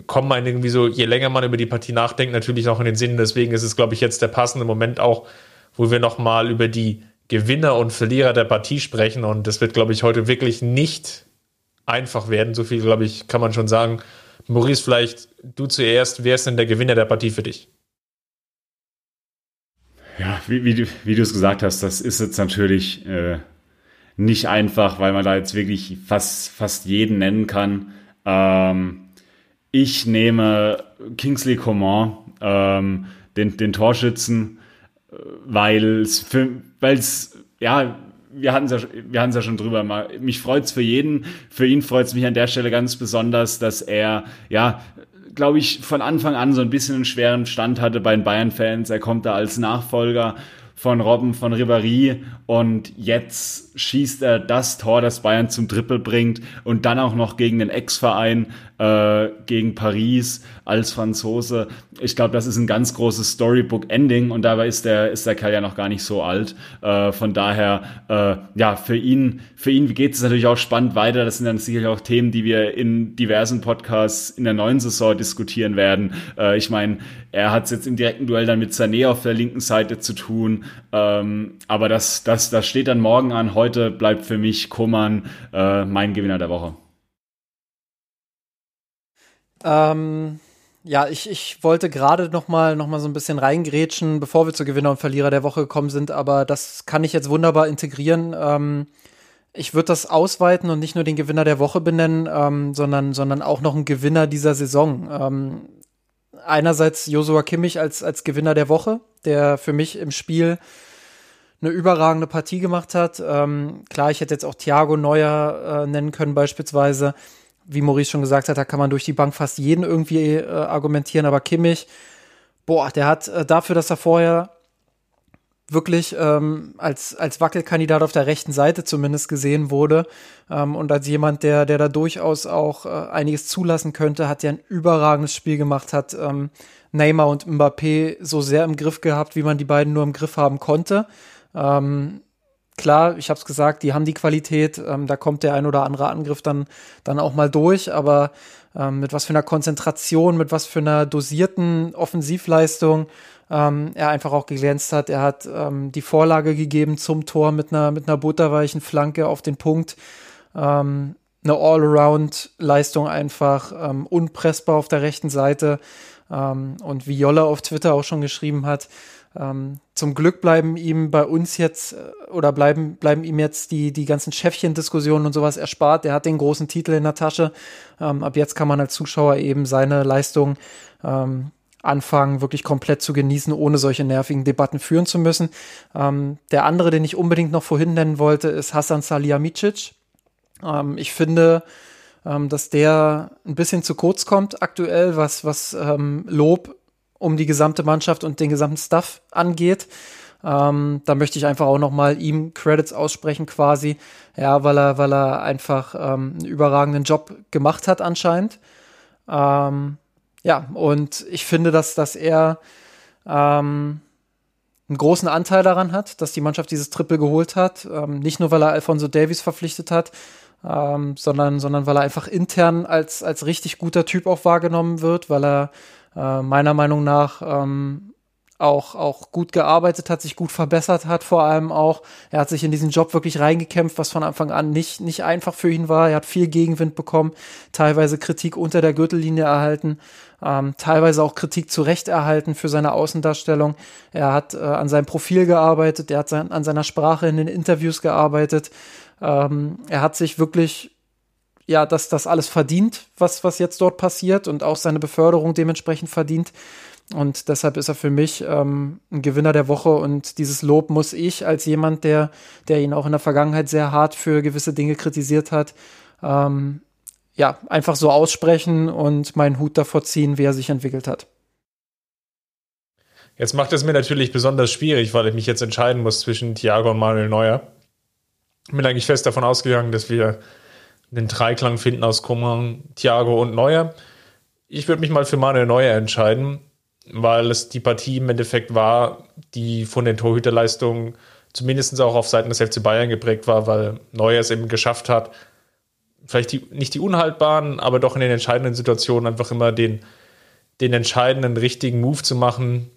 kommen einem irgendwie so, je länger man über die Partie nachdenkt, natürlich auch in den Sinn. Deswegen ist es, glaube ich, jetzt der passende Moment auch, wo wir nochmal über die Gewinner und Verlierer der Partie sprechen. Und das wird, glaube ich, heute wirklich nicht einfach werden. So viel, glaube ich, kann man schon sagen. Maurice, vielleicht du zuerst. Wer ist denn der Gewinner der Partie für dich? Ja, wie, wie, wie du es gesagt hast, das ist jetzt natürlich äh, nicht einfach, weil man da jetzt wirklich fast, fast jeden nennen kann. Ähm, ich nehme Kingsley Coman, ähm, den, den Torschützen, äh, weil es, ja, wir hatten es ja, ja schon drüber. Mal, mich freut's für jeden. Für ihn freut's mich an der Stelle ganz besonders, dass er, ja, glaube ich, von Anfang an so ein bisschen einen schweren Stand hatte bei den Bayern-Fans. Er kommt da als Nachfolger von Robben von Ribéry und jetzt schießt er das Tor, das Bayern zum Triple bringt und dann auch noch gegen den Ex-Verein, äh, gegen Paris als Franzose. Ich glaube, das ist ein ganz großes Storybook-Ending und dabei ist der, ist der Kerl ja noch gar nicht so alt. Äh, von daher, äh, ja, für ihn, für ihn geht es natürlich auch spannend weiter. Das sind dann sicherlich auch Themen, die wir in diversen Podcasts in der neuen Saison diskutieren werden. Äh, ich meine, er hat es jetzt im direkten Duell dann mit Sané auf der linken Seite zu tun. Ähm, aber das, das, das steht dann morgen an. Heute bleibt für mich Koman äh, mein Gewinner der Woche. Ähm, ja, ich, ich wollte gerade noch mal, noch mal so ein bisschen reingrätschen, bevor wir zu Gewinner und Verlierer der Woche gekommen sind, aber das kann ich jetzt wunderbar integrieren. Ähm, ich würde das ausweiten und nicht nur den Gewinner der Woche benennen, ähm, sondern, sondern auch noch einen Gewinner dieser Saison. Ähm, einerseits Josua Kimmich als, als Gewinner der Woche, der für mich im Spiel eine überragende Partie gemacht hat. Ähm, klar, ich hätte jetzt auch Thiago Neuer äh, nennen können beispielsweise wie Maurice schon gesagt hat, da kann man durch die Bank fast jeden irgendwie äh, argumentieren, aber Kimmich, boah, der hat äh, dafür, dass er vorher wirklich ähm, als, als Wackelkandidat auf der rechten Seite zumindest gesehen wurde ähm, und als jemand, der, der da durchaus auch äh, einiges zulassen könnte, hat ja ein überragendes Spiel gemacht, hat ähm, Neymar und Mbappé so sehr im Griff gehabt, wie man die beiden nur im Griff haben konnte. Ähm, klar, ich habe es gesagt, die haben die Qualität, ähm, da kommt der ein oder andere Angriff dann, dann auch mal durch, aber ähm, mit was für einer Konzentration, mit was für einer dosierten Offensivleistung ähm, er einfach auch geglänzt hat. Er hat ähm, die Vorlage gegeben zum Tor mit einer, mit einer butterweichen Flanke auf den Punkt. Ähm, eine All-Around-Leistung einfach, ähm, unpressbar auf der rechten Seite. Und wie Jolle auf Twitter auch schon geschrieben hat, ähm, zum Glück bleiben ihm bei uns jetzt äh, oder bleiben, bleiben ihm jetzt die, die ganzen Chefchen-Diskussionen und sowas erspart. Er hat den großen Titel in der Tasche. Ähm, ab jetzt kann man als Zuschauer eben seine Leistung ähm, anfangen, wirklich komplett zu genießen, ohne solche nervigen Debatten führen zu müssen. Ähm, der andere, den ich unbedingt noch vorhin nennen wollte, ist Hassan Salihamidzic. Ähm, ich finde, ähm, dass der ein bisschen zu kurz kommt aktuell, was, was ähm, Lob um die gesamte Mannschaft und den gesamten Stuff angeht. Ähm, da möchte ich einfach auch nochmal ihm Credits aussprechen quasi, ja, weil er, weil er einfach ähm, einen überragenden Job gemacht hat anscheinend. Ähm, ja, und ich finde, dass, dass er ähm, einen großen Anteil daran hat, dass die Mannschaft dieses Triple geholt hat. Ähm, nicht nur, weil er Alfonso Davies verpflichtet hat, ähm, sondern, sondern weil er einfach intern als, als richtig guter Typ auch wahrgenommen wird, weil er äh, meiner Meinung nach ähm, auch, auch gut gearbeitet hat, sich gut verbessert hat, vor allem auch. Er hat sich in diesen Job wirklich reingekämpft, was von Anfang an nicht, nicht einfach für ihn war. Er hat viel Gegenwind bekommen, teilweise Kritik unter der Gürtellinie erhalten, ähm, teilweise auch Kritik zurecht erhalten für seine Außendarstellung. Er hat äh, an seinem Profil gearbeitet, er hat sein, an seiner Sprache in den Interviews gearbeitet. Ähm, er hat sich wirklich ja, dass das alles verdient, was, was jetzt dort passiert und auch seine Beförderung dementsprechend verdient. Und deshalb ist er für mich ähm, ein Gewinner der Woche und dieses Lob muss ich als jemand, der, der ihn auch in der Vergangenheit sehr hart für gewisse Dinge kritisiert hat, ähm, ja, einfach so aussprechen und meinen Hut davor ziehen, wie er sich entwickelt hat. Jetzt macht es mir natürlich besonders schwierig, weil ich mich jetzt entscheiden muss zwischen Thiago und Manuel Neuer. Ich bin eigentlich fest davon ausgegangen, dass wir einen Dreiklang finden aus Coman, Thiago und Neuer. Ich würde mich mal für Manuel Neuer entscheiden, weil es die Partie im Endeffekt war, die von den Torhüterleistungen zumindest auch auf Seiten des FC Bayern geprägt war, weil Neuer es eben geschafft hat, vielleicht die, nicht die unhaltbaren, aber doch in den entscheidenden Situationen einfach immer den, den entscheidenden richtigen Move zu machen.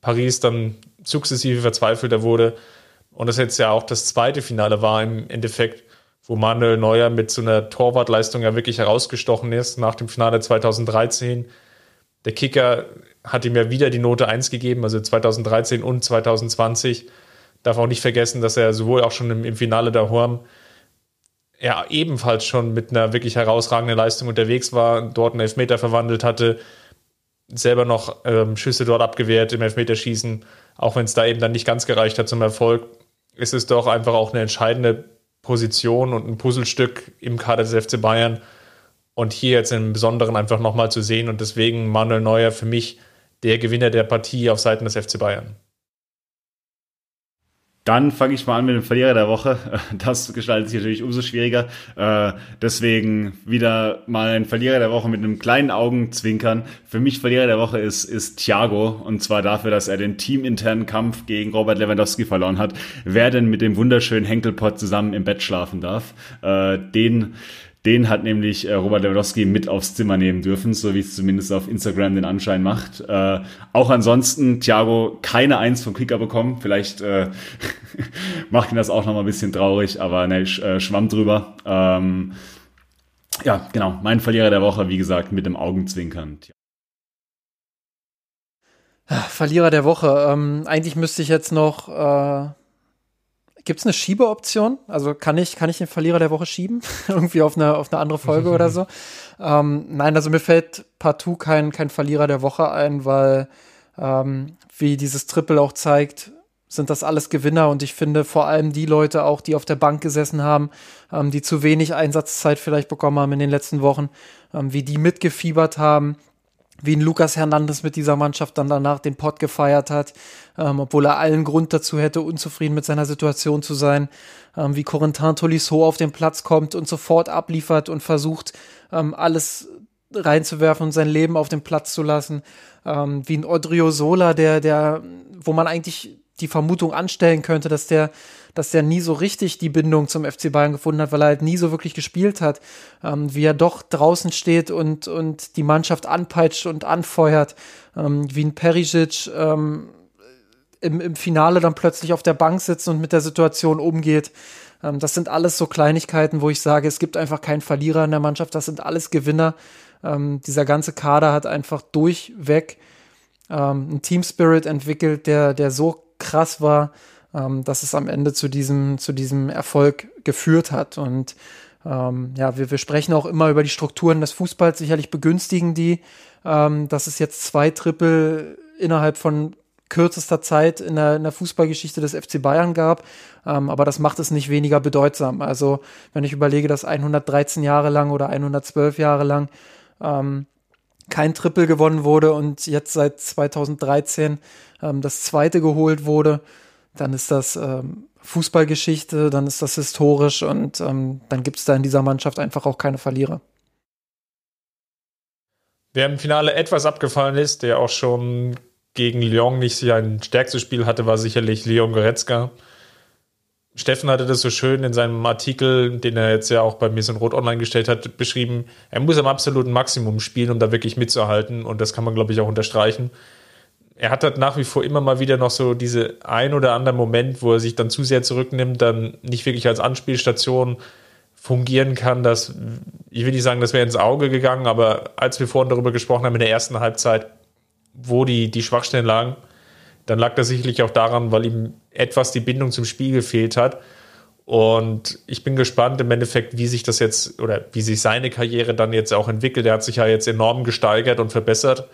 Paris dann sukzessive verzweifelter wurde und das jetzt ja auch das zweite Finale war im Endeffekt, wo Manuel Neuer mit so einer Torwartleistung ja wirklich herausgestochen ist nach dem Finale 2013. Der Kicker hat ihm ja wieder die Note 1 gegeben, also 2013 und 2020. Darf auch nicht vergessen, dass er sowohl auch schon im, im Finale der Horm ja ebenfalls schon mit einer wirklich herausragenden Leistung unterwegs war, dort einen Elfmeter verwandelt hatte, selber noch ähm, Schüsse dort abgewehrt im Elfmeterschießen, auch wenn es da eben dann nicht ganz gereicht hat zum Erfolg, ist es doch einfach auch eine entscheidende Position und ein Puzzlestück im Kader des FC Bayern. Und hier jetzt im Besonderen einfach nochmal zu sehen und deswegen Manuel Neuer für mich der Gewinner der Partie auf Seiten des FC Bayern. Dann fange ich mal an mit dem Verlierer der Woche. Das gestaltet sich natürlich umso schwieriger. Äh, deswegen wieder mal ein Verlierer der Woche mit einem kleinen Augenzwinkern. Für mich Verlierer der Woche ist, ist Thiago. Und zwar dafür, dass er den teaminternen Kampf gegen Robert Lewandowski verloren hat. Wer denn mit dem wunderschönen Henkelpott zusammen im Bett schlafen darf. Äh, den den hat nämlich äh, Robert Lewandowski mit aufs Zimmer nehmen dürfen, so wie es zumindest auf Instagram den Anschein macht. Äh, auch ansonsten, Thiago, keine Eins vom Kicker bekommen. Vielleicht äh, macht ihn das auch nochmal ein bisschen traurig, aber ne, sch, äh, schwamm drüber. Ähm, ja, genau, mein Verlierer der Woche, wie gesagt, mit dem Augenzwinkern. Verlierer der Woche. Ähm, eigentlich müsste ich jetzt noch äh, Gibt es eine Schiebeoption? Also kann ich, kann ich den Verlierer der Woche schieben? Irgendwie auf eine, auf eine andere Folge oder so? Ähm, nein, also mir fällt partout kein, kein Verlierer der Woche ein, weil, ähm, wie dieses Triple auch zeigt, sind das alles Gewinner und ich finde vor allem die Leute auch, die auf der Bank gesessen haben, ähm, die zu wenig Einsatzzeit vielleicht bekommen haben in den letzten Wochen, ähm, wie die mitgefiebert haben, wie ein Lukas Hernandez mit dieser Mannschaft dann danach den Pott gefeiert hat, ähm, obwohl er allen Grund dazu hätte, unzufrieden mit seiner Situation zu sein, ähm, wie Corentin Tolisso auf den Platz kommt und sofort abliefert und versucht, ähm, alles reinzuwerfen und sein Leben auf den Platz zu lassen, ähm, wie ein Odrio Sola, der, der, wo man eigentlich die Vermutung anstellen könnte, dass der dass der nie so richtig die Bindung zum FC Bayern gefunden hat, weil er halt nie so wirklich gespielt hat, ähm, wie er doch draußen steht und, und die Mannschaft anpeitscht und anfeuert, ähm, wie ein Perisic ähm, im, im Finale dann plötzlich auf der Bank sitzt und mit der Situation umgeht. Ähm, das sind alles so Kleinigkeiten, wo ich sage, es gibt einfach keinen Verlierer in der Mannschaft, das sind alles Gewinner. Ähm, dieser ganze Kader hat einfach durchweg ähm, einen Team Spirit entwickelt, der, der so krass war, ähm, dass es am Ende zu diesem, zu diesem Erfolg geführt hat. Und ähm, ja, wir, wir sprechen auch immer über die Strukturen des Fußballs, sicherlich begünstigen die, ähm, dass es jetzt zwei Triple innerhalb von kürzester Zeit in der, in der Fußballgeschichte des FC Bayern gab. Ähm, aber das macht es nicht weniger bedeutsam. Also wenn ich überlege, dass 113 Jahre lang oder 112 Jahre lang ähm, kein Triple gewonnen wurde und jetzt seit 2013 ähm, das zweite geholt wurde, dann ist das ähm, Fußballgeschichte, dann ist das historisch und ähm, dann gibt es da in dieser Mannschaft einfach auch keine Verlierer. Wer im Finale etwas abgefallen ist, der auch schon gegen Lyon nicht sein stärkstes Spiel hatte, war sicherlich Leon Goretzka. Steffen hatte das so schön in seinem Artikel, den er jetzt ja auch bei mir so Rot online gestellt hat, beschrieben. Er muss am absoluten Maximum spielen, um da wirklich mitzuhalten. Und das kann man, glaube ich, auch unterstreichen er hat halt nach wie vor immer mal wieder noch so diese ein oder andere Moment, wo er sich dann zu sehr zurücknimmt, dann nicht wirklich als Anspielstation fungieren kann. Das, ich will nicht sagen, das wäre ins Auge gegangen, aber als wir vorhin darüber gesprochen haben in der ersten Halbzeit, wo die, die Schwachstellen lagen, dann lag das sicherlich auch daran, weil ihm etwas die Bindung zum Spiel gefehlt hat. Und ich bin gespannt im Endeffekt, wie sich das jetzt oder wie sich seine Karriere dann jetzt auch entwickelt. Er hat sich ja jetzt enorm gesteigert und verbessert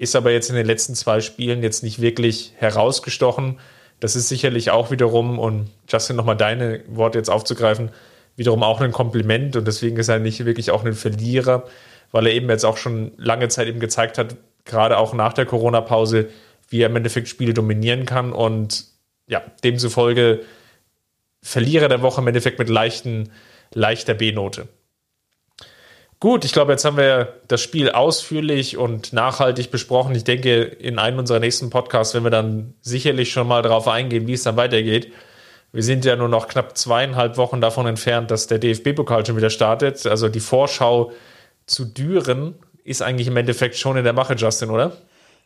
ist aber jetzt in den letzten zwei Spielen jetzt nicht wirklich herausgestochen. Das ist sicherlich auch wiederum, und Justin, nochmal deine Worte jetzt aufzugreifen, wiederum auch ein Kompliment und deswegen ist er nicht wirklich auch ein Verlierer, weil er eben jetzt auch schon lange Zeit eben gezeigt hat, gerade auch nach der Corona-Pause, wie er im Endeffekt Spiele dominieren kann und ja, demzufolge Verlierer der Woche im Endeffekt mit leichten, leichter B-Note. Gut, ich glaube, jetzt haben wir das Spiel ausführlich und nachhaltig besprochen. Ich denke, in einem unserer nächsten Podcasts werden wir dann sicherlich schon mal darauf eingehen, wie es dann weitergeht. Wir sind ja nur noch knapp zweieinhalb Wochen davon entfernt, dass der DFB-Pokal schon wieder startet. Also die Vorschau zu Düren ist eigentlich im Endeffekt schon in der Mache, Justin, oder?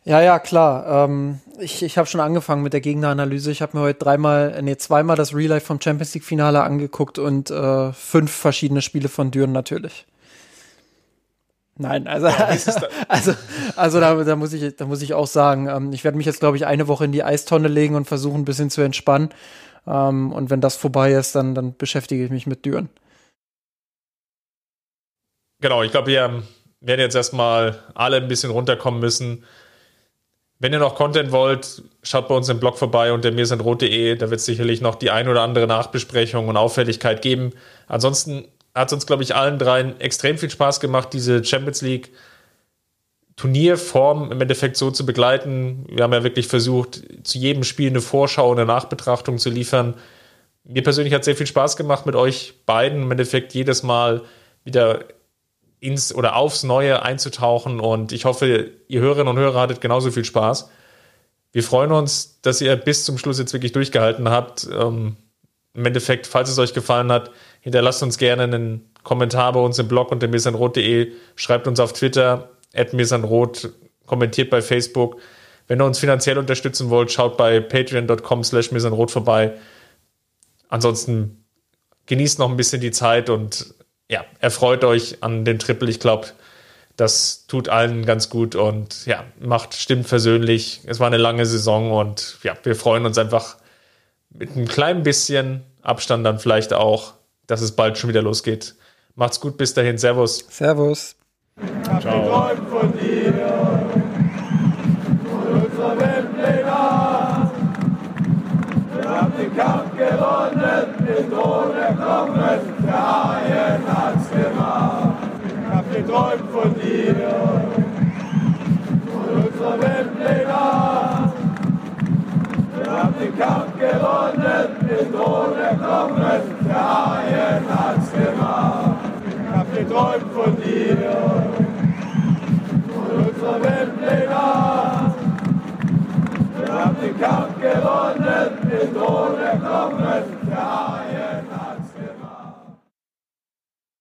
Ja, ja, klar. Ähm, ich ich habe schon angefangen mit der Gegneranalyse. Ich habe mir heute dreimal, nee, zweimal das Real Life vom Champions League-Finale angeguckt und äh, fünf verschiedene Spiele von Düren natürlich. Nein, also, also, also da, da, muss ich, da muss ich auch sagen, ähm, ich werde mich jetzt, glaube ich, eine Woche in die Eistonne legen und versuchen, ein bisschen zu entspannen. Ähm, und wenn das vorbei ist, dann, dann beschäftige ich mich mit Düren. Genau, ich glaube, wir werden jetzt erstmal alle ein bisschen runterkommen müssen. Wenn ihr noch Content wollt, schaut bei uns im Blog vorbei unter mirsenrot.de. Da wird es sicherlich noch die ein oder andere Nachbesprechung und Auffälligkeit geben. Ansonsten hat uns, glaube ich, allen dreien extrem viel Spaß gemacht, diese Champions League Turnierform im Endeffekt so zu begleiten. Wir haben ja wirklich versucht, zu jedem Spiel eine Vorschau eine Nachbetrachtung zu liefern. Mir persönlich hat sehr viel Spaß gemacht mit euch beiden, im Endeffekt jedes Mal wieder ins oder aufs Neue einzutauchen und ich hoffe, ihr Hörerinnen und Hörer hattet genauso viel Spaß. Wir freuen uns, dass ihr bis zum Schluss jetzt wirklich durchgehalten habt. Ähm, Im Endeffekt, falls es euch gefallen hat, Hinterlasst uns gerne einen Kommentar bei uns im Blog unter mirsanrot.de. Schreibt uns auf Twitter, at mirsanrot, kommentiert bei Facebook. Wenn ihr uns finanziell unterstützen wollt, schaut bei patreon.com slash mirsanrot vorbei. Ansonsten genießt noch ein bisschen die Zeit und ja, erfreut euch an dem Triple. Ich glaube, das tut allen ganz gut und ja, macht, stimmt versöhnlich. Es war eine lange Saison und ja, wir freuen uns einfach mit einem kleinen bisschen Abstand dann vielleicht auch dass es bald schon wieder losgeht. Macht's gut, bis dahin. Servus. Servus. Ciao. Kampf gewonnen, den Thron erklommen, der Haien hat's gemacht. Ich hab geträumt von dir, von unserer Weltpläne. Wir haben den Kampf gewonnen, den Thron erklommen, Italien hat's gemacht. Ich hab geträumt von dir. Und unser Weltpläner. Wir haben den Kampf gewonnen, mit ohne Kommen. Ja,